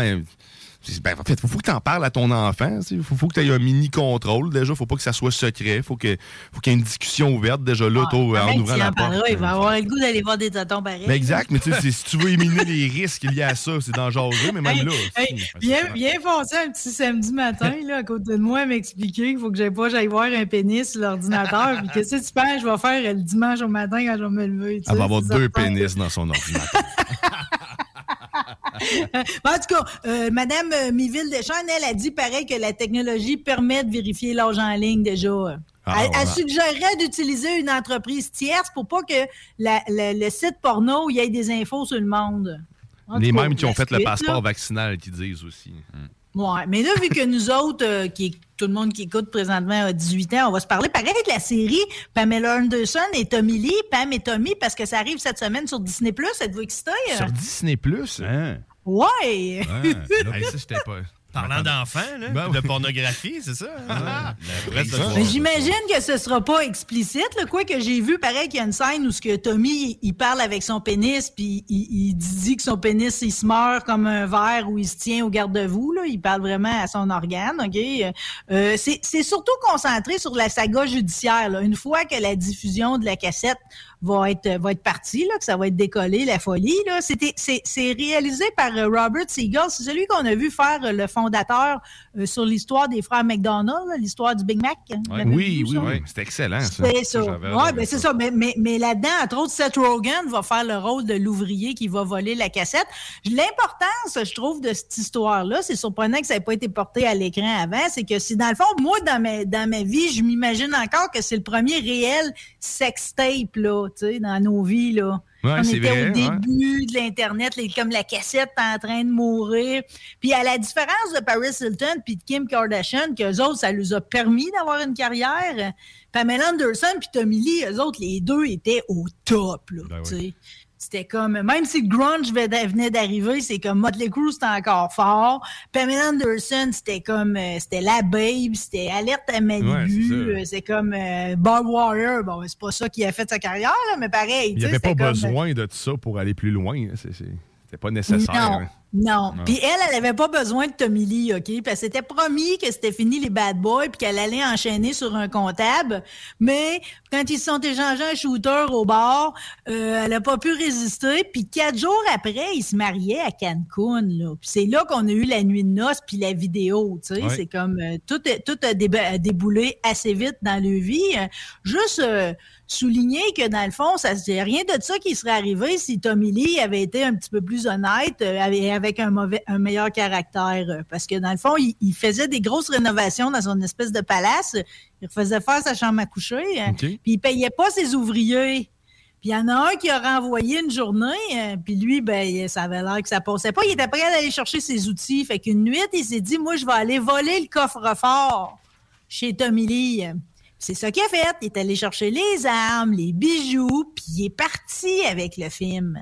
Ben, en fait, il faut, que tu en parles à ton enfant. Il faut, faut que tu aies un mini-contrôle. Déjà, faut pas que ça soit secret. faut que faut qu'il y ait une discussion ouverte déjà là, tôt, en ouvrant la en porte. parlera, il va avoir le goût d'aller voir des tontons pareils. Ben, exact, mais tu sais, si tu veux éliminer les risques liés à ça, c'est jaser, mais même Hey, là. hey, viens, viens foncer un petit samedi matin là, à côté de moi m'expliquer qu'il faut que j'aille pas j'aille voir un pénis sur l'ordinateur. Puis qu'est-ce que tu penses je vais faire le dimanche au matin quand je vais me lever? Elle va avoir deux pénis dans son ordinateur. en tout cas, euh, Madame euh, Miville Deschênes, elle a dit pareil que la technologie permet de vérifier l'âge en ligne déjà. Ah, elle, elle ouais. suggérerait d'utiliser une entreprise tierce pour pas que la- la- le site porno il y ait des infos sur le monde. En les mêmes qui ont fait le passeport là. vaccinal qui disent aussi. Ouais, mais là, vu que nous autres, euh, qui, tout le monde qui écoute présentement a 18 ans, on va se parler pareil de la série Pamela Anderson et Tommy Lee, Pam et Tommy, parce que ça arrive cette semaine sur Disney+. Êtes-vous excité? euh? Sur Disney Plus? Hein? Ouais! Hey, ça, j'étais pas. Parlant d'enfants, là, Ben de pornographie, c'est ça? hein? Mais soirée. j'imagine que ce sera pas explicite. Là. Quoi que j'ai vu, pareil qu'il y a une scène où ce que Tommy, il parle avec son pénis, puis il, il dit que son pénis, il se meurt comme un verre où il se tient au garde-vous. Là. Il parle vraiment à son organe. ok? Euh, c'est c'est surtout concentré sur la saga judiciaire. Là. Une fois que la diffusion de la cassette va être va être partie, là, que ça va être décollé, la folie. Là. C'était, c'est, c'est réalisé par euh, Robert Siegel. C'est celui qu'on a vu faire euh, le fondateur euh, sur l'histoire des frères McDonald, là, l'histoire du Big Mac. L'avez Oui, vu, oui, oui. C'était excellent, ça. C'est ça. adoré ben c'est ça. Mais, mais, mais là-dedans, entre autres, Seth Rogen va faire le rôle de l'ouvrier qui va voler la cassette. L'importance, je trouve, de cette histoire-là, c'est surprenant que ça n'ait pas été porté à l'écran avant, c'est que si, dans le fond, moi, dans ma, dans ma vie, je m'imagine encore que c'est le premier réel sextape, là, tu sais, dans nos vies, là. Ouais, On était vrai, au ouais. début de l'Internet, comme la cassette en train de mourir. Puis à la différence de Paris Hilton puis de Kim Kardashian, qu'eux autres, ça leur a permis d'avoir une carrière, Pamela Anderson puis Tommy Lee, eux autres, les deux étaient au top, là, Ben. C'était comme, même si le grunge venait d'arriver, c'est comme Motley Crue, c'était encore fort. Pamela Anderson, c'était comme, euh, c'était la babe, c'était Alerte à Malibu, Ouais, c'est comme euh, Bob Warrior. Bon, c'est pas ça qui a fait sa carrière, là, mais pareil. Il n'y avait pas comme- besoin de ça pour aller plus loin. hein. C'était pas nécessaire. Non, hein. Non. Puis elle, elle avait pas besoin de Tommy Lee, OK? Puis elle s'était promis que c'était fini les bad boys puis qu'elle allait enchaîner sur un comptable. Mais quand ils se sont échangés un shooter au bar, euh, elle a pas pu résister. Puis quatre jours après, ils se mariaient à Cancun, là. Puis c'est là qu'on a eu la nuit de noces puis la vidéo, tu sais. Ouais. C'est comme... euh, tout, tout a, déba- déboulé assez vite dans leur vie. Euh, juste... euh, souligner que dans le fond, ça c'est rien de ça qui serait arrivé si Tommy Lee avait été un petit peu plus honnête euh, avec- un mauvais, un meilleur caractère. euh, Parce que dans le fond, il, il faisait des grosses rénovations dans son espèce de palace. Il faisait faire sa chambre à coucher. euh, Puis il payait pas ses ouvriers. Puis il y en a un qui a renvoyé une journée, euh, puis lui, ben, ça avait l'air que ça passait pas. Il était prêt d'aller chercher ses outils. Fait qu'une nuit, il s'est dit, moi, je vais aller voler le coffre-fort chez Tommy Lee. C'est ça qu'il a fait. Il est allé chercher les armes, les bijoux, puis il est parti avec le film.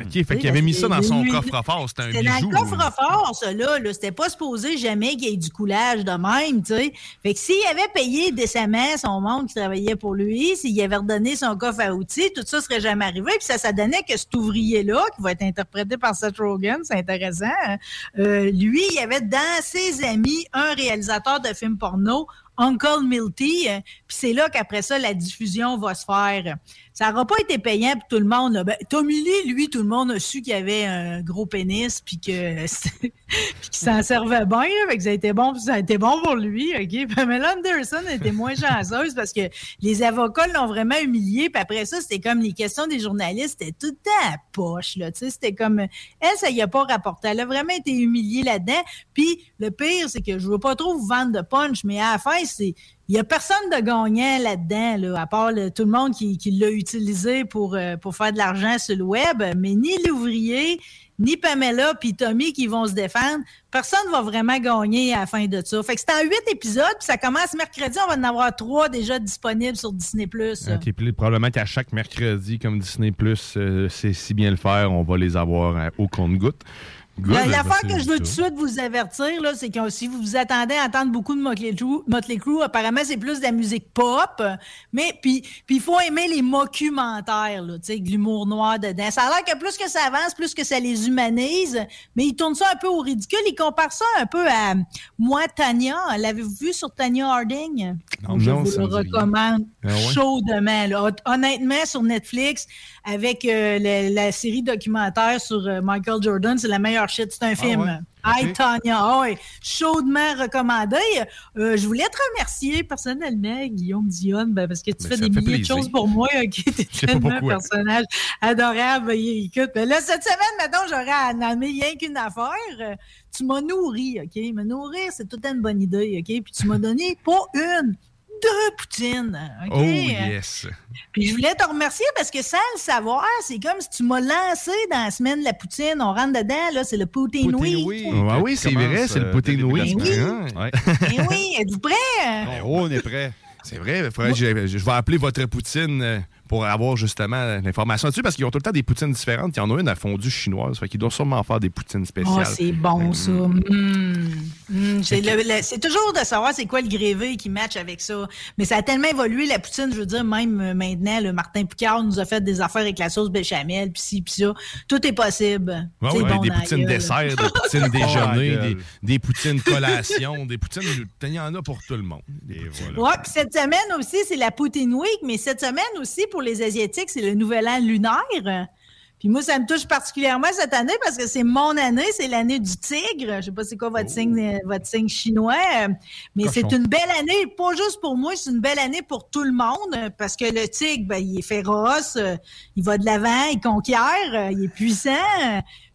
OK, fait qu'il avait mis ça dans son coffre-fort. C'était un C'était dans bijou. le coffre-fort, ça, là. là. C'était pas supposé jamais qu'il y ait du coulage de même, tu sais. Fait que s'il avait payé décemment son monde qui travaillait pour lui, s'il avait redonné son coffre à outils, tout ça serait jamais arrivé. Puis ça, ça donnait que cet ouvrier-là, qui va être interprété par Seth Rogen, c'est intéressant, hein, euh, lui, il y avait dans ses amis un réalisateur de films porno, Uncle Milty. euh, Puis c'est là qu'après ça, la diffusion va se faire. Ça n'aura pas été payant pour tout le monde. Ben, Tommy Lee, lui, tout le monde a su qu'il avait un gros pénis puis que qu'il s'en servait bien. là. Que ça a été bon, bon pour lui. OK? Pamela Anderson était moins chanceuse parce que les avocats l'ont vraiment humilié. Puis après ça, c'était comme les questions des journalistes, c'était tout le temps à poche. Tu sais, c'était comme elle, ça y a pas rapporté. Elle a vraiment été humiliée là-dedans. Puis le pire, c'est que je veux pas trop vous vendre de punch, mais à la fin, c'est il y a personne de gagnant là-dedans, là, à part tout le monde qui, l'a utilisé pour, euh, pour faire de l'argent sur le web, mais ni l'ouvrier, ni Pamela puis Tommy qui vont se défendre. Personne va vraiment gagner à la fin de ça. Fait que c'est en huit épisodes, puis ça commence mercredi. On va en avoir trois déjà disponibles sur Disney+. Probablement qu'à chaque mercredi, comme Disney c'est si bien le faire, on va les avoir hein, au compte-goutte. L'affaire que je veux tout de suite vous avertir, c'est que si vous vous attendez à entendre beaucoup de Motley Crue, Motley Crue, apparemment, c'est plus de la musique pop. Mais puis il faut aimer les mockumentaires, là, tu sais, avec de l'humour noir dedans. Ça a l'air que plus que ça avance, plus que ça les humanise. Mais ils tournent ça un peu au ridicule. Ils comparent ça un peu à moi, Tania. L'avez-vous vu sur Tania Harding? Non, je non, vous le recommande Ah chaudement. là. Hon- Honnêtement, sur Netflix, avec euh, la, la série documentaire sur euh, Michael Jordan, c'est la meilleure shit. C'est un film. ouais? Hi. Tanya. Ah ouais, chaudement recommandé. Euh, je voulais te remercier personnellement, Guillaume Dion, ben, parce que tu Ben, fais des milliers de choses pour moi. Ok, t'es sais pas tellement un personnage adorable. Ben, Écoute, ben là, cette semaine, maintenant, j'aurais à nommer rien qu'une affaire. Euh, Tu m'as nourri, OK? Me nourrir, c'est toute une bonne idée, OK? Puis tu m'as donné pas une, deux poutines, OK? Oh yes. Puis je voulais te remercier parce que sans le savoir, c'est comme si tu m'as lancé dans la semaine de la poutine. On rentre dedans, là, c'est le Poutine Week. Ah oui, c'est vrai, c'est le euh, Poutine Week. semaine. Hein? Eh oui, êtes-vous prêts? Oh, on est prêt. C'est vrai, il faudrait que je, je vais appeler votre poutine euh, pour avoir justement l'information là-dessus parce qu'ils ont tout le temps des poutines différentes. Il y en a une à fondue chinoise, fait qu'ils doivent sûrement faire des poutines spéciales. Oh, c'est bon, ça. Mm. Mm. C'est le- c'est toujours de savoir c'est quoi le grévé qui match avec ça. Mais ça a tellement évolué, la poutine, je veux dire, même euh, maintenant, le Martin Picard nous a fait des affaires avec la sauce béchamel, puis ci, puis ça. Tout est possible. Ouais, C'est ouais, bon des poutines dessert, des poutines Oh, déjeuner, des, des poutines collation, des poutines. Il y en a pour tout le monde. Ouais, cette semaine aussi, c'est la Poutine Week, mais cette semaine aussi, pour les Asiatiques, c'est le nouvel an lunaire. Puis moi, ça me touche particulièrement cette année parce que c'est mon année, c'est l'année du tigre. Je sais pas c'est quoi votre signe, euh, votre signe chinois, euh, mais c'est une belle année, pas juste pour moi, c'est une belle année pour tout le monde parce que le tigre, ben, il est féroce, euh, il va de l'avant, il conquiert, il est puissant,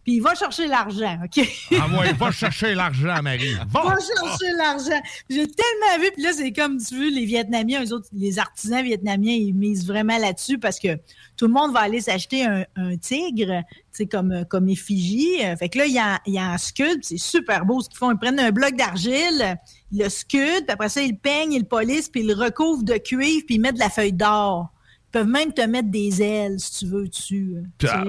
puis il va chercher l'argent, OK? Ah ouais, va chercher l'argent, Marie. Va! Va chercher l'argent. J'ai tellement vu, puis là, c'est comme tu veux, les Vietnamiens, eux autres, les artisans vietnamiens, ils misent vraiment là-dessus parce que tout le monde va aller s'acheter un, un tigre, tu sais, comme, euh, comme effigie. Euh, Fait que là, il y a, y a un sculpte, c'est super beau ce qu'ils font. Ils prennent un bloc d'argile, ils le sculptent, puis après ça, ils le peignent, ils le polissent, puis ils le recouvrent de cuivre, puis ils mettent de la feuille d'or. Peuvent même te mettre des ailes, si tu veux, dessus. Ah,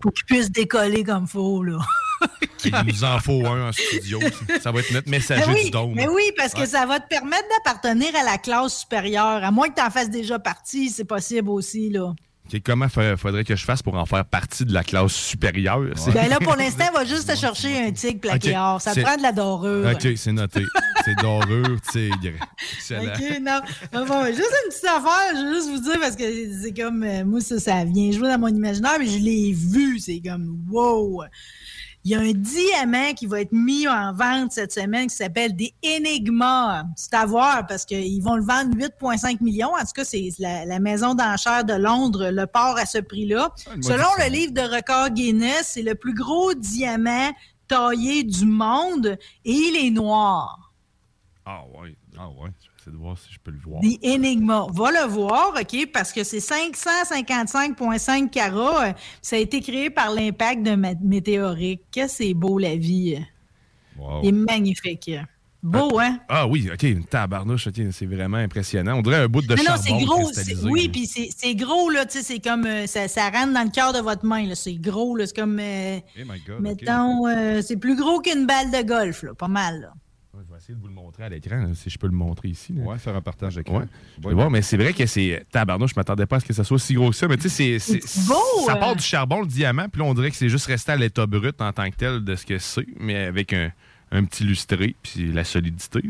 pour qu'ils puissent oh. décoller comme faut, là. Il nous en faut un en studio. Ça va être notre messager Mais oui, du dôme. mais oui, parce que ça va te permettre d'appartenir à la classe supérieure. À moins que tu en fasses déjà partie, c'est possible aussi, là. Comment fa- faudrait que je fasse pour en faire partie de la classe supérieure? Ben là, pour l'instant, va juste te chercher un tigre plaqué or. Ça te prend de la dorure. Ok, c'est noté. c'est dorure, tigre. Excellent. OK, non. Bon, juste une petite affaire, je veux juste vous dire, parce que c'est comme, euh, moi, ça, ça vient jouer dans mon imaginaire, mais je l'ai vu, c'est comme, wow! Il y a un diamant qui va être mis en vente cette semaine qui s'appelle des Enigma. C'est à voir parce qu'ils vont le vendre 8,5 millions. En tout cas, c'est la, la maison d'enchères de Londres, le port à ce prix-là. une Selon le livre de record Guinness, c'est le plus gros diamant taillé du monde et il est noir. Ah ouais, ah ouais. Essayer de voir si je peux le voir. The Enigma. Va le voir, OK, parce que c'est 555,5 carats. Euh, Ça a été créé par l'impact d'un mé- météorite. Que c'est beau, la vie. Wow. Il est magnifique. Beau, hein? Ah oui, OK, une tabarnouche, c'est vraiment impressionnant. On dirait un bout de non, non, c'est gros. Oui, puis c'est gros, là, tu sais, c'est comme, euh, ça, ça rentre dans le cœur de votre main, là. C'est gros, là, c'est comme, euh, Eh my God, mettons, euh, c'est plus gros qu'une balle de golf, là, pas mal, là. Essayer de vous le montrer à l'écran, là, si je peux le montrer ici. là. Ouais, faire un partage d'écran. Ouais. Je vais voir, mais c'est vrai que c'est tabarnouche, je m'attendais pas à ce que ça soit aussi gros que ça, mais tu sais, c'est- c'est- beau, ça hein? part du charbon, le diamant, puis là, on dirait que c'est juste resté à l'état brut en tant que tel de ce que c'est, mais avec un, un petit lustré, puis la solidité.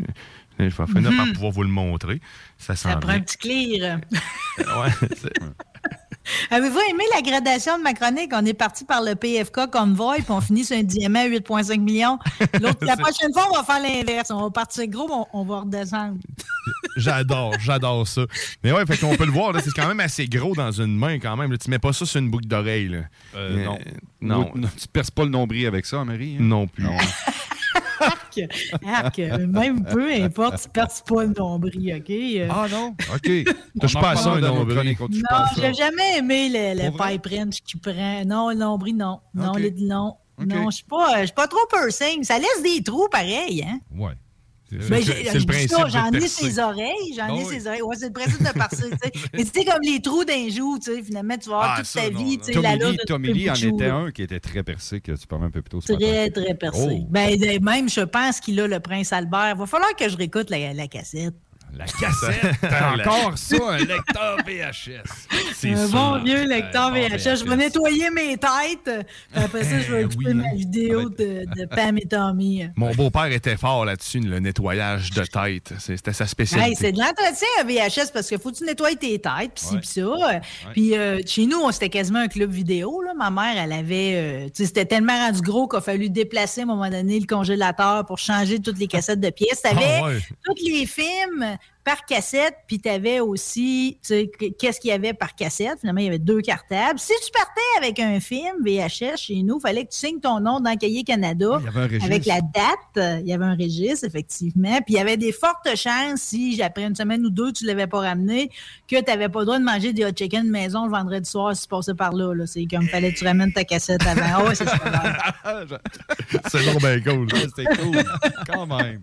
Je vais finir par Mhm. pouvoir vous le montrer. Ça sent Ça prend un petit clear. Ouais, c'est- Avez-vous aimé la gradation de ma chronique? On est parti par le PFK Convoy, puis on finit sur un diamant à 8,5 millions. L'autre, la prochaine fois, on va faire l'inverse. On va partir gros, on, on va redescendre. J'adore, j'adore ça. Mais ouais, fait qu'on peut le voir, là, c'est quand même assez gros dans une main quand même. là. Tu mets pas ça sur une boucle d'oreille. là. Euh, non. Non. Ou- Tu perces pas le nombril avec ça, Marie? hein? Non plus. Arc, arc, même peu importe, tu perds pas le nombril, OK? Ah non? OK. Touche pas à ça, un nombril. non, j'ai jamais aimé le, le pipe wrench qui prend. Non, le nombril, non. Non, les- non. OK. Non, je suis pas, je suis pas trop piercing. Ça laisse des trous pareil, hein? Ouais. C'est Ben, c'est- c'est J'en ai ses oreilles, j'en Ah ai oui. ses oreilles. Ouais, c'est le principe de sais. Mais sais, comme les trous d'un joue, tu sais, finalement, tu vas avoir Ah, toute ça, ta non, vie, la Tommy lourde Lee, Tommy Lee en était un qui était très percé, que tu parlais un peu plus tôt ce Très, matin. très percé. Oh. Ben, de- même, je pense qu'il a le prince Albert. Va falloir que je réécoute la, la cassette. La cassette. T'as encore ça, un lecteur VHS. C'est Un bon vieux lecteur VHS. Je vais nettoyer mes têtes. Puis après ça, je vais écouter oui. ma vidéo de, de Pam et Tommy. Mon beau-père était fort là-dessus, le nettoyage de tête. C'était sa spécialité. Hey, c'est de l'entretien un VHS parce qu'il faut que tu nettoies tes têtes, puis Ouais. puis ça. Puis euh, chez nous, c'était quasiment un club vidéo. Là. Ma mère, elle avait. euh, tu sais, c'était tellement rendu gros qu'il a fallu déplacer à un moment donné le congélateur pour changer toutes les cassettes de pièces. Tu avais Ah ouais. tous les films par cassette, puis tu avais aussi, tu sais, que- qu'est-ce qu'il y avait par cassette? Finalement, il y avait deux cartables. Si tu partais avec un film VHS chez nous, il fallait que tu signes ton nom dans le cahier Canada il y avait un registre. avec la date. Il y avait un registre, effectivement. Puis il y avait des fortes chances, si après une semaine ou deux, tu ne l'avais pas ramené, que tu n'avais pas le droit de manger des hot chicken de maison le vendredi soir si tu passais par là. là. C'est comme fallait que tu ramènes ta cassette avant. Ah ouais, c'est ça. C'est bien cool. C'était cool. Quand même.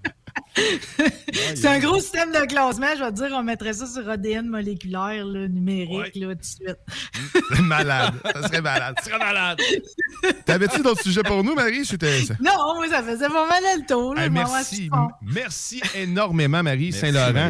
C'est un gros système de classement. Je vais te dire, on mettrait ça sur ADN moléculaire, là, numérique, là, tout de suite. Malade. Ça serait malade. Ça serait malade. T'avais-tu d'autres sujets pour nous, Marie? Non, moi, ça faisait pas mal le tour. Là, merci, merci énormément, Marie Merci, Saint-Laurent.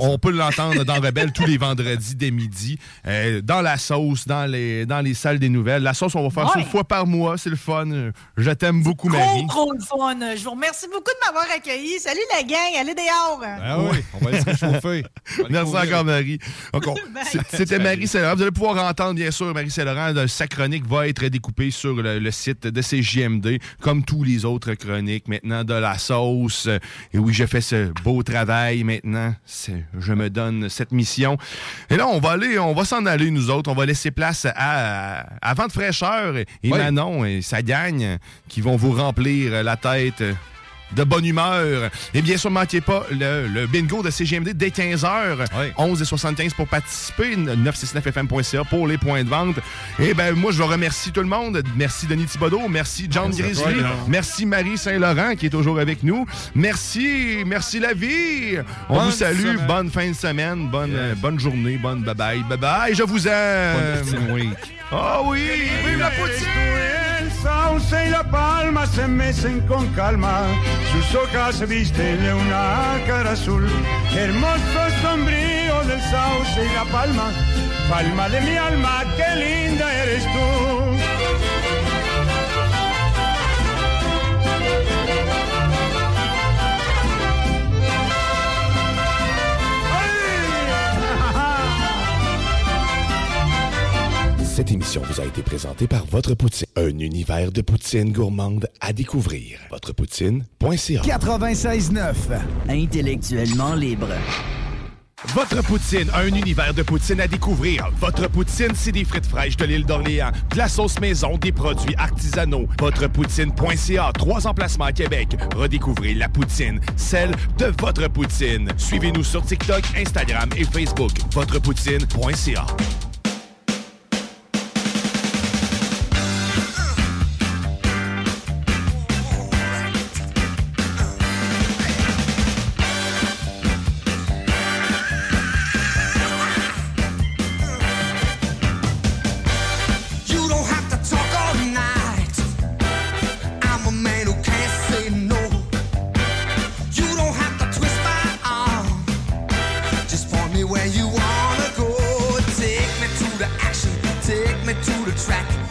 On, peut l'entendre dans Rebelle tous les vendredis dès midi, euh, dans la sauce, dans les, dans les salles des nouvelles. La sauce, on va faire ça une fois par mois. C'est le fun. Je t'aime beaucoup, Trop, Marie. trop le fun. Je vous remercie beaucoup de m'avoir accueilli. Salut la gang, allez dehors. Ah oui, on va aller se réchauffer. Merci courir. encore, Marie. C'était Marie Saint-Laurent. Vous allez pouvoir entendre, bien sûr, Marie Saint-Laurent. de- Sa chronique va être découpée sur le, le site de CJMD, comme tous les autres chroniques. Maintenant, de la sauce. Et oui, je fais ce beau travail maintenant. Je me donne cette mission. Et là, on va aller, on va s'en aller, nous autres. On va laisser place à, à Vent de fraîcheur et Oui. Manon et sa gang qui vont vous remplir la tête de bonne humeur. Et bien sûr, manquez pas le, le bingo de CGMD dès 15h. 11 et 75 pour participer. 969fm.ca pour les points de vente. Et ben moi, je remercie tout le monde. Merci Denis Thibodeau. Merci John Merci toi, Grizzly. Merci Marie Saint-Laurent qui est toujours avec nous. Merci. Merci la vie. On Bonne vous salue. semaine. Bonne fin de semaine. Bonne, euh, bonne journée. Bonne bye-bye. Bye-bye. Je vous aime. Bonne. Ah oui. Vive la poutine. Sauce y la palma se mecen con calma, sus hojas visten de una cara azul. Hermoso sombrío del sauce y la palma, palma de mi alma, qué linda eres tú. Cette émission vous a été présentée par Votre Poutine, un univers de poutine gourmande à découvrir. Votrepoutine.ca 96.9. Intellectuellement libre. Votre Poutine, un univers de poutine à découvrir. Votre Poutine, c'est des frites fraîches de l'île d'Orléans, de la sauce maison, des produits artisanaux. Votrepoutine.ca, trois emplacements à Québec. Redécouvrez la poutine, celle de votre poutine. Suivez-nous sur TikTok, Instagram et Facebook. Votrepoutine.ca. track.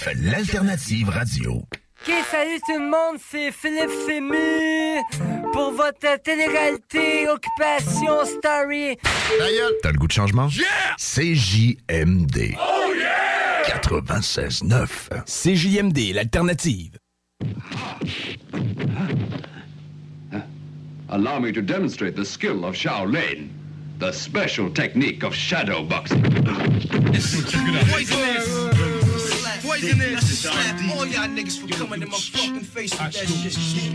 96.9, l'alternative radio. Ok, salut tout le monde, c'est Philippe Fému pour votre télé-réalité Occupation Story. T'as le goût de changement? Yeah! CJMD. Oh yeah! 96.9. CJMD, l'alternative. Allow me to demonstrate the skill of Shaolin, the special technique of shadow boxing. Poisonous. Poisonous. I should slap all y'all niggas for coming in my fucking face with that shit.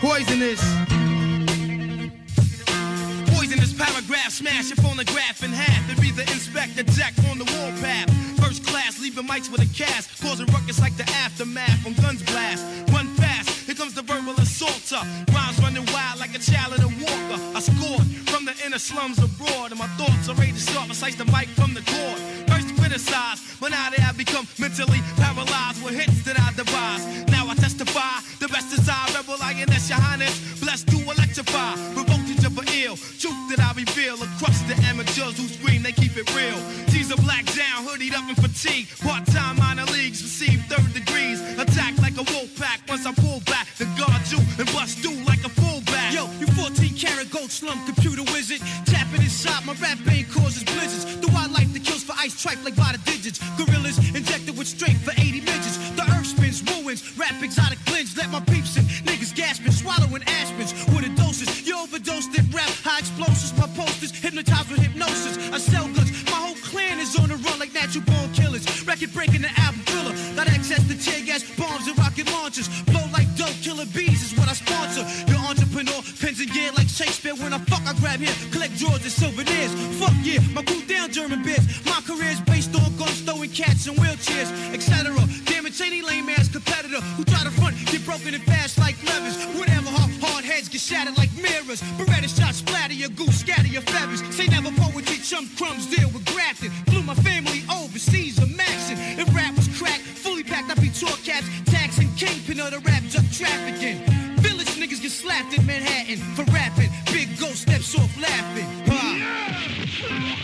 Poisonous. Poisonous paragraph, smash your phonograph in half. It be the inspector deck on the warpath. First class, leaving mics with a cast, causing ruckus like the aftermath when guns blast. Here comes the verbal assaulter. Rhymes running wild like a child in a walker. I scored from the inner slums abroad, and my thoughts are ready to start. I slice the mic from the cord. First criticized, but now they have become mentally paralyzed with hits that I devise. Now I testify, the best is I, rebel I INS, your highness. Blessed to electrify, provoke each other ill. Truth that I reveal across the amateurs who scream, they keep it real. Teaser black down, hoodied up in fatigue. Part time minor leagues, receive third degrees. Attack like a wolf pack once I pull back. The guard you and bust through like a fullback. Yo, you 14 karat gold slum computer wizard. Tapping inside, my rap vein causes blizzards. The wildlife that kills for ice tripe like by the digits. Gorillas injected with strength for 80 midgets. The earth spins, ruins, rap exotic blends. Let my peeps in, niggas gasping, swallowing aspens. With a doses, you overdosed it, rap high explosives. My posters hypnotized with hypnosis. I sell goods, my whole clan is on the run like natural born killers. Record breaking the Blow like dope, killer bees is what I sponsor. Your entrepreneur, pens and gear like Shakespeare. When I fuck, I grab here, collect drawers and souvenirs. Fuck yeah, my cool down German beers. My career's based on guns, throwing cats and wheelchairs, etc. Damn it, any lame ass competitor who try to front get broken and fast like levers. Whatever, hard, hard heads get shattered like mirrors. Beretta shots splatter your goose, scatter your feathers. Say never poetry, chum crumbs deal with grafting. Flew my family overseas, a maxing. If rap was crack, fully packed, I'd be tour caps, taxing kingpin of the rap drug trafficking. Village niggas get slapped in Manhattan for rapping. Big ghost steps off laughing.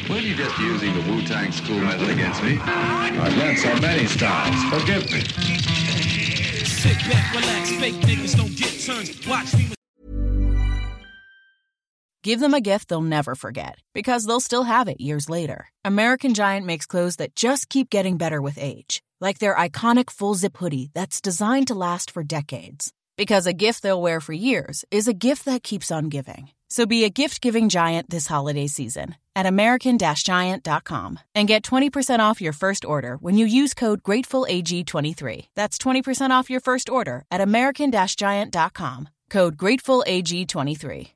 Well, you're just using the Wu-Tang school method against me. I've learned so many styles. Forgive me. Sit back, relax, fake niggas don't get turned. Watch me. Give them a gift they'll never forget because they'll still have it years later. American Giant makes clothes that just keep getting better with age, like their iconic full zip hoodie that's designed to last for decades. Because a gift they'll wear for years is a gift that keeps on giving. So be a gift giving giant this holiday season at American Giant.com and get 20% off your first order when you use code GratefulAG23. That's 20% off your first order at American Giant.com. Code GratefulAG23.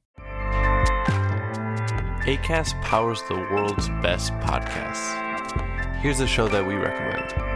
ACAST powers the world's best podcasts. Here's a show that we recommend.